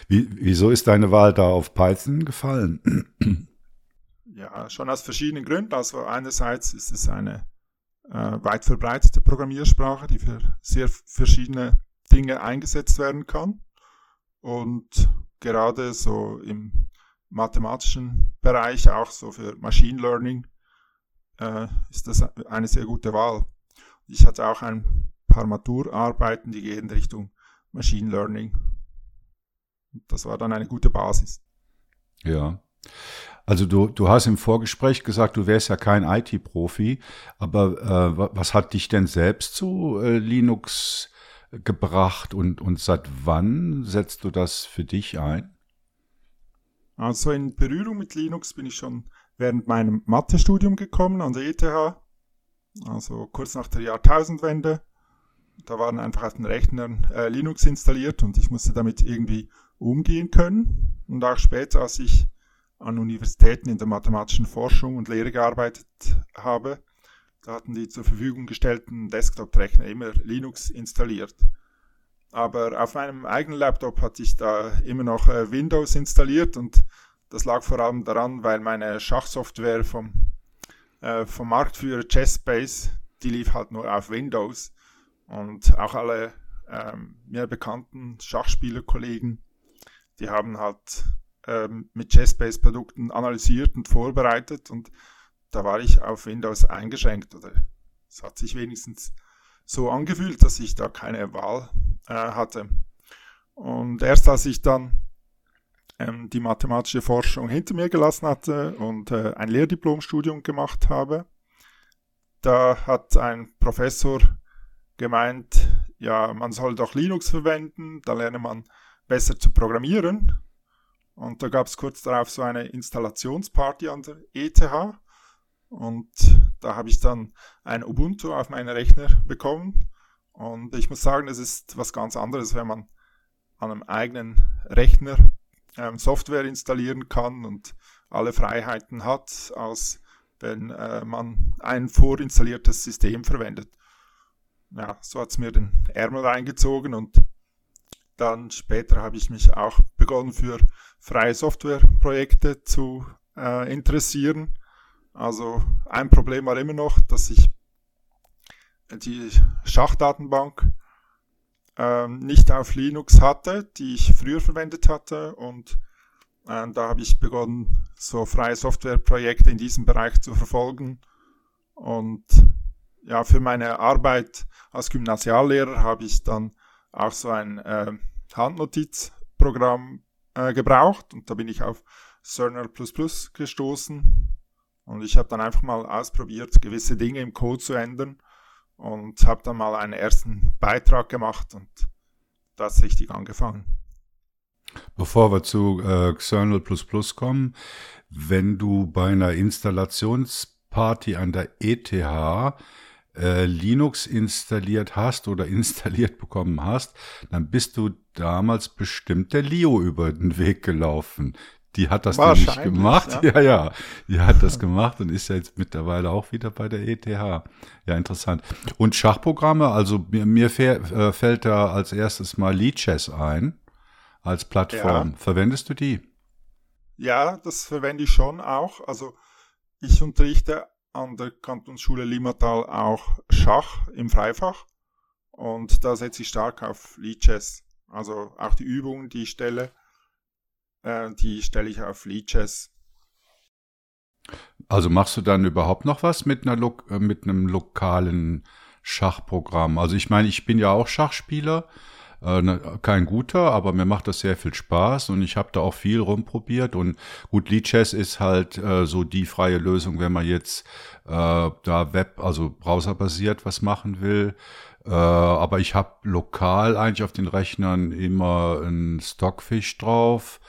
Wie, wieso ist deine Wahl da auf Python gefallen? Ja, schon aus verschiedenen Gründen. Also einerseits ist es eine äh, weit verbreitete Programmiersprache, die für sehr verschiedene Dinge eingesetzt werden kann. Und gerade so im mathematischen Bereich, auch so für Machine Learning, äh, ist das eine sehr gute Wahl. Ich hatte auch ein paar Maturarbeiten, die gehen Richtung Machine Learning. Das war dann eine gute Basis. Ja. Also du, du hast im Vorgespräch gesagt, du wärst ja kein IT-Profi, aber äh, was hat dich denn selbst zu äh, Linux gebracht und, und seit wann setzt du das für dich ein? Also in Berührung mit Linux bin ich schon während meinem Mathestudium gekommen an der ETH, also kurz nach der Jahrtausendwende da waren einfach auf den Rechnern äh, Linux installiert und ich musste damit irgendwie umgehen können. Und auch später, als ich an Universitäten in der mathematischen Forschung und Lehre gearbeitet habe, da hatten die zur Verfügung gestellten Desktop-Rechner immer Linux installiert. Aber auf meinem eigenen Laptop hatte ich da immer noch äh, Windows installiert und das lag vor allem daran, weil meine Schachsoftware vom, äh, vom Marktführer Chessbase, die lief halt nur auf Windows. Und auch alle ähm, mir bekannten Schachspielerkollegen, die haben halt ähm, mit Chess-Based-Produkten analysiert und vorbereitet und da war ich auf Windows eingeschränkt oder es hat sich wenigstens so angefühlt, dass ich da keine Wahl äh, hatte. Und erst als ich dann ähm, die mathematische Forschung hinter mir gelassen hatte und äh, ein Lehrdiplomstudium gemacht habe, da hat ein Professor gemeint, ja, man soll doch Linux verwenden, da lerne man besser zu programmieren. Und da gab es kurz darauf so eine Installationsparty an der ETH. Und da habe ich dann ein Ubuntu auf meinen Rechner bekommen. Und ich muss sagen, es ist was ganz anderes, wenn man an einem eigenen Rechner ähm, Software installieren kann und alle Freiheiten hat, als wenn äh, man ein vorinstalliertes System verwendet ja, so hat es mir den Ärmel reingezogen und dann später habe ich mich auch begonnen für freie Softwareprojekte zu äh, interessieren. Also ein Problem war immer noch, dass ich die Schachdatenbank äh, nicht auf Linux hatte, die ich früher verwendet hatte und äh, da habe ich begonnen, so freie Softwareprojekte in diesem Bereich zu verfolgen und ja, für meine Arbeit als Gymnasiallehrer habe ich dann auch so ein äh, Handnotizprogramm äh, gebraucht und da bin ich auf Cernel gestoßen und ich habe dann einfach mal ausprobiert, gewisse Dinge im Code zu ändern und habe dann mal einen ersten Beitrag gemacht und das richtig angefangen. Bevor wir zu äh, Xernal kommen, wenn du bei einer Installationsparty an der ETH äh, Linux installiert hast oder installiert bekommen hast, dann bist du damals bestimmt der Leo über den Weg gelaufen. Die hat das nämlich gemacht. Ja. ja, ja. Die hat das gemacht und ist ja jetzt mittlerweile auch wieder bei der ETH. Ja, interessant. Und Schachprogramme, also mir, mir äh, fällt da als erstes mal Lichess ein als Plattform. Ja. Verwendest du die? Ja, das verwende ich schon auch. Also ich unterrichte an der Kantonsschule Limmatal auch Schach im Freifach und da setze ich stark auf Lichess. Also auch die Übungen, die ich stelle, äh, die stelle ich auf Lichess. Also machst du dann überhaupt noch was mit, einer Lo äh, mit einem lokalen Schachprogramm? Also ich meine, ich bin ja auch Schachspieler kein guter, aber mir macht das sehr viel Spaß und ich habe da auch viel rumprobiert und gut, Lichess ist halt äh, so die freie Lösung, wenn man jetzt äh, da Web, also browserbasiert was machen will. Äh, aber ich habe lokal eigentlich auf den Rechnern immer ein Stockfish drauf.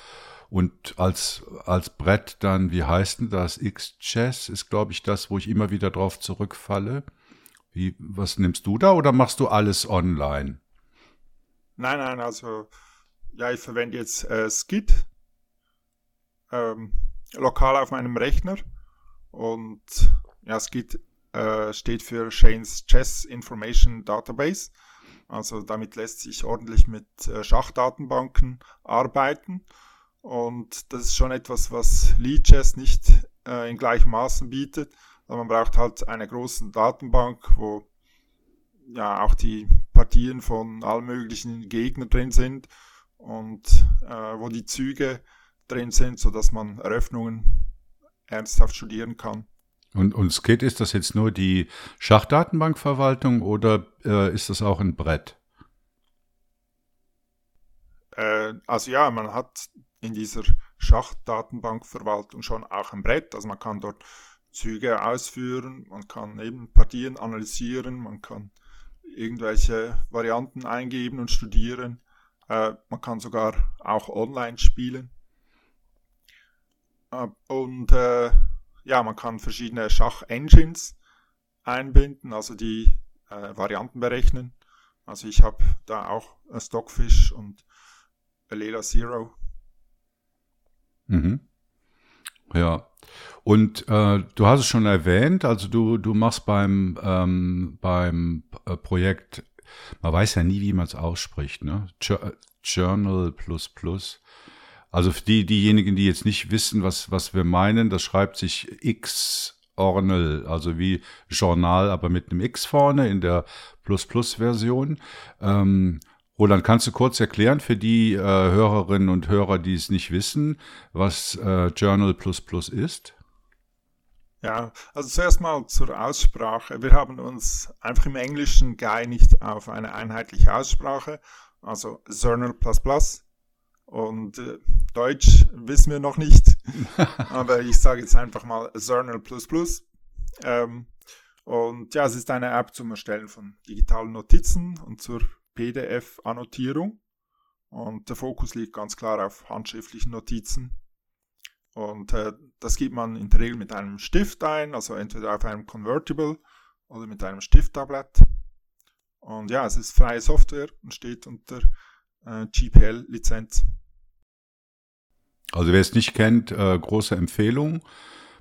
Und als, als Brett dann, wie heißt denn das? X-Chess ist, glaube ich, das, wo ich immer wieder drauf zurückfalle. Wie, was nimmst du da oder machst du alles online? Nein, nein, also ja, ich verwende jetzt äh, Skid ähm, lokal auf meinem Rechner und ja, Skid äh, steht für Shane's Chess Information Database. Also damit lässt sich ordentlich mit äh, Schachdatenbanken arbeiten und das ist schon etwas, was Lichess nicht äh, in gleichem Maßen bietet. Man braucht halt eine große Datenbank, wo ja auch die Partien von allen möglichen Gegnern drin sind und äh, wo die Züge drin sind, sodass man Eröffnungen ernsthaft studieren kann. Und, und Skit, ist das jetzt nur die Schachdatenbankverwaltung oder äh, ist das auch ein Brett? Äh, also ja, man hat in dieser Schachdatenbankverwaltung schon auch ein Brett. Also man kann dort Züge ausführen, man kann eben Partien analysieren, man kann irgendwelche Varianten eingeben und studieren. Äh, man kann sogar auch online spielen. Äh, und äh, ja, man kann verschiedene Schach-Engines einbinden, also die äh, Varianten berechnen. Also ich habe da auch Stockfish und Lela Zero. Mhm. Ja. Und äh, du hast es schon erwähnt, also du, du machst beim, ähm, beim äh, Projekt, man weiß ja nie, wie man es ausspricht, ne? Journal plus plus. Also für die, diejenigen, die jetzt nicht wissen, was, was wir meinen, das schreibt sich X Ornel, also wie Journal, aber mit einem X vorne in der Plus-Plus-Version. Ähm, Roland, kannst du kurz erklären für die äh, Hörerinnen und Hörer, die es nicht wissen, was äh, Journal ist? Ja, also zuerst mal zur Aussprache. Wir haben uns einfach im Englischen geeinigt auf eine einheitliche Aussprache, also Journal und äh, Deutsch wissen wir noch nicht, aber ich sage jetzt einfach mal Journal ähm, und ja, es ist eine App zum Erstellen von digitalen Notizen und zur PDF-Annotierung. Und der Fokus liegt ganz klar auf handschriftlichen Notizen. Und äh, das gibt man in der Regel mit einem Stift ein, also entweder auf einem Convertible oder mit einem Stifttablett. Und ja, es ist freie Software und steht unter äh, GPL-Lizenz. Also wer es nicht kennt, äh, große Empfehlung.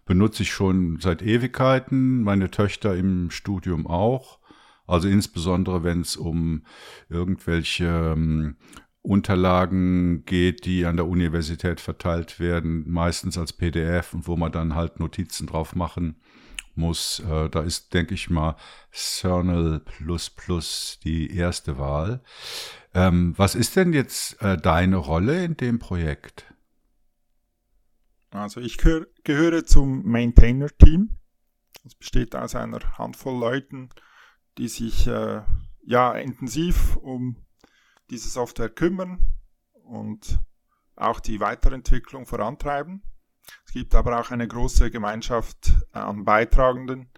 Benutze ich schon seit Ewigkeiten, meine Töchter im Studium auch. Also insbesondere, wenn es um irgendwelche ähm, Unterlagen geht, die an der Universität verteilt werden, meistens als PDF und wo man dann halt Notizen drauf machen muss. Äh, da ist, denke ich mal, Cernel die erste Wahl. Ähm, was ist denn jetzt äh, deine Rolle in dem Projekt? Also ich gehör, gehöre zum Maintainer-Team. Es besteht aus einer Handvoll Leuten, die sich äh, ja intensiv um diese Software kümmern und auch die Weiterentwicklung vorantreiben. Es gibt aber auch eine große Gemeinschaft äh, an Beitragenden,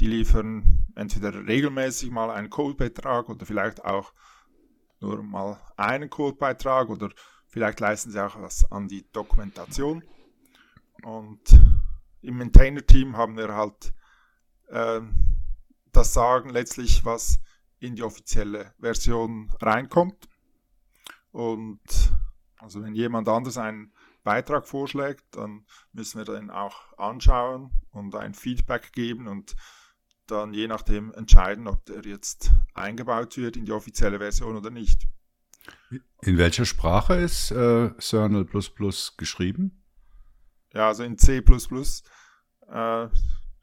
die liefern entweder regelmäßig mal einen Codebeitrag oder vielleicht auch nur mal einen Codebeitrag oder vielleicht leisten sie auch was an die Dokumentation. Und im Maintainer-Team haben wir halt äh, das sagen letztlich, was in die offizielle Version reinkommt. Und also wenn jemand anders einen Beitrag vorschlägt, dann müssen wir den auch anschauen und ein Feedback geben und dann je nachdem entscheiden, ob der jetzt eingebaut wird in die offizielle Version oder nicht. In welcher Sprache ist äh, Cernel geschrieben? Ja, also in C äh,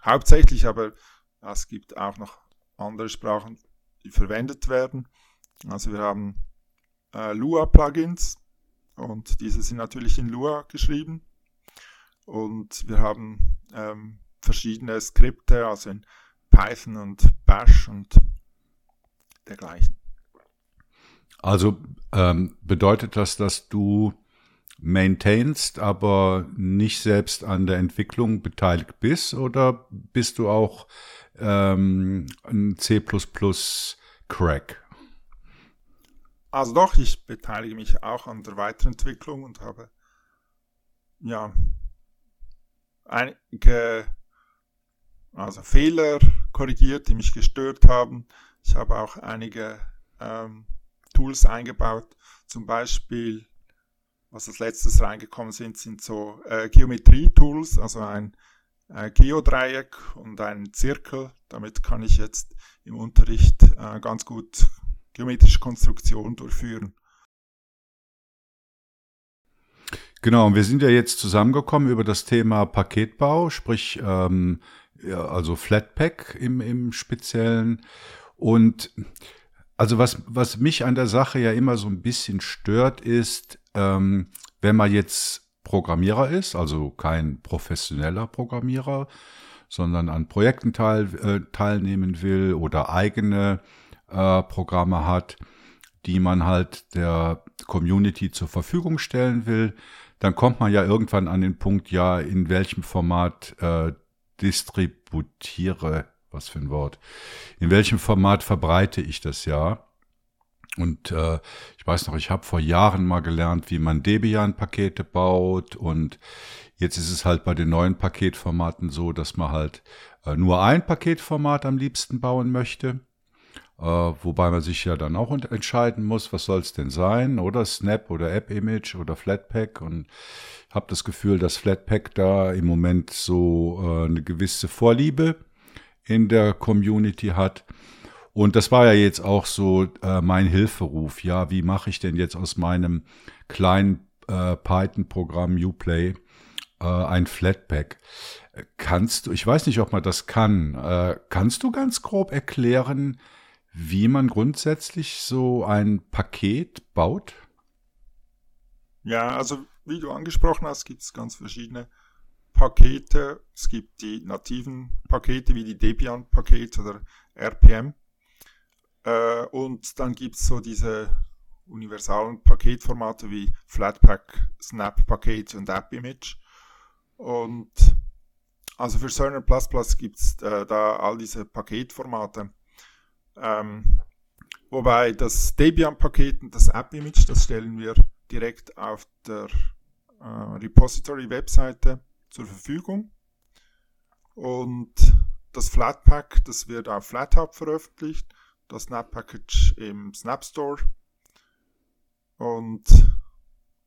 hauptsächlich, aber es gibt auch noch andere Sprachen, die verwendet werden. Also wir haben äh, Lua-Plugins und diese sind natürlich in Lua geschrieben. Und wir haben ähm, verschiedene Skripte, also in Python und Bash und dergleichen. Also ähm, bedeutet das, dass du maintainst, aber nicht selbst an der Entwicklung beteiligt bist oder bist du auch ähm, ein C++ Crack? Also doch, ich beteilige mich auch an der Weiterentwicklung und habe ja einige also Fehler korrigiert, die mich gestört haben. Ich habe auch einige ähm, Tools eingebaut, zum Beispiel, was als letztes reingekommen sind, sind so äh, Geometrie-Tools, also ein äh, Geodreieck und ein Zirkel. Damit kann ich jetzt im Unterricht äh, ganz gut geometrische Konstruktion durchführen. Genau, und wir sind ja jetzt zusammengekommen über das Thema Paketbau, sprich ähm, ja, also Flatpak im, im Speziellen. Und also was, was mich an der Sache ja immer so ein bisschen stört, ist, ähm, wenn man jetzt Programmierer ist, also kein professioneller Programmierer, sondern an Projekten teil, äh, teilnehmen will oder eigene äh, Programme hat, die man halt der Community zur Verfügung stellen will, dann kommt man ja irgendwann an den Punkt, ja, in welchem Format äh, distributiere, was für ein Wort, in welchem Format verbreite ich das ja. Und äh, ich weiß noch, ich habe vor Jahren mal gelernt, wie man Debian-Pakete baut. Und jetzt ist es halt bei den neuen Paketformaten so, dass man halt äh, nur ein Paketformat am liebsten bauen möchte. Äh, wobei man sich ja dann auch entscheiden muss, was soll es denn sein, oder Snap oder App Image oder Flatpak und habe das Gefühl, dass Flatpak da im Moment so äh, eine gewisse Vorliebe in der Community hat. Und das war ja jetzt auch so äh, mein Hilferuf. Ja, wie mache ich denn jetzt aus meinem kleinen äh, Python-Programm Uplay äh, ein Flatpak? Kannst du, ich weiß nicht, ob man das kann, äh, kannst du ganz grob erklären, wie man grundsätzlich so ein Paket baut? Ja, also wie du angesprochen hast, gibt es ganz verschiedene Pakete. Es gibt die nativen Pakete wie die Debian-Pakete oder RPM. Äh, und dann gibt es so diese universalen Paketformate wie Flatpak, Snap-Paket und App-Image. Und also für Cerner gibt es äh, da all diese Paketformate. Ähm, wobei das Debian-Paket und das App-Image, das stellen wir direkt auf der äh, Repository-Webseite zur Verfügung. Und das Flatpak, das wird auf FlatHub veröffentlicht, das Snap-Package im Snap Store. Und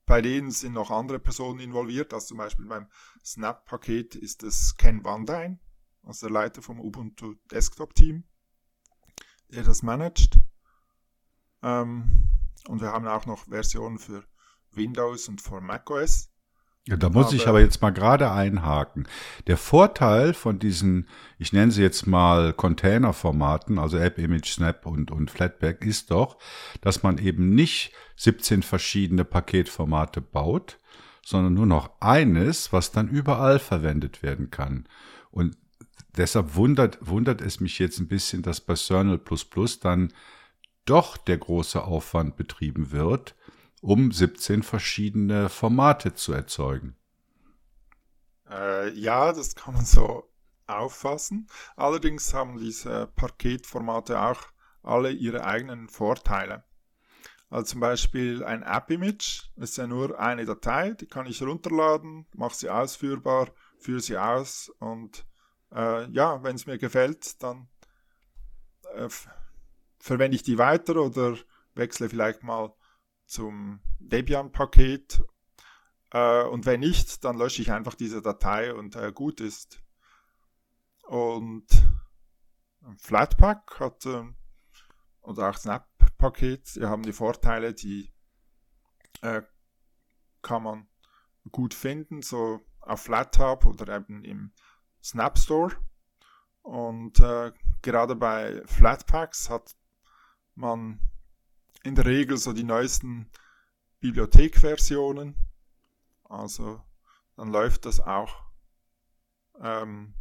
bei denen sind noch andere Personen involviert, also zum Beispiel beim Snap-Paket ist es Ken Vandine, also der Leiter vom Ubuntu Desktop Team der das managt. Ähm, und wir haben auch noch Versionen für Windows und für macOS. Ja, da muss aber, ich aber jetzt mal gerade einhaken. Der Vorteil von diesen, ich nenne sie jetzt mal Container-Formaten, also App, Image, Snap und, und Flatpak, ist doch, dass man eben nicht 17 verschiedene Paketformate baut, sondern nur noch eines, was dann überall verwendet werden kann. Und deshalb wundert, wundert es mich jetzt ein bisschen, dass bei Cernel dann doch der große Aufwand betrieben wird, um 17 verschiedene Formate zu erzeugen. Äh, ja, das kann man so auffassen. Allerdings haben diese Paketformate auch alle ihre eigenen Vorteile. Also zum Beispiel ein App-Image ist ja nur eine Datei, die kann ich runterladen, mache sie ausführbar, führe sie aus und äh, ja, wenn es mir gefällt, dann äh, verwende ich die weiter oder wechsle vielleicht mal zum Debian-Paket. Äh, und wenn nicht, dann lösche ich einfach diese Datei und äh, gut ist. Und Flatpak hat, äh, oder auch Snap-Paket, die haben die Vorteile, die äh, kann man gut finden, so auf FlatHub oder eben im Snap Store. Und äh, gerade bei Flatpaks hat man in der Regel so die neuesten Bibliothekversionen. Also dann läuft das auch ähm,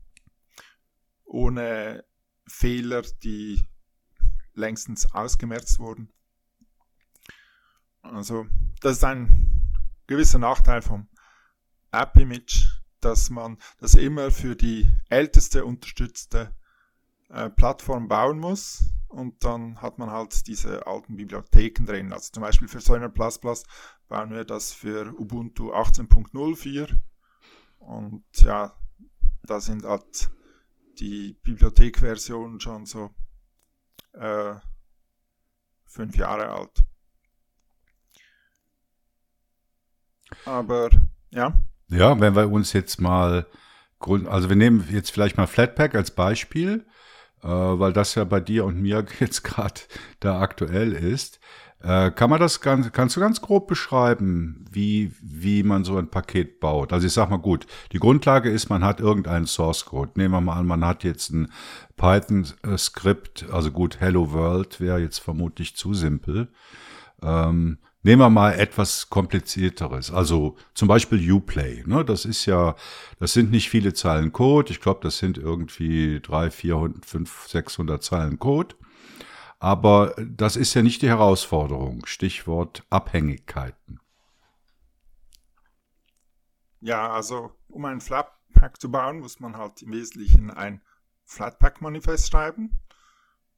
ohne Fehler, die längstens ausgemerzt wurden. Also das ist ein gewisser Nachteil vom App-Image, dass man das immer für die älteste unterstützte äh, Plattform bauen muss und dann hat man halt diese alten Bibliotheken drin. Also zum Beispiel für Säuner bauen wir das für Ubuntu 18.04 und ja, da sind halt die Bibliothekversionen schon so äh, fünf Jahre alt. Aber ja. Ja, wenn wir uns jetzt mal, also wir nehmen jetzt vielleicht mal Flatpak als Beispiel, weil das ja bei dir und mir jetzt gerade da aktuell ist. Äh, kann man das ganz, kannst du ganz grob beschreiben, wie, wie man so ein Paket baut? Also ich sag mal gut, die Grundlage ist, man hat irgendeinen Source Code. Nehmen wir mal an, man hat jetzt ein Python-Skript, also gut, Hello World wäre jetzt vermutlich zu simpel. Ähm, Nehmen wir mal etwas komplizierteres, also zum Beispiel Uplay. Ne? Das ist ja, das sind nicht viele Zeilen Code. Ich glaube, das sind irgendwie drei, vierhundert, fünf, sechshundert Zeilen Code. Aber das ist ja nicht die Herausforderung. Stichwort Abhängigkeiten. Ja, also um einen Flatpak zu bauen, muss man halt im Wesentlichen ein Flatpak-Manifest schreiben,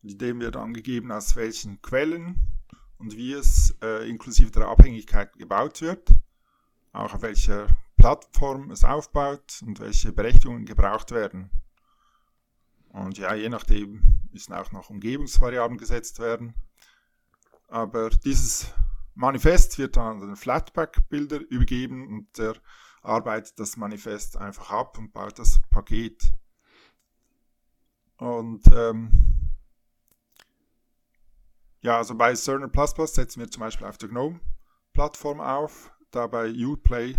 in dem wird angegeben, aus welchen Quellen und wie es äh, inklusive der Abhängigkeiten gebaut wird, auch auf welcher Plattform es aufbaut und welche Berechtigungen gebraucht werden. Und ja, je nachdem müssen auch noch Umgebungsvariablen gesetzt werden. Aber dieses Manifest wird dann an den Flatpak-Bilder übergeben und der arbeitet das Manifest einfach ab und baut das Paket. Und ähm, ja, also bei Cerner setzen wir zum Beispiel auf der GNOME-Plattform auf. Da bei Uplay,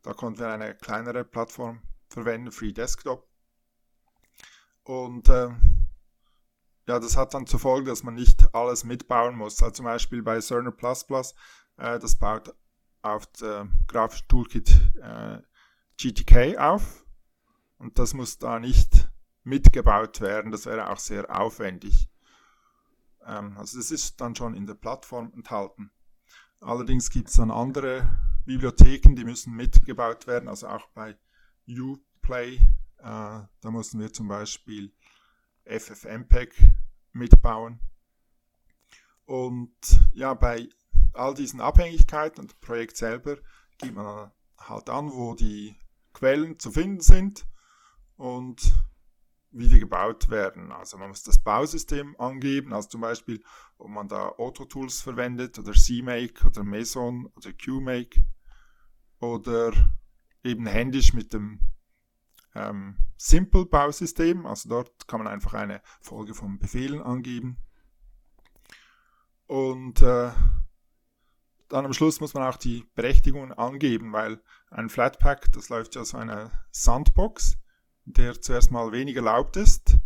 da konnten wir eine kleinere Plattform verwenden, Free Desktop. Und äh, ja, das hat dann zur Folge, dass man nicht alles mitbauen muss. Also zum Beispiel bei Cerner äh, das baut auf der grafischen Toolkit äh, GTK auf. Und das muss da nicht mitgebaut werden. Das wäre auch sehr aufwendig. Ähm, also das ist dann schon in der Plattform enthalten. Allerdings gibt es dann andere Bibliotheken, die müssen mitgebaut werden, also auch bei Uplay. Äh, da mussten wir zum Beispiel FFmpeg mitbauen. Und ja, bei all diesen Abhängigkeiten und dem Projekt selber gibt man halt an, wo die Quellen zu finden sind und wieder gebaut werden. Also man muss das Bausystem angeben, also zum Beispiel, ob man da Autotools verwendet oder CMake oder Meson oder QMake oder eben händisch mit dem ähm, Simple-Bausystem. Also dort kann man einfach eine Folge von Befehlen angeben. Und äh, dann am Schluss muss man auch die Berechtigungen angeben, weil ein Flatpak, das läuft ja so eine Sandbox der zuerst mal wenig erlaubt ist.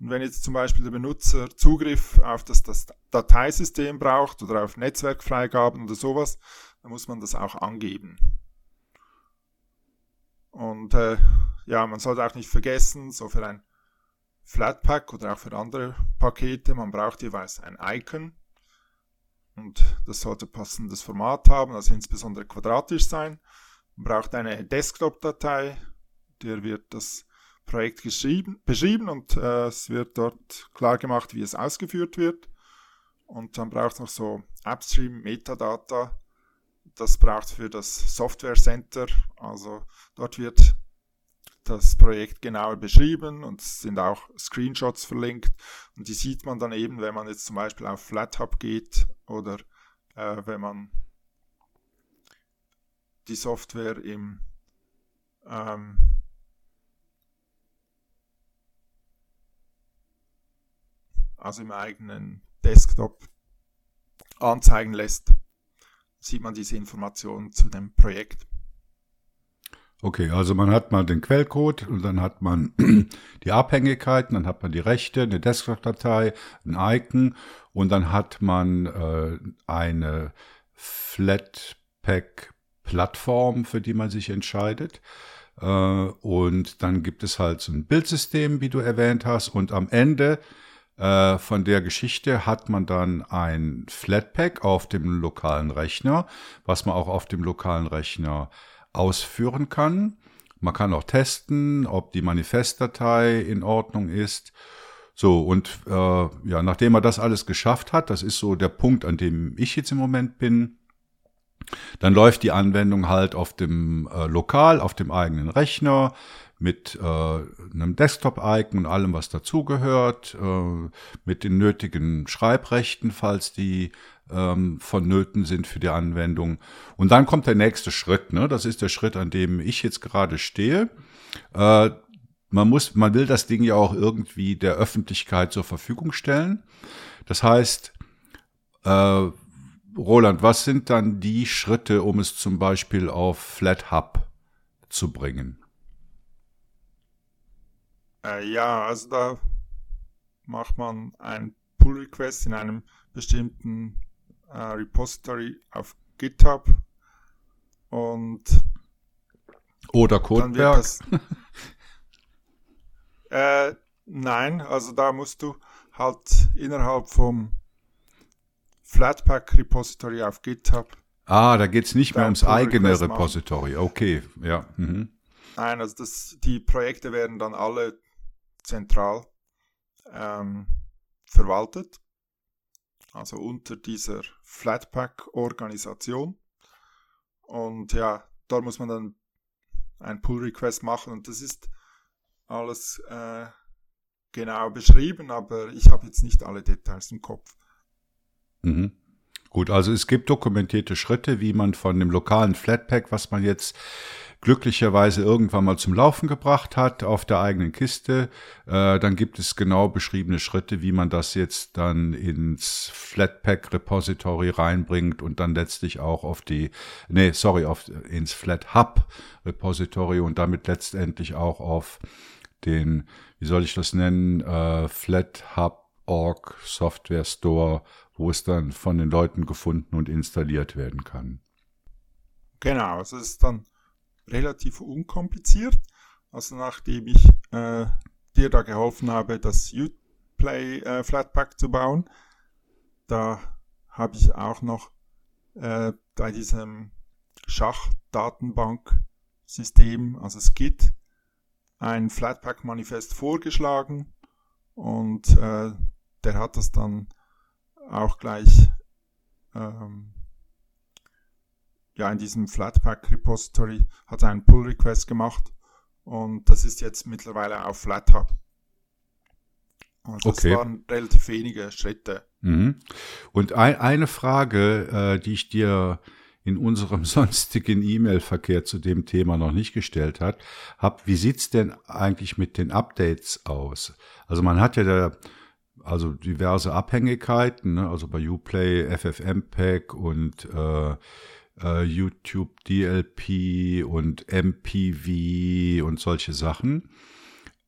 Und wenn jetzt zum Beispiel der Benutzer Zugriff auf das, das Dateisystem braucht oder auf Netzwerkfreigaben oder sowas, dann muss man das auch angeben. Und äh, ja, man sollte auch nicht vergessen, so für ein Flatpak oder auch für andere Pakete, man braucht jeweils ein Icon. Und das sollte passendes Format haben, also insbesondere quadratisch sein. Man braucht eine Desktop-Datei, der wird das Projekt beschrieben und äh, es wird dort klar gemacht, wie es ausgeführt wird. Und dann braucht es noch so Upstream Metadata. Das braucht für das Software Center. Also dort wird das Projekt genauer beschrieben und es sind auch Screenshots verlinkt und die sieht man dann eben, wenn man jetzt zum Beispiel auf FlatHub geht oder äh, wenn man die Software im ähm, also im eigenen Desktop anzeigen lässt, sieht man diese Informationen zu dem Projekt. Okay, also man hat mal den Quellcode und dann hat man die Abhängigkeiten, dann hat man die Rechte, eine Desktop-Datei, ein Icon und dann hat man äh, eine Flatpak-Plattform, für die man sich entscheidet. Äh, und dann gibt es halt so ein Bildsystem, wie du erwähnt hast. Und am Ende äh, von der Geschichte hat man dann ein Flatpak auf dem lokalen Rechner, was man auch auf dem lokalen Rechner ausführen kann. Man kann auch testen, ob die Manifestdatei in Ordnung ist. So, und äh, ja, nachdem er das alles geschafft hat, das ist so der Punkt, an dem ich jetzt im Moment bin, dann läuft die Anwendung halt auf dem äh, Lokal, auf dem eigenen Rechner mit äh, einem Desktop-Icon und allem, was dazugehört, äh, mit den nötigen Schreibrechten, falls die ähm, vonnöten sind für die Anwendung. Und dann kommt der nächste Schritt. Ne? Das ist der Schritt, an dem ich jetzt gerade stehe. Äh, man muss, man will das Ding ja auch irgendwie der Öffentlichkeit zur Verfügung stellen. Das heißt, äh, Roland, was sind dann die Schritte, um es zum Beispiel auf FlatHub zu bringen? Äh, ja, also da macht man ein Pull Request in einem bestimmten äh, Repository auf GitHub und oder Codeberg. Das, äh, nein, also da musst du halt innerhalb vom Flatpak Repository auf GitHub. Ah, da geht es nicht mehr ums eigene Repository. Machen. Okay, ja. Mhm. Nein, also das, die Projekte werden dann alle zentral ähm, verwaltet also unter dieser Flatpak-Organisation. Und ja, da muss man dann ein Pull-Request machen und das ist alles äh, genau beschrieben, aber ich habe jetzt nicht alle Details im Kopf. Mhm. Gut, also es gibt dokumentierte Schritte, wie man von dem lokalen Flatpak, was man jetzt glücklicherweise irgendwann mal zum Laufen gebracht hat auf der eigenen Kiste. Äh, dann gibt es genau beschriebene Schritte, wie man das jetzt dann ins Flatpak Repository reinbringt und dann letztlich auch auf die, nee, sorry, auf, ins FlatHub Repository und damit letztendlich auch auf den, wie soll ich das nennen, äh, FlatHub Org Software Store, wo es dann von den Leuten gefunden und installiert werden kann. Genau, es ist dann relativ unkompliziert. Also nachdem ich äh, dir da geholfen habe, das Uplay äh, Flatpak zu bauen, da habe ich auch noch äh, bei diesem Schachdatenbank-System, also Skit, ein Flatpak-Manifest vorgeschlagen und äh, der hat das dann auch gleich ähm, ja, in diesem Flatpak Repository hat er einen Pull Request gemacht und das ist jetzt mittlerweile auf FlatHub. Das okay. waren relativ wenige Schritte. Mhm. Und ein, eine Frage, äh, die ich dir in unserem sonstigen E-Mail-Verkehr zu dem Thema noch nicht gestellt hat, hab, wie sieht's denn eigentlich mit den Updates aus? Also man hat ja da also diverse Abhängigkeiten, ne? also bei Uplay, FFmpeg und äh, äh, YouTube DLP und MPV und solche Sachen.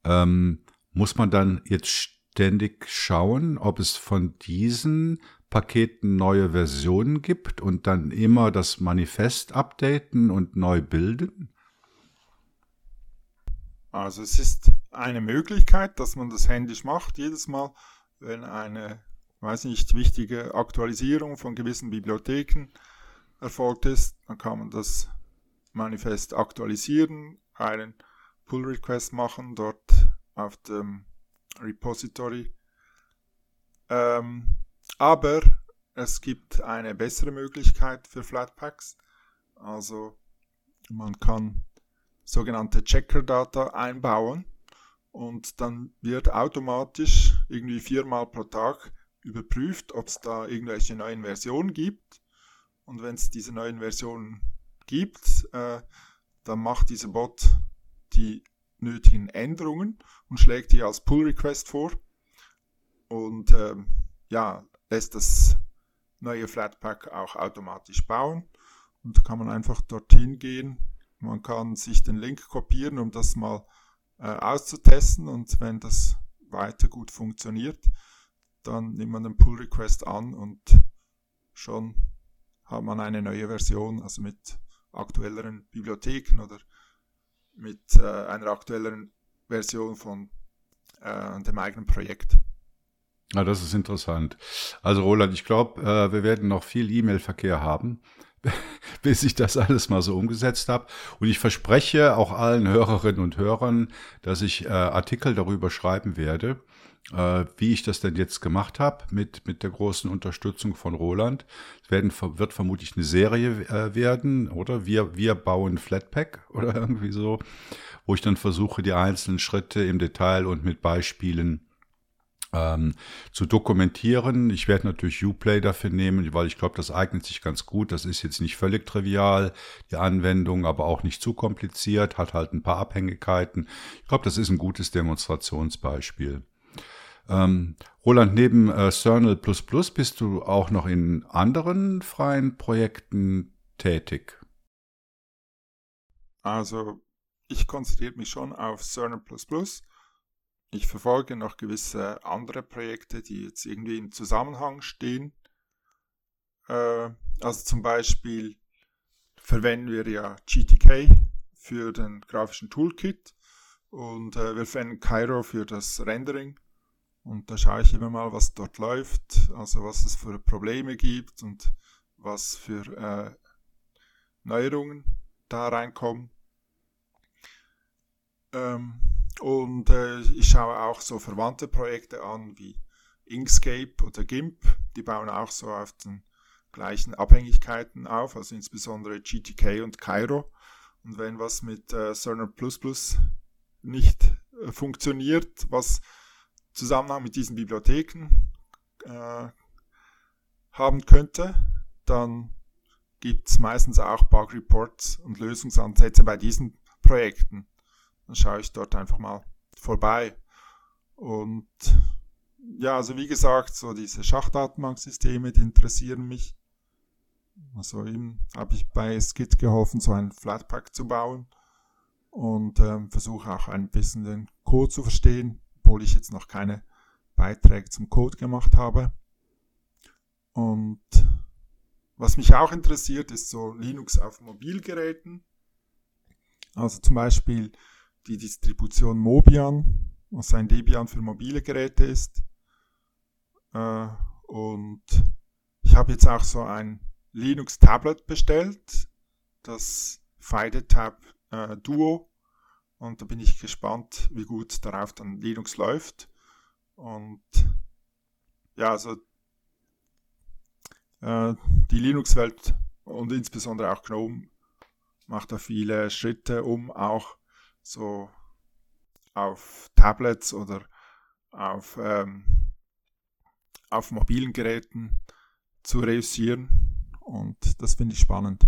Ähm, muss man dann jetzt ständig schauen, ob es von diesen Paketen neue Versionen gibt und dann immer das Manifest updaten und neu bilden? Also es ist eine Möglichkeit, dass man das händisch macht, jedes Mal, wenn eine, weiß nicht, wichtige Aktualisierung von gewissen Bibliotheken erfolgt ist, dann kann man das Manifest aktualisieren, einen Pull Request machen dort auf dem Repository. Ähm, aber es gibt eine bessere Möglichkeit für Flatpaks. Also man kann sogenannte Checker-Data einbauen und dann wird automatisch irgendwie viermal pro Tag überprüft, ob es da irgendwelche neuen Versionen gibt. Und wenn es diese neuen Versionen gibt, äh, dann macht dieser Bot die nötigen Änderungen und schlägt die als Pull Request vor und äh, ja, lässt das neue Flatpak auch automatisch bauen. Und kann man einfach dorthin gehen. Man kann sich den Link kopieren, um das mal äh, auszutesten. Und wenn das weiter gut funktioniert, dann nimmt man den Pull Request an und schon hat man eine neue Version, also mit aktuelleren Bibliotheken oder mit äh, einer aktuelleren Version von äh, dem eigenen Projekt. Ja, das ist interessant. Also Roland, ich glaube, äh, wir werden noch viel E-Mail-Verkehr haben, bis ich das alles mal so umgesetzt habe. Und ich verspreche auch allen Hörerinnen und Hörern, dass ich äh, Artikel darüber schreiben werde, wie ich das denn jetzt gemacht habe mit, mit der großen Unterstützung von Roland. Werden, wird vermutlich eine Serie äh, werden, oder? Wir, wir bauen Flatpak oder irgendwie so, wo ich dann versuche, die einzelnen Schritte im Detail und mit Beispielen ähm, zu dokumentieren. Ich werde natürlich Uplay dafür nehmen, weil ich glaube, das eignet sich ganz gut. Das ist jetzt nicht völlig trivial, die Anwendung, aber auch nicht zu kompliziert, hat halt ein paar Abhängigkeiten. Ich glaube, das ist ein gutes Demonstrationsbeispiel. Ähm, Roland, neben äh, Cernel bist du auch noch in anderen freien Projekten tätig? Also, ich konzentriere mich schon auf Cernel ich verfolge noch gewisse andere Projekte, die jetzt irgendwie im Zusammenhang stehen. Äh, also zum Beispiel verwenden wir ja GTK für den grafischen Toolkit und äh, wir verwenden Cairo für das Rendering. Und da schaue ich immer mal, was dort läuft, also was es für Probleme gibt und was für äh, Neuerungen da reinkommen. Ähm, und äh, ich schaue auch so verwandte Projekte an wie Inkscape oder GIMP. Die bauen auch so auf den gleichen Abhängigkeiten auf, also insbesondere GTK und Cairo. Und wenn was mit äh, Cerner nicht äh, funktioniert, was Zusammenhang mit diesen Bibliotheken äh, haben könnte, dann gibt es meistens auch Bug Reports und Lösungsansätze bei diesen Projekten dann schaue ich dort einfach mal vorbei. Und ja, also wie gesagt, so diese Schachdatenbanksysteme, die interessieren mich. Also eben habe ich bei Skid geholfen, so einen Flatpak zu bauen und ähm, versuche auch ein bisschen den Code zu verstehen, obwohl ich jetzt noch keine Beiträge zum Code gemacht habe. Und was mich auch interessiert, ist so Linux auf Mobilgeräten. Also zum Beispiel die Distribution Mobian, was ein Debian für mobile Geräte ist. Äh, und ich habe jetzt auch so ein Linux Tablet bestellt, das FidoTab äh, Duo. Und da bin ich gespannt, wie gut darauf dann Linux läuft. Und ja, also äh, die Linux-Welt und insbesondere auch GNOME macht da viele Schritte, um auch so auf Tablets oder auf, ähm, auf mobilen Geräten zu reüssieren. Und das finde ich spannend.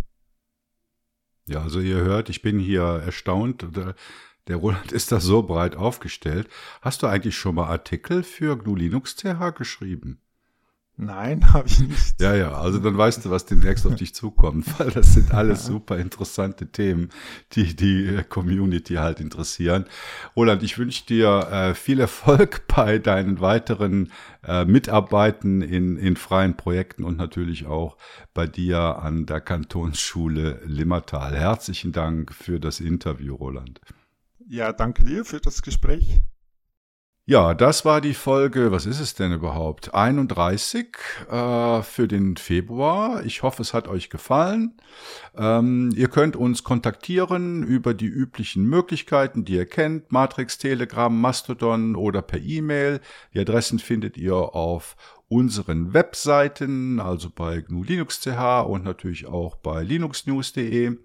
Ja, also ihr hört, ich bin hier erstaunt. Der, Roland ist da so breit aufgestellt. Hast du eigentlich schon mal Artikel für GNU Linux CH geschrieben? Nein, habe ich nicht. Ja, ja, also dann weißt du, was demnächst auf dich zukommt, weil das sind alles super interessante Themen, die die Community halt interessieren. Roland, ich wünsche dir äh, viel Erfolg bei deinen weiteren äh, Mitarbeiten in, in freien Projekten und natürlich auch bei dir an der Kantonsschule Limmertal. Herzlichen Dank für das Interview, Roland. Ja, danke dir für das Gespräch. Ja, das war die Folge, was ist es denn überhaupt? 31 äh, für den Februar. Ich hoffe, es hat euch gefallen. Ähm, ihr könnt uns kontaktieren über die üblichen Möglichkeiten, die ihr kennt. Matrix, Telegram, Mastodon oder per E-Mail. Die Adressen findet ihr auf unseren Webseiten, also bei GNU Linux CH und natürlich auch bei linuxnews.de.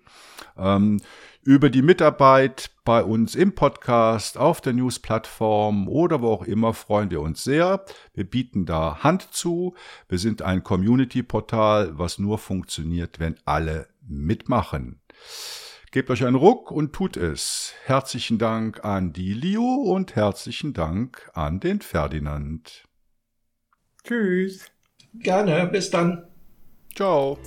Ähm, über die Mitarbeit bei uns im Podcast, auf der News-Plattform oder wo auch immer freuen wir uns sehr. Wir bieten da Hand zu. Wir sind ein Community-Portal, was nur funktioniert, wenn alle mitmachen. Gebt euch einen Ruck und tut es. Herzlichen Dank an die Leo und herzlichen Dank an den Ferdinand. Tschüss. Gerne, bis dann. Ciao.